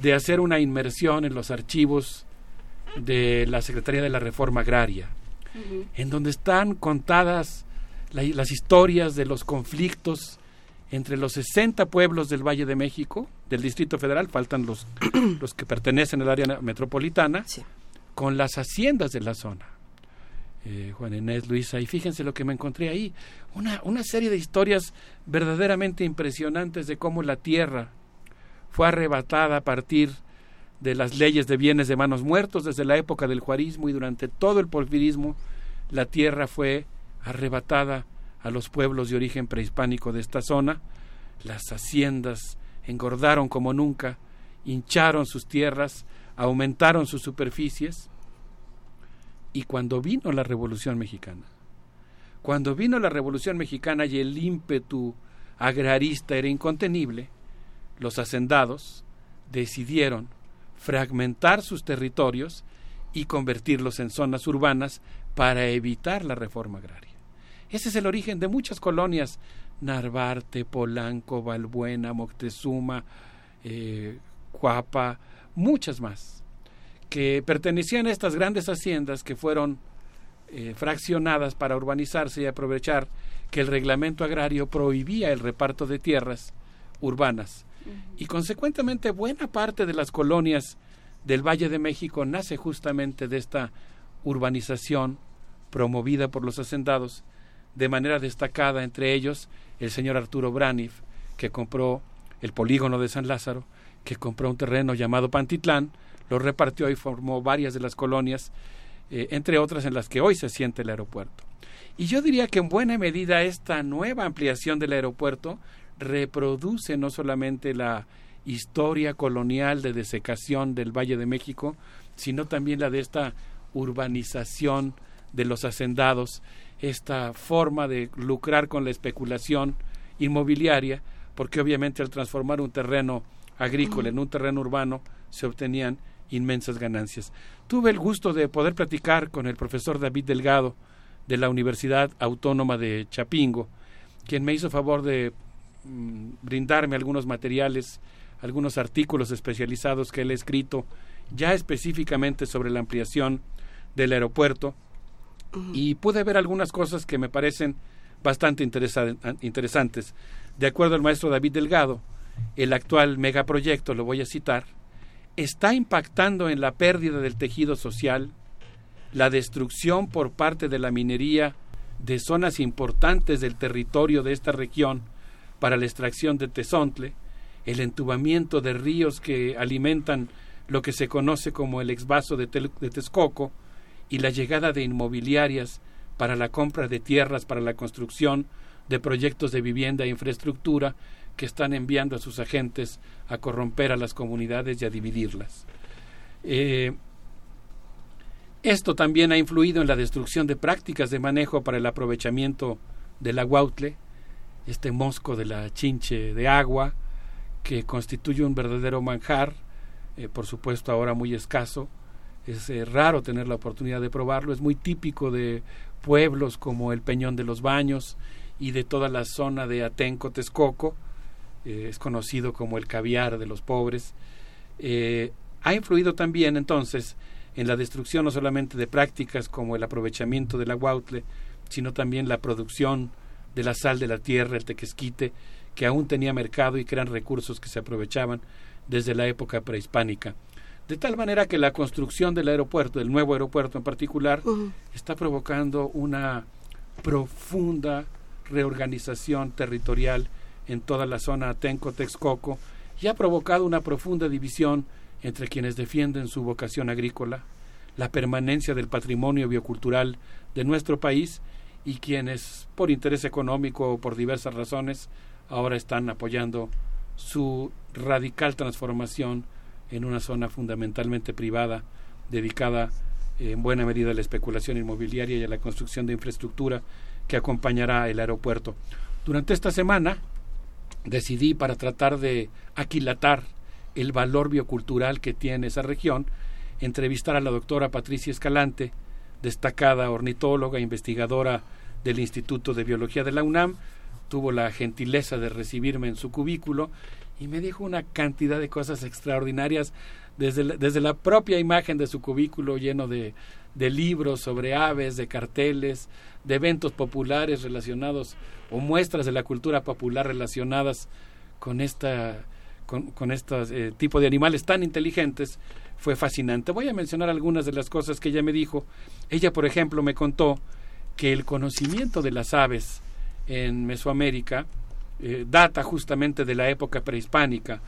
de hacer una inmersión en los archivos de la Secretaría de la Reforma Agraria, en donde están contadas las historias de los conflictos entre los 60 pueblos del Valle de México, del Distrito Federal, faltan los, los que pertenecen al área metropolitana, con las haciendas de la zona. Eh, Juan Inés, Luisa, y fíjense lo que me encontré ahí, una, una serie de historias verdaderamente impresionantes de cómo la tierra fue arrebatada a partir de las leyes de bienes de manos muertos desde la época del juarismo y durante todo el porfirismo la tierra fue arrebatada a los pueblos de origen prehispánico de esta zona, las haciendas engordaron como nunca, hincharon sus tierras, aumentaron sus superficies, y cuando vino la Revolución Mexicana, cuando vino la Revolución Mexicana y el ímpetu agrarista era incontenible, los hacendados decidieron fragmentar sus territorios y convertirlos en zonas urbanas para evitar la reforma agraria. Ese es el origen de muchas colonias, Narvarte, Polanco, Balbuena, Moctezuma, eh, Cuapa, muchas más, que pertenecían a estas grandes haciendas que fueron eh, fraccionadas para urbanizarse y aprovechar que el reglamento agrario prohibía el reparto de tierras urbanas. Y consecuentemente buena parte de las colonias del Valle de México nace justamente de esta urbanización promovida por los hacendados de manera destacada entre ellos el señor Arturo Braniff, que compró el polígono de San Lázaro, que compró un terreno llamado Pantitlán, lo repartió y formó varias de las colonias, eh, entre otras en las que hoy se siente el aeropuerto. Y yo diría que en buena medida esta nueva ampliación del aeropuerto reproduce no solamente la historia colonial de desecación del Valle de México, sino también la de esta urbanización de los hacendados esta forma de lucrar con la especulación inmobiliaria, porque obviamente al transformar un terreno agrícola en un terreno urbano se obtenían inmensas ganancias. Tuve el gusto de poder platicar con el profesor David Delgado de la Universidad Autónoma de Chapingo, quien me hizo favor de mm, brindarme algunos materiales, algunos artículos especializados que él ha escrito ya específicamente sobre la ampliación del aeropuerto y pude ver algunas cosas que me parecen bastante interesantes. De acuerdo al maestro David Delgado, el actual megaproyecto, lo voy a citar, está impactando en la pérdida del tejido social, la destrucción por parte de la minería de zonas importantes del territorio de esta región para la extracción de tesontle, el entubamiento de ríos que alimentan lo que se conoce como el exvaso de, de Texcoco, y la llegada de inmobiliarias para la compra de tierras para la construcción de proyectos de vivienda e infraestructura que están enviando a sus agentes a corromper a las comunidades y a dividirlas. Eh, esto también ha influido en la destrucción de prácticas de manejo para el aprovechamiento del aguautle, este mosco de la chinche de agua, que constituye un verdadero manjar, eh, por supuesto ahora muy escaso, es eh, raro tener la oportunidad de probarlo, es muy típico de pueblos como el Peñón de los Baños y de toda la zona de Atenco, Texcoco, eh, es conocido como el caviar de los pobres. Eh, ha influido también entonces en la destrucción no solamente de prácticas como el aprovechamiento del aguautle, sino también la producción de la sal de la tierra, el tequesquite, que aún tenía mercado y que eran recursos que se aprovechaban desde la época prehispánica. De tal manera que la construcción del aeropuerto, del nuevo aeropuerto en particular, está provocando una profunda reorganización territorial en toda la zona Atenco-Texcoco y ha provocado una profunda división entre quienes defienden su vocación agrícola, la permanencia del patrimonio biocultural de nuestro país y quienes, por interés económico o por diversas razones, ahora están apoyando su radical transformación en una zona fundamentalmente privada, dedicada en buena medida a la especulación inmobiliaria y a la construcción de infraestructura que acompañará el aeropuerto. Durante esta semana decidí para tratar de aquilatar el valor biocultural que tiene esa región, entrevistar a la doctora Patricia Escalante, destacada ornitóloga, investigadora del Instituto de Biología de la UNAM, tuvo la gentileza de recibirme en su cubículo y me dijo una cantidad de cosas extraordinarias desde la, desde la propia imagen de su cubículo lleno de, de libros sobre aves, de carteles, de eventos populares relacionados o muestras de la cultura popular relacionadas con esta con, con este eh, tipo de animales tan inteligentes fue fascinante. Voy a mencionar algunas de las cosas que ella me dijo. Ella, por ejemplo, me contó que el conocimiento de las aves en Mesoamérica eh, data justamente de la época prehispánica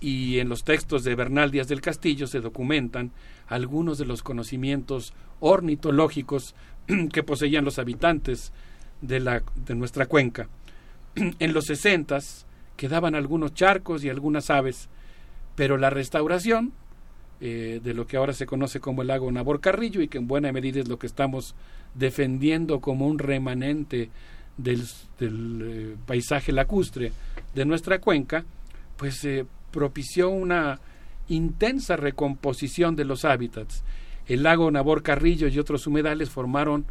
y en los textos de Bernal Díaz del Castillo se documentan algunos de los conocimientos ornitológicos que poseían los habitantes de, la, de nuestra cuenca. en los sesentas quedaban algunos charcos y algunas aves, pero la restauración eh, de lo que ahora se conoce como el lago Nabor Carrillo y que en buena medida es lo que estamos defendiendo como un remanente del, eh, paisaje lacustre de nuestra cuenca, pues eh, propició una intensa recomposición de los hábitats. El lago Nabor Carrillo y otros humedales formaron,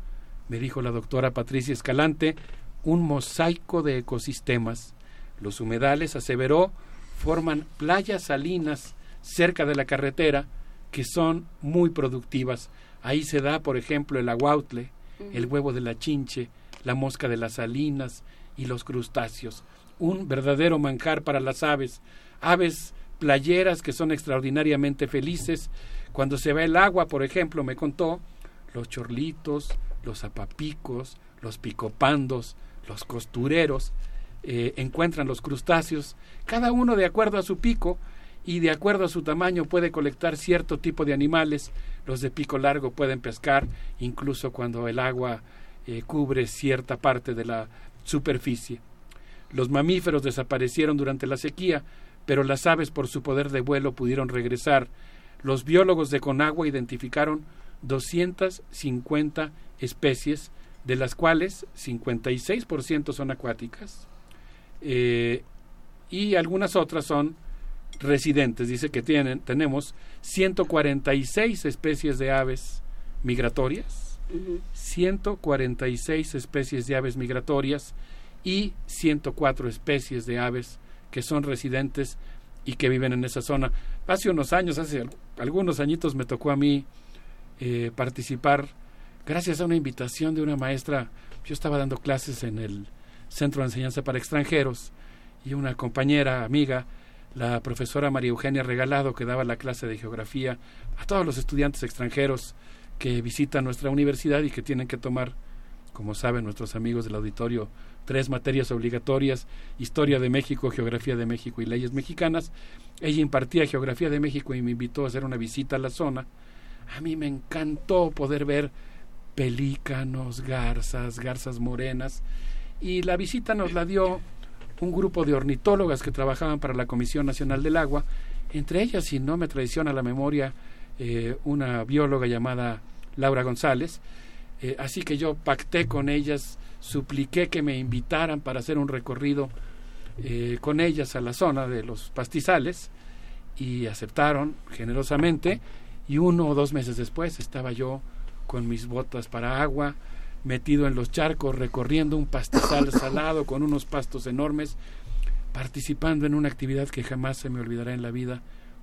me dijo la doctora Patricia Escalante, un mosaico de ecosistemas. Los humedales, aseveró, forman playas salinas cerca de la carretera que son muy productivas. Ahí se da, por ejemplo, el aguautle, el huevo de la chinche, la mosca de las salinas y los crustáceos. Un verdadero manjar para las aves. Aves playeras que son extraordinariamente felices. Cuando se va el agua, por ejemplo, me contó, los chorlitos, los zapapicos, los picopandos, los costureros, eh, encuentran los crustáceos, cada uno de acuerdo a su pico y de acuerdo a su tamaño puede colectar cierto tipo de animales. Los de pico largo pueden pescar incluso cuando el agua eh, cubre cierta parte de la superficie. Los mamíferos desaparecieron durante la sequía, pero las aves por su poder de vuelo pudieron regresar. Los biólogos de Conagua identificaron 250 especies, de las cuales 56% son acuáticas eh, y algunas otras son residentes. Dice que tienen, tenemos 146 especies de aves migratorias, 146 especies de aves migratorias y 104 especies de aves que son residentes y que viven en esa zona. Hace unos años, hace algunos añitos me tocó a mí eh, participar gracias a una invitación de una maestra. Yo estaba dando clases en el Centro de Enseñanza para Extranjeros y una compañera, amiga, la profesora María Eugenia Regalado, que daba la clase de geografía a todos los estudiantes extranjeros que visitan nuestra universidad y que tienen que tomar, como saben nuestros amigos del auditorio, tres materias obligatorias, Historia de México, Geografía de México y Leyes Mexicanas. Ella impartía Geografía de México y me invitó a hacer una visita a la zona. A mí me encantó poder ver pelícanos, garzas, garzas morenas, y la visita nos la dio un grupo de ornitólogas que trabajaban para la Comisión Nacional del Agua, entre ellas, si no me traiciona la memoria, eh, una bióloga llamada Laura González, eh, así que yo pacté con ellas supliqué que me invitaran para hacer un recorrido eh, con ellas a la zona de los pastizales y aceptaron generosamente. Y uno o dos meses después estaba yo con mis botas para agua, metido en los charcos, recorriendo un pastizal salado con unos pastos enormes, participando en una actividad que jamás se me olvidará en la vida,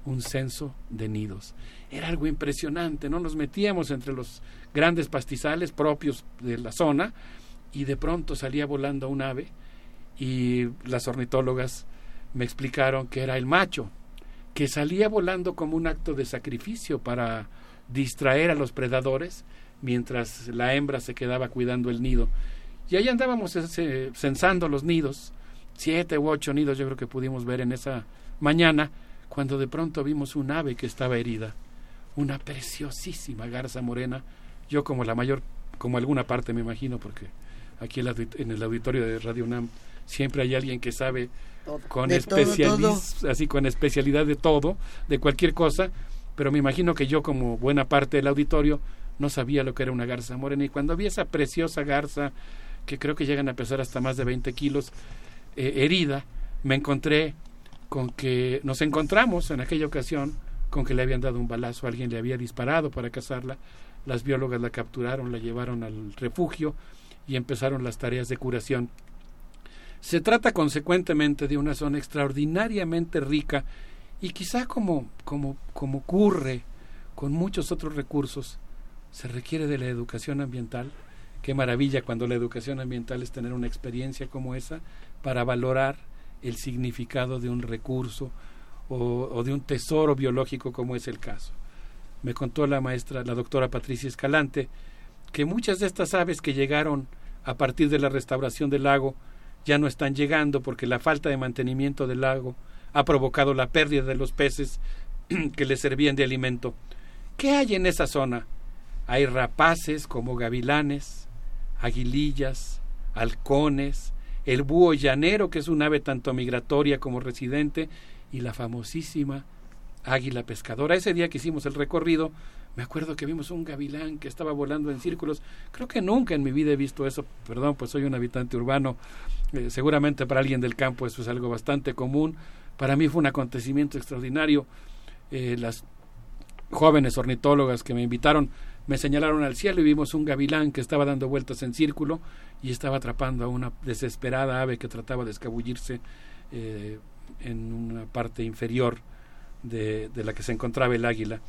un censo de nidos. Era algo impresionante, ¿no? Nos metíamos entre los grandes pastizales propios de la zona, y de pronto salía volando un ave y las ornitólogas me explicaron que era el macho, que salía volando como un acto de sacrificio para distraer a los predadores mientras la hembra se quedaba cuidando el nido. Y ahí andábamos censando los nidos, siete u ocho nidos yo creo que pudimos ver en esa mañana, cuando de pronto vimos un ave que estaba herida, una preciosísima garza morena, yo como la mayor, como alguna parte me imagino, porque aquí en el auditorio de Radio UNAM siempre hay alguien que sabe con así con especialidad de todo, de cualquier cosa, pero me imagino que yo como buena parte del auditorio no sabía lo que era una garza morena. Y cuando vi esa preciosa garza que creo que llegan a pesar hasta más de 20 kilos eh, herida, me encontré con que nos encontramos en aquella ocasión con que le habían dado un balazo, alguien le había disparado para cazarla, las biólogas la capturaron, la llevaron al refugio y empezaron las tareas de curación. Se trata consecuentemente de una zona extraordinariamente rica y quizá como, como, como ocurre con muchos otros recursos, se requiere de la educación ambiental. Qué maravilla cuando la educación ambiental es tener una experiencia como esa para valorar el significado de un recurso o, de un tesoro biológico como es el caso. Me contó la maestra, la doctora Patricia Escalante, que muchas de estas aves que llegaron a partir de la restauración del lago ya no están llegando porque la falta de mantenimiento del lago ha provocado la pérdida de los peces que le servían de alimento. ¿Qué hay en esa zona? Hay rapaces como gavilanes, aguilillas, halcones, el búho llanero, que es un ave tanto migratoria como residente, y la famosísima águila pescadora. Ese día que hicimos el recorrido, me acuerdo que vimos un gavilán que estaba volando en círculos. Creo que nunca en mi vida he visto eso. Perdón, pues soy un habitante urbano. Eh, seguramente para alguien del campo eso es algo bastante común. Para mí fue un acontecimiento extraordinario. Eh, las jóvenes ornitólogas que me invitaron me señalaron al cielo y vimos un gavilán que estaba dando vueltas en círculo y estaba atrapando a una desesperada ave que trataba de escabullirse eh, en una parte inferior de, la que se encontraba el águila.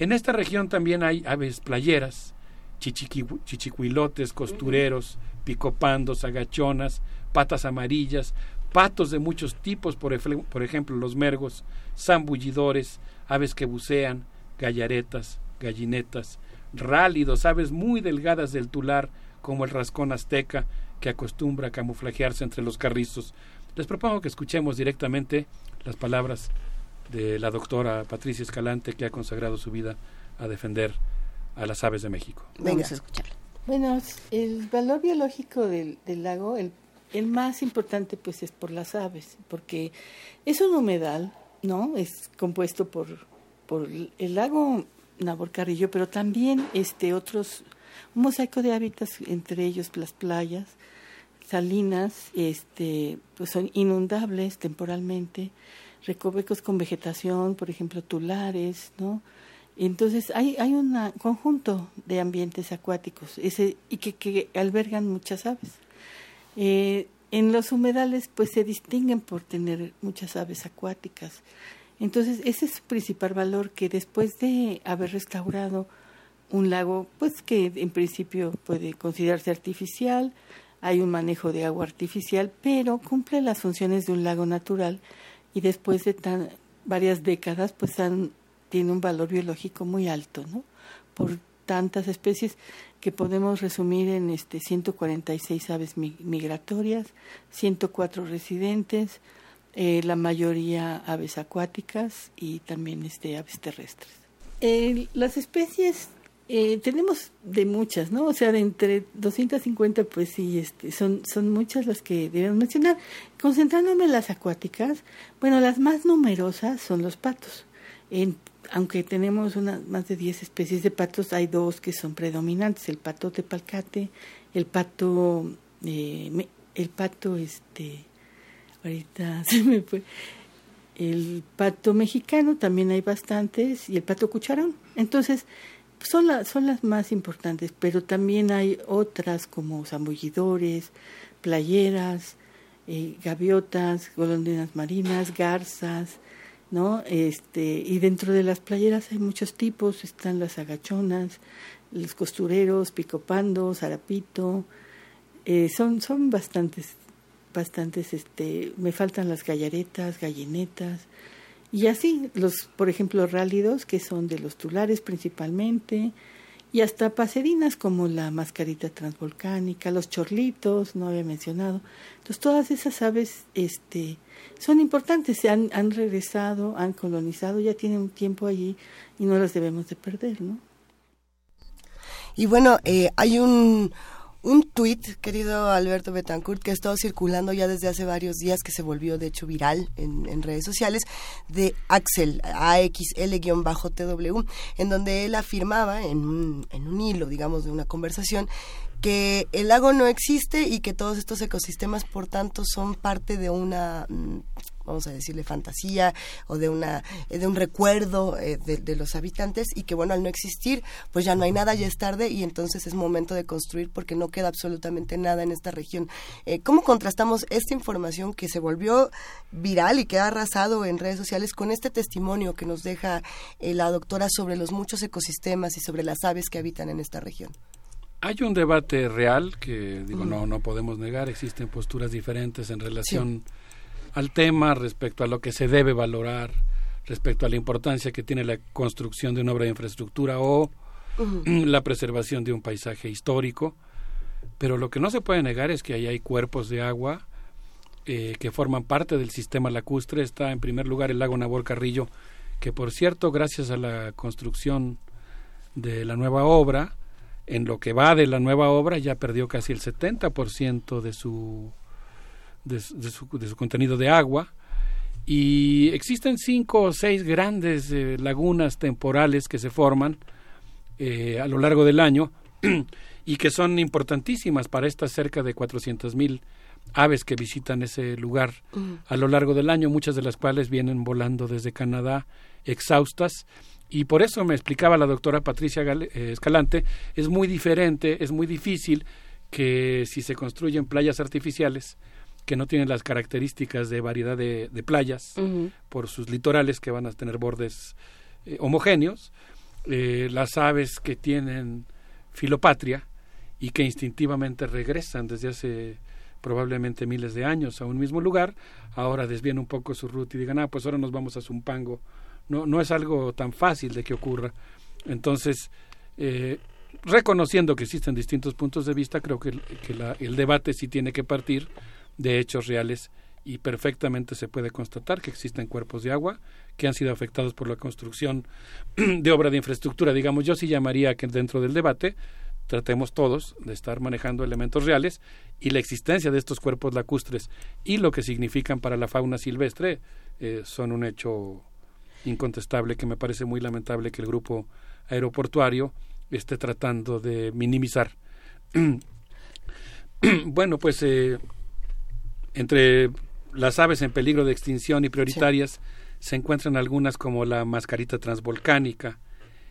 En esta región también hay aves playeras, chichicuilotes, costureros, picopandos, agachonas, patas amarillas, patos de muchos tipos, por, por ejemplo los mergos, zambullidores, aves que bucean, gallaretas, gallinetas, rálidos, aves muy delgadas del tular, como el rascón azteca, que acostumbra a camuflajearse entre los carrizos. Les propongo que escuchemos directamente las palabras de la doctora Patricia Escalante, que ha consagrado su vida a defender a las aves de México. Vamos a escucharla. Bueno, el valor biológico del, lago, el, el, más importante pues es por las aves, porque es un humedal, ¿no? Es compuesto por, por el lago Naborcarrillo, pero también este otros un mosaico de hábitats, entre ellos las playas, salinas, este, pues son inundables temporalmente, recovecos con vegetación, por ejemplo, tulares, ¿no? Entonces hay, hay un conjunto de ambientes acuáticos ese, y que, que albergan muchas aves. Eh, en los humedales pues se distinguen por tener muchas aves acuáticas. Entonces ese es su principal valor que después de haber restaurado un lago, pues que en principio puede considerarse artificial, hay un manejo de agua artificial, pero cumple las funciones de un lago natural y después de tan, varias décadas, pues tiene un valor biológico muy alto, ¿no? Por tantas especies que podemos resumir en este 146 aves migratorias, 104 residentes, eh, la mayoría aves acuáticas y también este, aves terrestres. Eh, las especies eh, tenemos de muchas, ¿no? O sea, de entre 250, pues sí, este, son, son muchas las que debemos mencionar. Concentrándome en las acuáticas, bueno, las más numerosas son los patos. Aunque tenemos una, más de 10 especies de patos, hay dos que son predominantes, el pato tepalcate, el pato, el pato, este, ahorita se me fue, el pato mexicano, también hay bastantes, y el pato cucharón. Entonces, son, son las más importantes, pero también hay otras como zambullidores, playeras, eh, gaviotas, golondrinas marinas, garzas, ¿no? Este, y dentro de las playeras hay muchos tipos, están las agachonas, los costureros, picopando, zarapito, eh, son, son bastantes, bastantes, este, me faltan las gallaretas, gallinetas, y así, los, por ejemplo, rálidos, que son de los tulares principalmente, y hasta paserinas como la mascarita transvolcánica, los chorlitos, no había mencionado. Entonces, todas esas aves este, son importantes, se han, han regresado, han colonizado, ya tienen un tiempo allí y no las debemos de perder, ¿no? Y bueno, eh, hay un, un tuit, querido Alberto Betancourt, que ha estado circulando ya desde hace varios días, que se volvió de hecho viral en, redes sociales, de Axel, AXL-TW, en donde él afirmaba en un, en un hilo, digamos, de una conversación, que el lago no existe y que todos estos ecosistemas, por tanto, son parte de una mm, vamos a decirle fantasía o de una de un recuerdo eh, de, los habitantes y que bueno al no existir pues ya no hay nada ya es tarde y entonces es momento de construir porque no queda absolutamente nada en esta región. Eh, cómo contrastamos esta información que se volvió viral y que ha arrasado en redes sociales con este testimonio que nos deja eh, la doctora sobre los muchos ecosistemas y sobre las aves que habitan en esta región hay un debate real que digo no no podemos negar existen posturas diferentes en relación al tema respecto a lo que se debe valorar respecto a la importancia que tiene la construcción de una obra de infraestructura o la preservación de un paisaje histórico. Pero lo que no se puede negar es que ahí hay cuerpos de agua eh, que forman parte del sistema lacustre. Está en primer lugar el lago Nabor Carrillo que por cierto gracias a la construcción de la nueva obra en lo que va de la nueva obra ya perdió casi el 70% de su, de, su, de su contenido de agua. Y existen cinco o seis grandes eh, lagunas temporales que se forman eh, a lo largo del año y que son importantísimas para estas cerca de 400 mil aves que visitan ese lugar a lo largo del año, muchas de las cuales vienen volando desde Canadá exhaustas y por eso me explicaba la doctora Patricia eh, Escalante, es muy diferente, es muy difícil que si se construyen playas artificiales, que no tienen las características de variedad de, playas, por sus litorales que van a tener bordes eh, homogéneos, eh, las aves que tienen filopatria y que instintivamente regresan desde hace probablemente miles de años a un mismo lugar, ahora desvían un poco su ruta y digan, ah, pues ahora nos vamos a Zumpango no, no es algo tan fácil de que ocurra. Entonces, eh, reconociendo que existen distintos puntos de vista, creo que, el debate sí tiene que partir de hechos reales y perfectamente se puede constatar que existen cuerpos de agua que han sido afectados por la construcción de obra de infraestructura. Digamos, yo sí llamaría que dentro del debate tratemos todos de estar manejando elementos reales y la existencia de estos cuerpos lacustres y lo que significan para la fauna silvestre eh, son un hecho incontestable que me parece muy lamentable que el grupo aeroportuario esté tratando de minimizar. bueno, pues eh, entre las aves en peligro de extinción y prioritarias se encuentran algunas como la mascarita transvolcánica,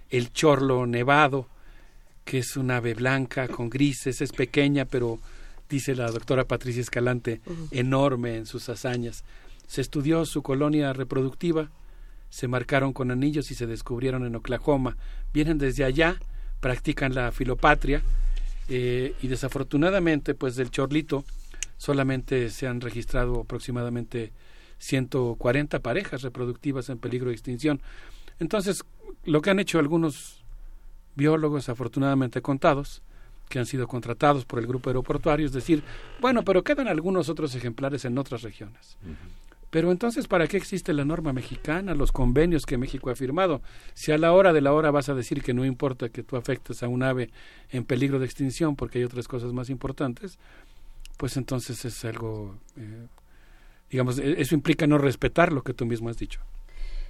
el chorlo nevado, que es una ave blanca con grises, es pequeña, pero dice la doctora Patricia Escalante, enorme en sus hazañas. Se estudió su colonia reproductiva, se marcaron con anillos y se descubrieron en Oklahoma. Vienen desde allá, practican la filopatria eh, y desafortunadamente, pues del chorlito solamente se han registrado aproximadamente 140 parejas reproductivas en peligro de extinción. Entonces, lo que han hecho algunos biólogos, afortunadamente contados, que han sido contratados por el grupo aeroportuario, es decir, bueno, pero quedan algunos otros ejemplares en otras regiones. Pero entonces, ¿para qué existe la norma mexicana, los convenios que México ha firmado? Si a la hora de la hora vas a decir que no importa que tú afectes a un ave en peligro de extinción porque hay otras cosas más importantes, pues entonces es algo, eh, digamos, e-, eso implica no respetar lo que tú mismo has dicho.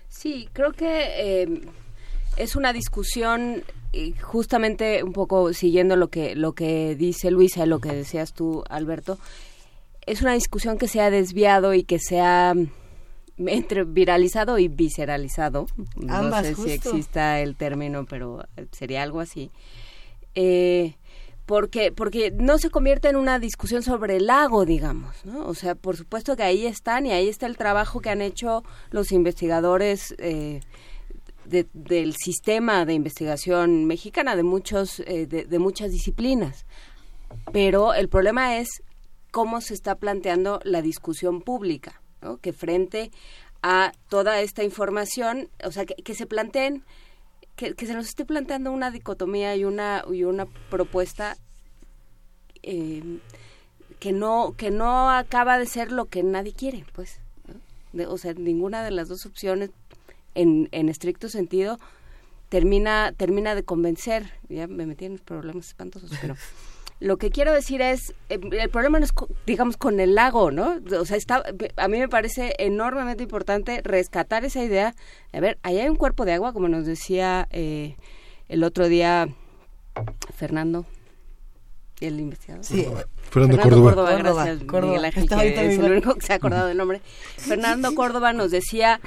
Sí, creo que eh, es una discusión justamente un poco siguiendo lo que lo que dice Luisa, lo que decías tú, Alberto es una discusión que se ha desviado y que se ha mm, entre viralizado y visceralizado. no sé si exista el término, pero eh, sería algo así. Eh, porque porque no se convierte en una discusión sobre el lago, digamos, ¿no? O sea, por supuesto que ahí están y ahí está el trabajo que han hecho los investigadores eh, del sistema de investigación mexicana de muchos de muchas disciplinas. Pero el problema es cómo se está planteando la discusión pública, que frente a toda esta información, o sea, que, se planteen, que, se nos esté planteando una dicotomía y una, y una propuesta eh, que, no, que no acaba de ser lo que nadie quiere, pues. o sea, ninguna de las dos opciones, en, en estricto sentido, termina, termina de convencer. Ya me metí en problemas espantosos, pero... Lo que quiero decir es, eh, el problema no es, digamos, con el lago, ¿no? O sea, está, a mí me parece enormemente importante rescatar esa idea. A ver, ahí hay un cuerpo de agua, como nos decía eh, el otro día Fernando, el investigador. Sí. Fernando, Córdoba. Córdoba, gracias, Córdoba. es el único que se ha acordado del nombre. Fernando Córdoba nos decía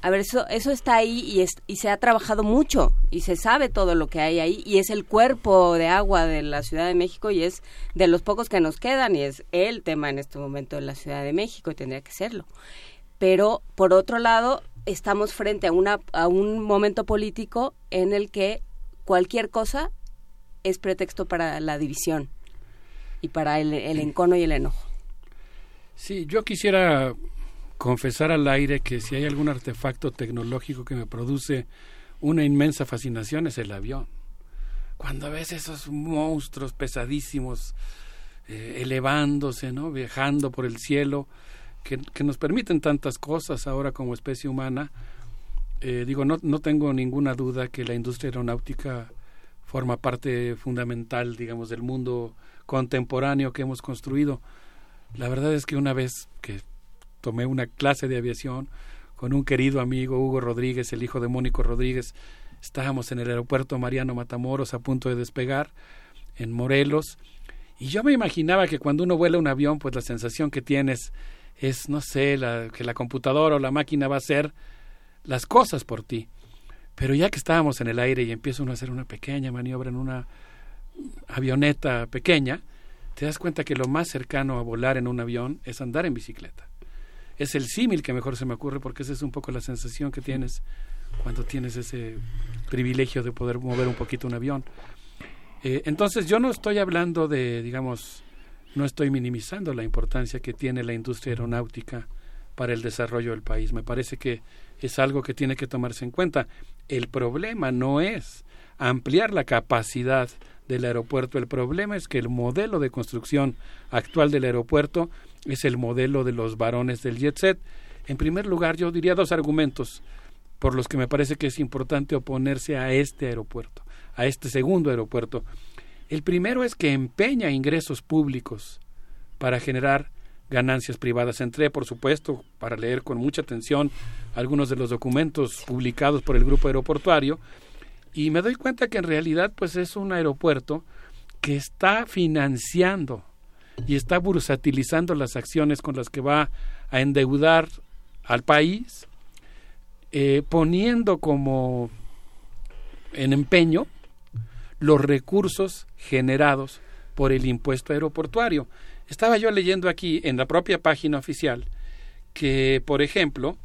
a ver, eso, eso está ahí y, y se ha trabajado mucho y se sabe todo lo que hay ahí y es el cuerpo de agua de la Ciudad de México y es de los pocos que nos quedan y es el tema en este momento de la Ciudad de México y tendría que serlo. Pero, por otro lado, estamos frente a, una, a un momento político en el que cualquier cosa es pretexto para la división y para el, el encono y el enojo. Sí, yo quisiera confesar al aire que si hay algún artefacto tecnológico que me produce una inmensa fascinación es el avión. Cuando ves esos monstruos pesadísimos eh, elevándose, ¿no? viajando por el cielo, que, nos permiten tantas cosas ahora como especie humana, eh, digo, no, no tengo ninguna duda que la industria aeronáutica forma parte fundamental, digamos, del mundo contemporáneo que hemos construido. La verdad es que una vez que tomé una clase de aviación con un querido amigo, Hugo Rodríguez, el hijo de Mónico Rodríguez. Estábamos en el aeropuerto Mariano Matamoros a punto de despegar en Morelos. Y yo me imaginaba que cuando uno vuela un avión, pues la sensación que tienes es, no sé, la, que la computadora o la máquina va a hacer las cosas por ti. Pero ya que estábamos en el aire y empieza uno a hacer una pequeña maniobra en una avioneta pequeña, te das cuenta que lo más cercano a volar en un avión es andar en bicicleta es el símil que mejor se me ocurre porque esa es un poco la sensación que tienes cuando tienes ese privilegio de poder mover un poquito un avión. Eh, entonces yo no estoy hablando de, digamos, no estoy minimizando la importancia que tiene la industria aeronáutica para el desarrollo del país. Me parece que es algo que tiene que tomarse en cuenta. El problema no es ampliar la capacidad del aeropuerto. El problema es que el modelo de construcción actual del aeropuerto es el modelo de los varones del jet set. En primer lugar, yo diría dos argumentos por los que me parece que es importante oponerse a este aeropuerto, a este segundo aeropuerto. El primero es que empeña ingresos públicos para generar ganancias privadas. Entré, por supuesto, para leer con mucha atención algunos de los documentos publicados por el grupo aeroportuario y me doy cuenta que en realidad pues es un aeropuerto que está financiando y está bursatilizando las acciones con las que va a endeudar al país, eh, poniendo como en empeño los recursos generados por el impuesto aeroportuario. Estaba yo leyendo aquí en la propia página oficial que, por ejemplo,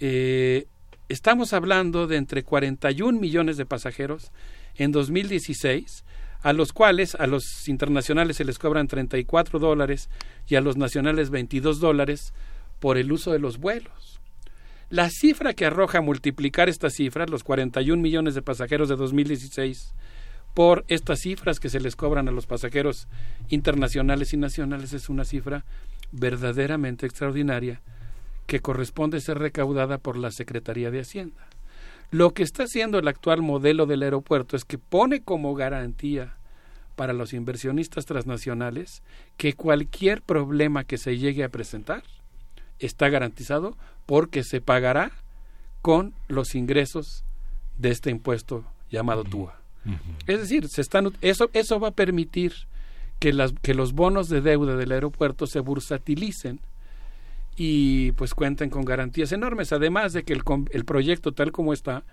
eh, estamos hablando de entre 41 millones de pasajeros en 2016 a los cuales a los internacionales se les cobran 34 dólares y a los nacionales 22 dólares por el uso de los vuelos. La cifra que arroja multiplicar estas cifras, los 41 millones de pasajeros de 2016, por estas cifras que se les cobran a los pasajeros internacionales y nacionales es una cifra verdaderamente extraordinaria que corresponde ser recaudada por la Secretaría de Hacienda. Lo que está haciendo el actual modelo del aeropuerto es que pone como garantía para los inversionistas transnacionales que cualquier problema que se llegue a presentar está garantizado porque se pagará con los ingresos de este impuesto llamado TUA. Es decir, se están, eso, eso va a permitir que, las, que los bonos de deuda del aeropuerto se bursatilicen y pues cuenten con garantías enormes, además de que el, el proyecto tal como está,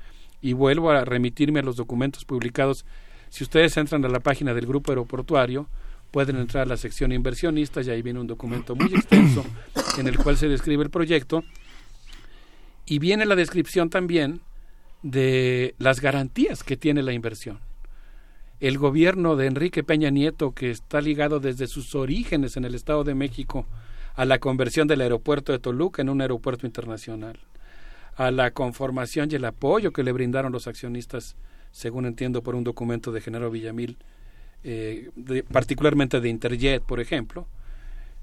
y vuelvo a remitirme a los documentos publicados, si ustedes entran a la página del grupo aeroportuario, pueden entrar a la sección inversionistas y ahí viene un documento muy extenso en el cual se describe el proyecto y viene la descripción también de las garantías que tiene la inversión. El gobierno de Enrique Peña Nieto, que está ligado desde sus orígenes en el Estado de México a la conversión del aeropuerto de Toluca en un aeropuerto internacional, a la conformación y el apoyo que le brindaron los accionistas, según entiendo por un documento de Genaro Villamil, eh, particularmente de Interjet, por ejemplo,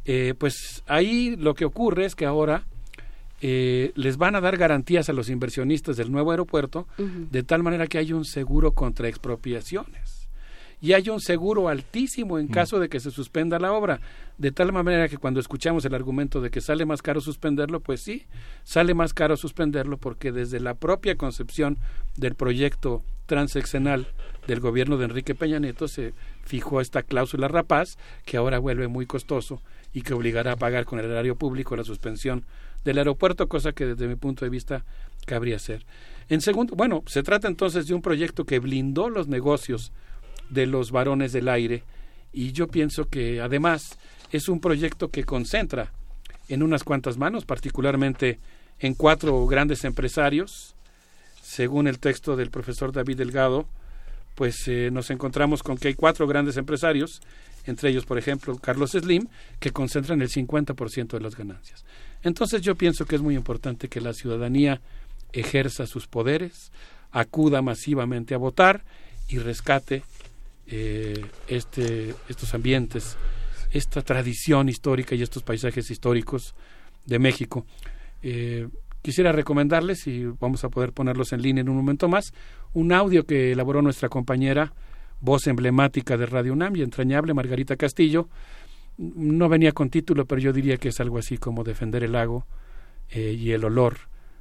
eh, pues ahí lo que ocurre es que ahora eh, les van a dar garantías a los inversionistas del nuevo aeropuerto de tal manera que hay un seguro contra expropiaciones. Y hay un seguro altísimo en mm. caso de que se suspenda la obra, de tal manera que cuando escuchamos el argumento de que sale más caro suspenderlo, pues sí, sale más caro suspenderlo porque desde la propia concepción del proyecto transeccional del gobierno de Enrique Peña Nieto se fijó esta cláusula rapaz que ahora vuelve muy costoso y que obligará a pagar con el erario público la suspensión del aeropuerto, cosa que desde mi punto de vista cabría ser. En segundo, bueno, se trata entonces de un proyecto que blindó los negocios de los varones del aire y yo pienso que además es un proyecto que concentra en unas cuantas manos, particularmente en cuatro grandes empresarios. Según el texto del profesor David Delgado, pues eh, nos encontramos con que hay cuatro grandes empresarios, entre ellos, por ejemplo, Carlos Slim, que concentran el 50% de las ganancias. Entonces yo pienso que es muy importante que la ciudadanía ejerza sus poderes, acuda masivamente a votar y rescate eh, este, estos ambientes, esta tradición histórica y estos paisajes históricos de México. Eh, quisiera recomendarles, y vamos a poder ponerlos en línea en un momento más, un audio que elaboró nuestra compañera, voz emblemática de Radio UNAM y entrañable, Margarita Castillo. No venía con título, pero yo diría que es algo así como defender el lago eh, y el olor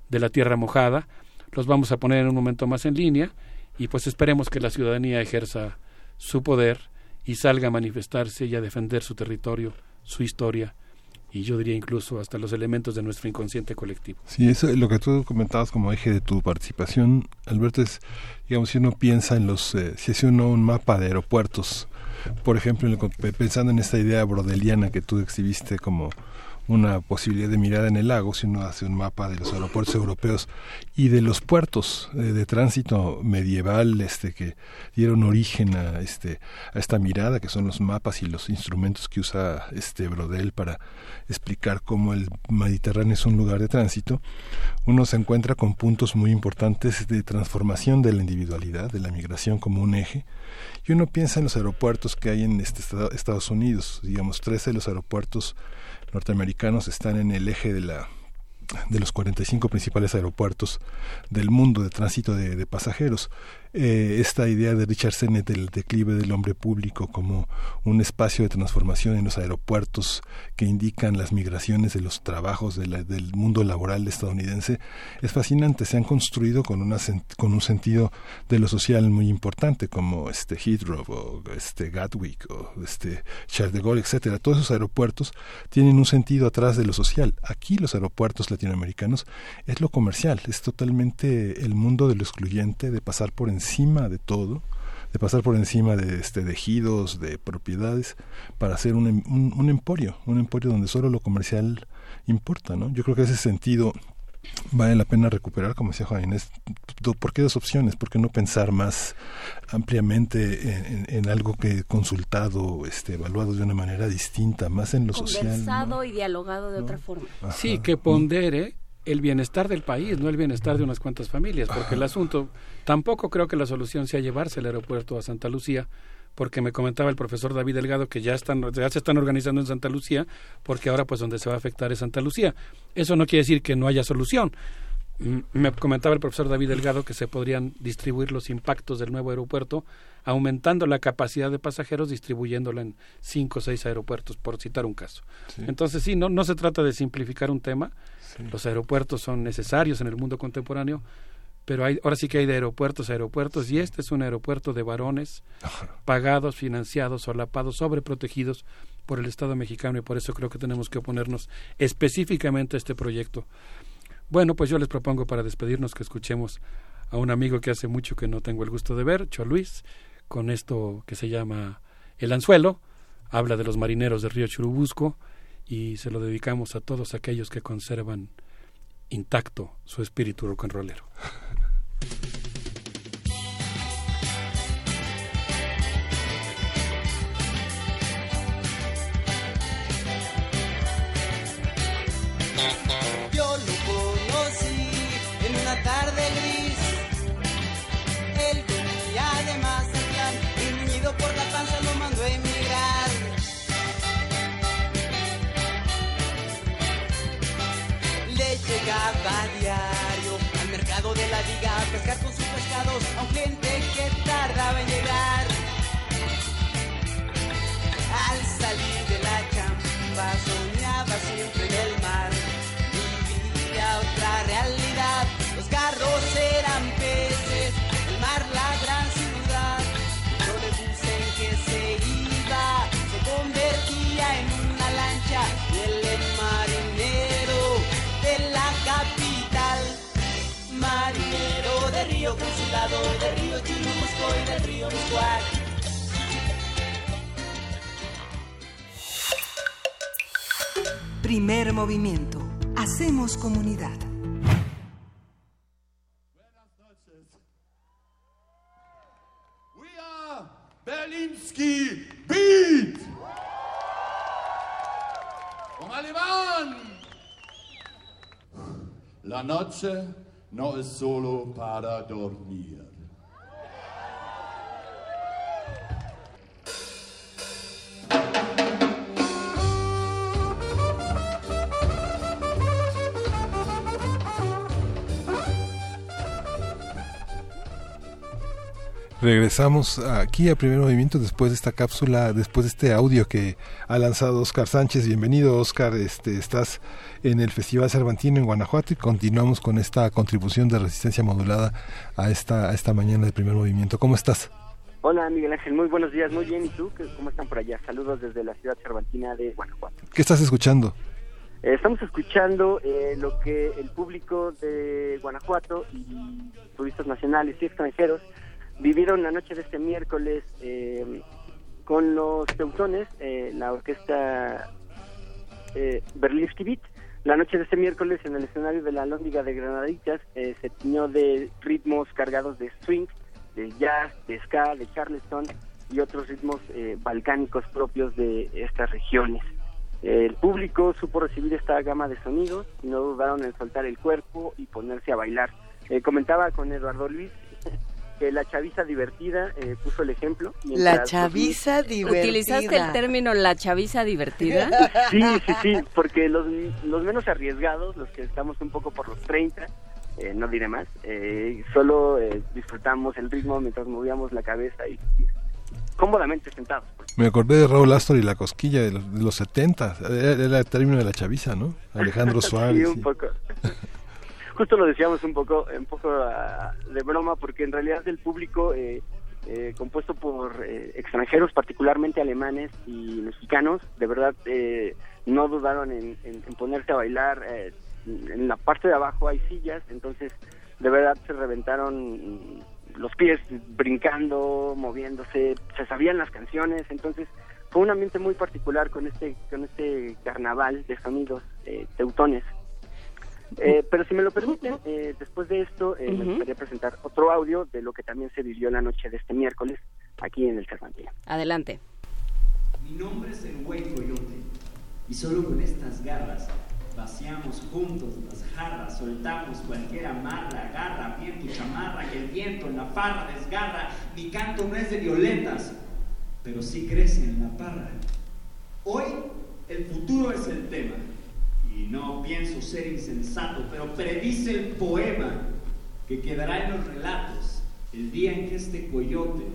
de la tierra mojada. Los vamos a poner en un momento más en línea y pues esperemos que la ciudadanía ejerza su poder y salga a manifestarse y a defender su territorio, su historia y yo diría incluso hasta los elementos de nuestro inconsciente colectivo. Sí, eso lo que tú comentabas como eje de tu participación, Alberto, es, digamos, si uno piensa en los, eh, si hace uno un mapa de aeropuertos, por ejemplo, pensando en esta idea brodeliana que tú exhibiste como una posibilidad de mirada en el lago si uno hace un mapa de los aeropuertos europeos y de los puertos eh, de tránsito medieval este que dieron origen a este a esta mirada que son los mapas y los instrumentos que usa este Brodel para explicar cómo el Mediterráneo es un lugar de tránsito uno se encuentra con puntos muy importantes de transformación de la individualidad de la migración como un eje y uno piensa en los aeropuertos que hay en este Estados Unidos digamos 13 de los aeropuertos norteamericanos están en el eje de la de los 45 principales aeropuertos del mundo de tránsito de, pasajeros. Eh, esta idea de Richard Sennett del declive del hombre público como un espacio de transformación en los aeropuertos que indican las migraciones de los trabajos del mundo laboral estadounidense es fascinante. Se han construido con, una, con un sentido de lo social muy importante como este Heathrow o este Gatwick o este Charles de Gaulle, etcétera. Todos esos aeropuertos tienen un sentido atrás de lo social. Aquí los aeropuertos latinoamericanos es lo comercial, es totalmente el mundo de lo excluyente, de pasar por encima de todo, de pasar por encima de este de ejidos, de propiedades, para hacer un, un, emporio, un emporio donde solo lo comercial importa, ¿no? Yo creo que ese sentido vale la pena recuperar, como decía Juan Inés, ¿por qué dos opciones? ¿Por qué no pensar más ampliamente en, algo que consultado, este, evaluado de una manera distinta, más en lo social? Conversado y dialogado de otra forma. Sí, que pondere el bienestar del país, no el bienestar de unas cuantas familias, porque el asunto, tampoco creo que la solución sea llevarse el aeropuerto a Santa Lucía, porque me comentaba el profesor David Delgado que ya están se están organizando en Santa Lucía, porque ahora pues donde se va a afectar es Santa Lucía. Eso no quiere decir que no haya solución. Me comentaba el profesor David Delgado que se podrían distribuir los impactos del nuevo aeropuerto aumentando la capacidad de pasajeros, distribuyéndola en cinco o seis aeropuertos, por citar un caso. Entonces, sí, no, no se trata de simplificar un tema. Los aeropuertos son necesarios en el mundo contemporáneo, pero hay, ahora sí que hay de aeropuertos a aeropuertos, y este es un aeropuerto de varones, pagados, financiados, solapados, sobreprotegidos por el Estado mexicano, y por eso creo que tenemos que oponernos específicamente a este proyecto. Bueno, pues yo les propongo para despedirnos que escuchemos a un amigo que hace mucho que no tengo el gusto de ver, Cho Luis, con esto que se llama El Anzuelo, habla de los marineros del río Churubusco y se lo dedicamos a todos aquellos que conservan intacto su espíritu rock. pescar con sus pescados Río Consulado, de Río Churubusco y del Río Muscuac. Primer movimiento. Hacemos comunidad. Berlinski Beat. Con alemán. La noche no es solo para dormir. Regresamos aquí a Primer Movimiento después de esta cápsula, después de este audio que ha lanzado Oscar Sánchez. Bienvenido, Oscar. Este, estás en el Festival Cervantino en Guanajuato y continuamos con esta contribución de resistencia modulada a esta, a esta mañana de Primer Movimiento. ¿Cómo estás? Hola Miguel Ángel, muy buenos días, muy bien. ¿Y tú? ¿Cómo están por allá? Saludos desde la ciudad cervantina de Guanajuato. ¿Qué estás escuchando? Eh, estamos escuchando eh, lo que el público de Guanajuato y turistas nacionales y extranjeros vivieron la noche de este miércoles eh, con los teutones, eh, la orquesta eh, Berlinsky Beat. La noche de este miércoles en el escenario de la Lóndiga de Granaditas eh, se tiñó de ritmos cargados de swing, de jazz, de ska, de charleston y otros ritmos eh, balcánicos propios de estas regiones. El público supo recibir esta gama de sonidos y no dudaron en soltar el cuerpo y ponerse a bailar. Eh, comentaba con Eduardo Luis que la chaviza divertida eh, puso el ejemplo. La chaviza los- divertida. ¿Utilizaste el término la chaviza divertida? Sí, sí, sí, porque los, los menos arriesgados, los que estamos un poco por los 30, eh, no diré más, eh, solo eh, disfrutamos el ritmo mientras movíamos la cabeza y cómodamente sentados. Me acordé de Raúl Astor y la cosquilla de los, de los 70. Era, era el término de la chaviza, ¿no? Alejandro Suárez. sí, un poco. Justo lo decíamos un poco, un poco ah, de broma, porque en realidad el público eh, eh, compuesto por eh, extranjeros, particularmente alemanes y mexicanos, de verdad eh, no dudaron en ponerse a bailar. eh, en la parte de abajo hay sillas, entonces de verdad se reventaron los pies brincando, moviéndose, se sabían las canciones, entonces fue un ambiente muy particular con este con este carnaval de sonidos eh, teutones. Eh, pero si me lo permiten, eh, después de esto eh, me Ujú. gustaría presentar otro audio de lo que también se vivió la noche de este miércoles aquí en el Cervantes. Adelante. Mi nombre es el Güey Coyote y solo con estas garras vaciamos juntos las jarras, soltamos cualquier amarra, agarra bien tu chamarra que el viento en la farra desgarra. Mi canto no es de violetas, pero sí crece en la parra. Hoy el futuro es el tema y no pienso ser insensato, pero predice el poema que quedará en los relatos el día en que este coyote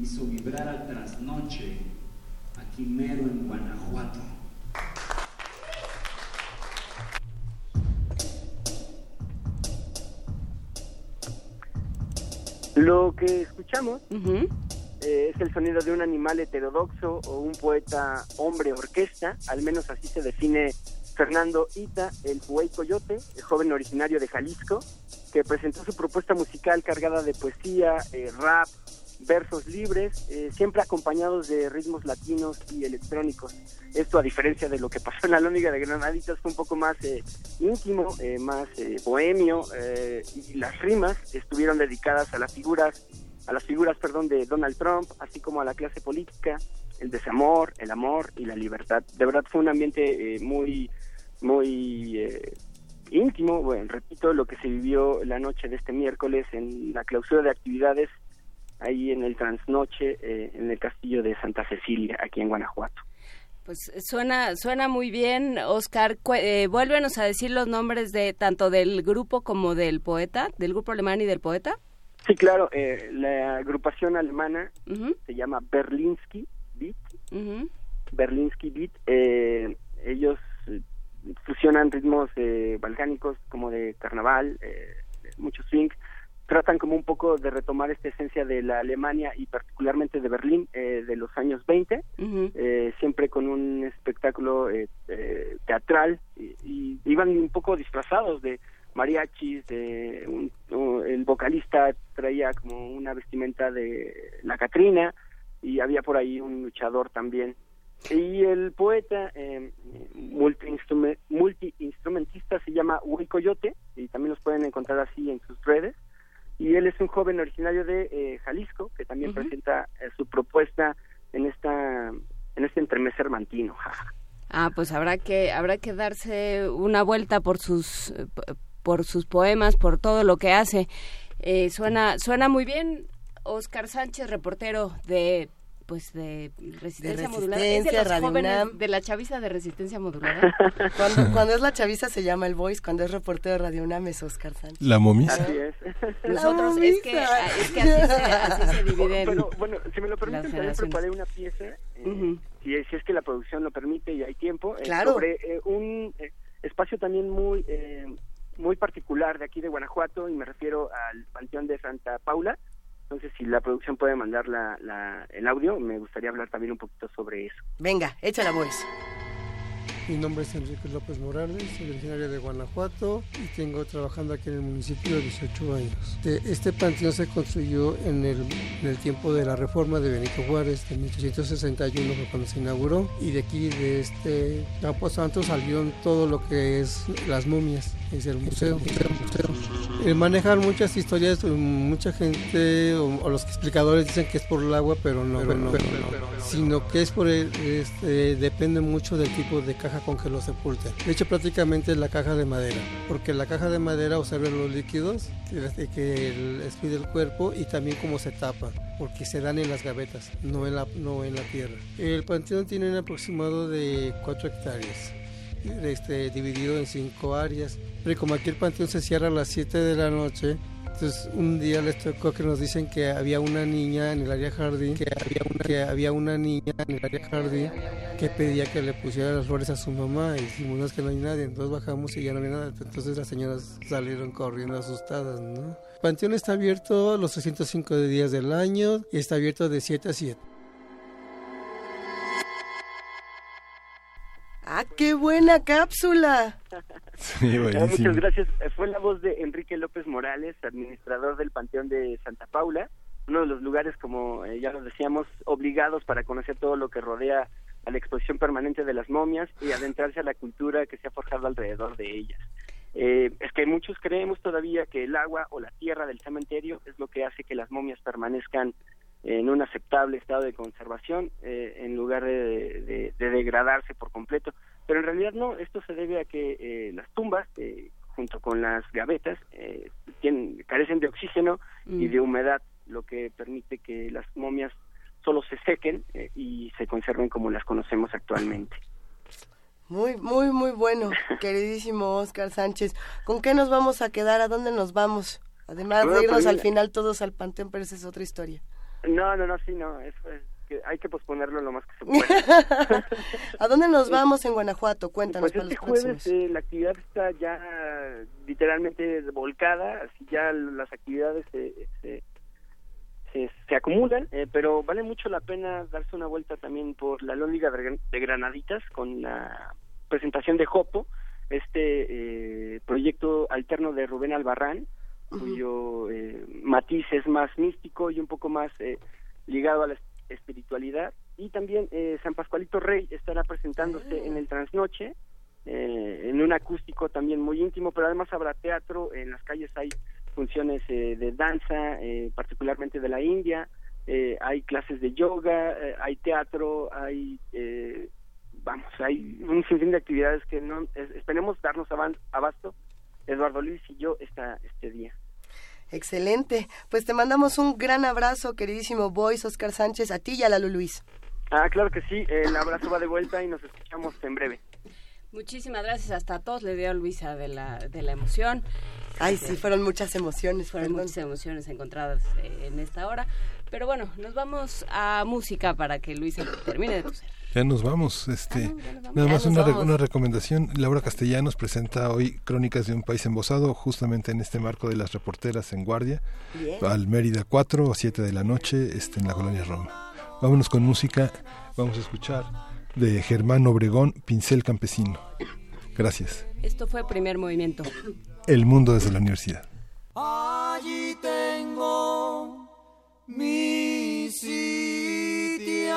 hizo vibrar al trasnoche aquí mero en Guanajuato. Lo que escuchamos eh, es el sonido de un animal heterodoxo o un poeta hombre orquesta, al menos así se define Fernando Ita, el Huey Coyote, el joven originario de Jalisco, que presentó su propuesta musical cargada de poesía, eh, rap, versos libres, eh, siempre acompañados de ritmos latinos y electrónicos. Esto a diferencia de lo que pasó en la Lóndiga de Granaditas fue un poco más eh, íntimo, eh, más bohemio y las rimas estuvieron dedicadas a las figuras a las figuras, perdón, de Donald Trump, así como a la clase política, el desamor, el amor y la libertad. De verdad fue un ambiente muy, muy eh, íntimo, bueno, repito, lo que se vivió la noche de este miércoles en la clausura de actividades ahí en el trasnoche, eh, en el castillo de Santa Cecilia, aquí en Guanajuato. Pues suena, suena muy bien, Oscar. Eh, vuélvenos a decir los nombres de tanto del grupo como del poeta, del grupo alemán y del poeta. Sí, claro, eh, la agrupación alemana se llama Berlinsky Beat ujú. Berlinsky Beat. Eh, ellos fusionan ritmos eh, balcánicos como de carnaval, eh, mucho swing, tratan como un poco de retomar esta esencia de la Alemania y particularmente de Berlín eh, de los años 20, eh, siempre con un espectáculo eh, eh, teatral y, y iban un poco disfrazados de mariachis, de un- un- el vocalista traía como una vestimenta de la Catrina y había por ahí un luchador también. Y el poeta eh, multi-instrume- multi-instrumentista se llama Uri Coyote y también los pueden encontrar así en sus redes. Y él es un joven originario de eh, Jalisco que también presenta eh, su propuesta en esta en este entremeser mantino. Ah, pues habrá que habrá que darse una vuelta por sus por sus poemas, por todo lo que hace. Eh, suena suena muy bien. Oscar Sánchez, reportero de pues de resistencia, modulada. Es de Resistencia, los Radio jóvenes UNAM. de la chaviza de resistencia modulada. Cuando, cuando es la chaviza se llama el voice, cuando es reportero de Radio UNAM es Oscar Sánchez. La momia. Así es. Nosotros es que, es que así se, así se dividen. Pero bueno, si me lo permiten, también preparé una pieza, eh, si, si es que la producción lo permite y hay tiempo, eh, Claro. sobre eh, un eh, espacio también muy eh, muy particular de aquí de Guanajuato y me refiero al Panteón de Santa Paula. Entonces, si la producción puede mandar la, la- el audio, me gustaría hablar también un poquito sobre eso. Venga, echa la voz. Mi nombre es Enrique López Morales, soy originario de Guanajuato y tengo trabajando aquí en el municipio 18 años. De- Este panteón se construyó en el, en el tiempo de la reforma de Benito Juárez, en 1861 fue cuando se inauguró y de aquí, de este Campo Santo, salieron todo lo que es las momias, es el museo. museo, museo. Eh, manejan muchas historias, eh, mucha gente o, o los explicadores dicen que es por el agua, pero no, pero no, pero no. sino que es por el, este, depende mucho del tipo de caja con que lo sepulten. De hecho, prácticamente es la caja de madera, porque la caja de madera observa los líquidos que, el- despide el cuerpo y también cómo se tapa, porque se dan en las gavetas, no en la, no en la tierra. El panteón tiene un aproximado de 4 hectáreas este, dividido en cinco áreas. Pero como aquí el panteón se cierra a las 7 de la noche, entonces un día les tocó que nos dicen que había una niña en el área jardín, que había una, que había una niña en el área jardín que pedía que le pusiera las flores a su mamá y dijimos no es que no hay nadie, entonces bajamos y ya no había nada, entonces las señoras salieron corriendo asustadas, ¿no? Panteón está abierto los 305 días del año y está abierto de 7 a 7. ¡Ah, qué buena cápsula! Sí, buenísimo. muchas gracias. Eh, Fue la voz de Enrique López Morales, administrador del Panteón de Santa Paula, uno de los lugares, como eh, ya lo decíamos, obligados para conocer todo lo que rodea a la exposición permanente de las momias y adentrarse a la cultura que se ha forjado alrededor de ellas. Eh, es que muchos creemos todavía que el agua o la tierra del cementerio es lo que hace que las momias permanezcan en un aceptable estado de conservación eh, en lugar de, de- de degradarse por completo. Pero en realidad no, esto se debe a que eh, las tumbas, eh, junto con las gavetas, eh, tienen, carecen de oxígeno y Mm. de humedad, lo que permite que las momias solo se sequen y se conserven como las conocemos actualmente. Muy, muy, muy bueno, queridísimo Oscar Sánchez. ¿Con qué nos vamos a quedar? ¿A dónde nos vamos? Además de irnos al final todos al panteón, pero esa es otra historia. No, no, no, sí, no, es, es que hay que posponerlo lo más que se pueda. ¿A dónde nos vamos en Guanajuato? Cuéntanos Pues para este los jueves eh, la actividad está ya literalmente volcada, así ya las actividades se, se, se, se acumulan, eh, pero vale mucho la pena darse una vuelta también por la Lóndiga de Granaditas con la presentación de Jopo, este eh, proyecto alterno de Rubén Albarrán, cuyo eh, matiz es más místico y un poco más eh, ligado a la espiritualidad. Y también eh, San Pascualito Rey estará presentándose en el Transnoche, eh, en un acústico también muy íntimo, pero además habrá teatro, en las calles hay funciones eh, de danza, eh, particularmente de la India, hay clases de yoga, hay teatro, hay, eh, vamos, hay un sinfín de actividades que no es- esperemos darnos abasto, Eduardo Luis y yo, esta, este día. Excelente. Pues te mandamos un gran abrazo, queridísimo Boys, Oscar Sánchez, a ti y a Lalo Luis. Ah, claro que sí, el abrazo va de vuelta y nos escuchamos en breve. Muchísimas gracias hasta a todos, le dio a Luisa de la, de la emoción. Ay, sí, fueron muchas emociones. Fueron muchas emociones encontradas eh, en esta hora. Pero bueno, nos vamos a música para que Luisa termine de toser. Ya nos vamos. Este, nada más una, una, recomendación. Laura Castellanos presenta hoy Crónicas de un país embosado, justamente en este marco de las reporteras en guardia, al Mérida 4 o 7 de la noche, este, en la colonia Roma. Vámonos con música. Vamos a escuchar de Germán Obregón, Pincel Campesino. Gracias. Esto fue primer movimiento. El mundo desde la universidad. Allí tengo mi sitio.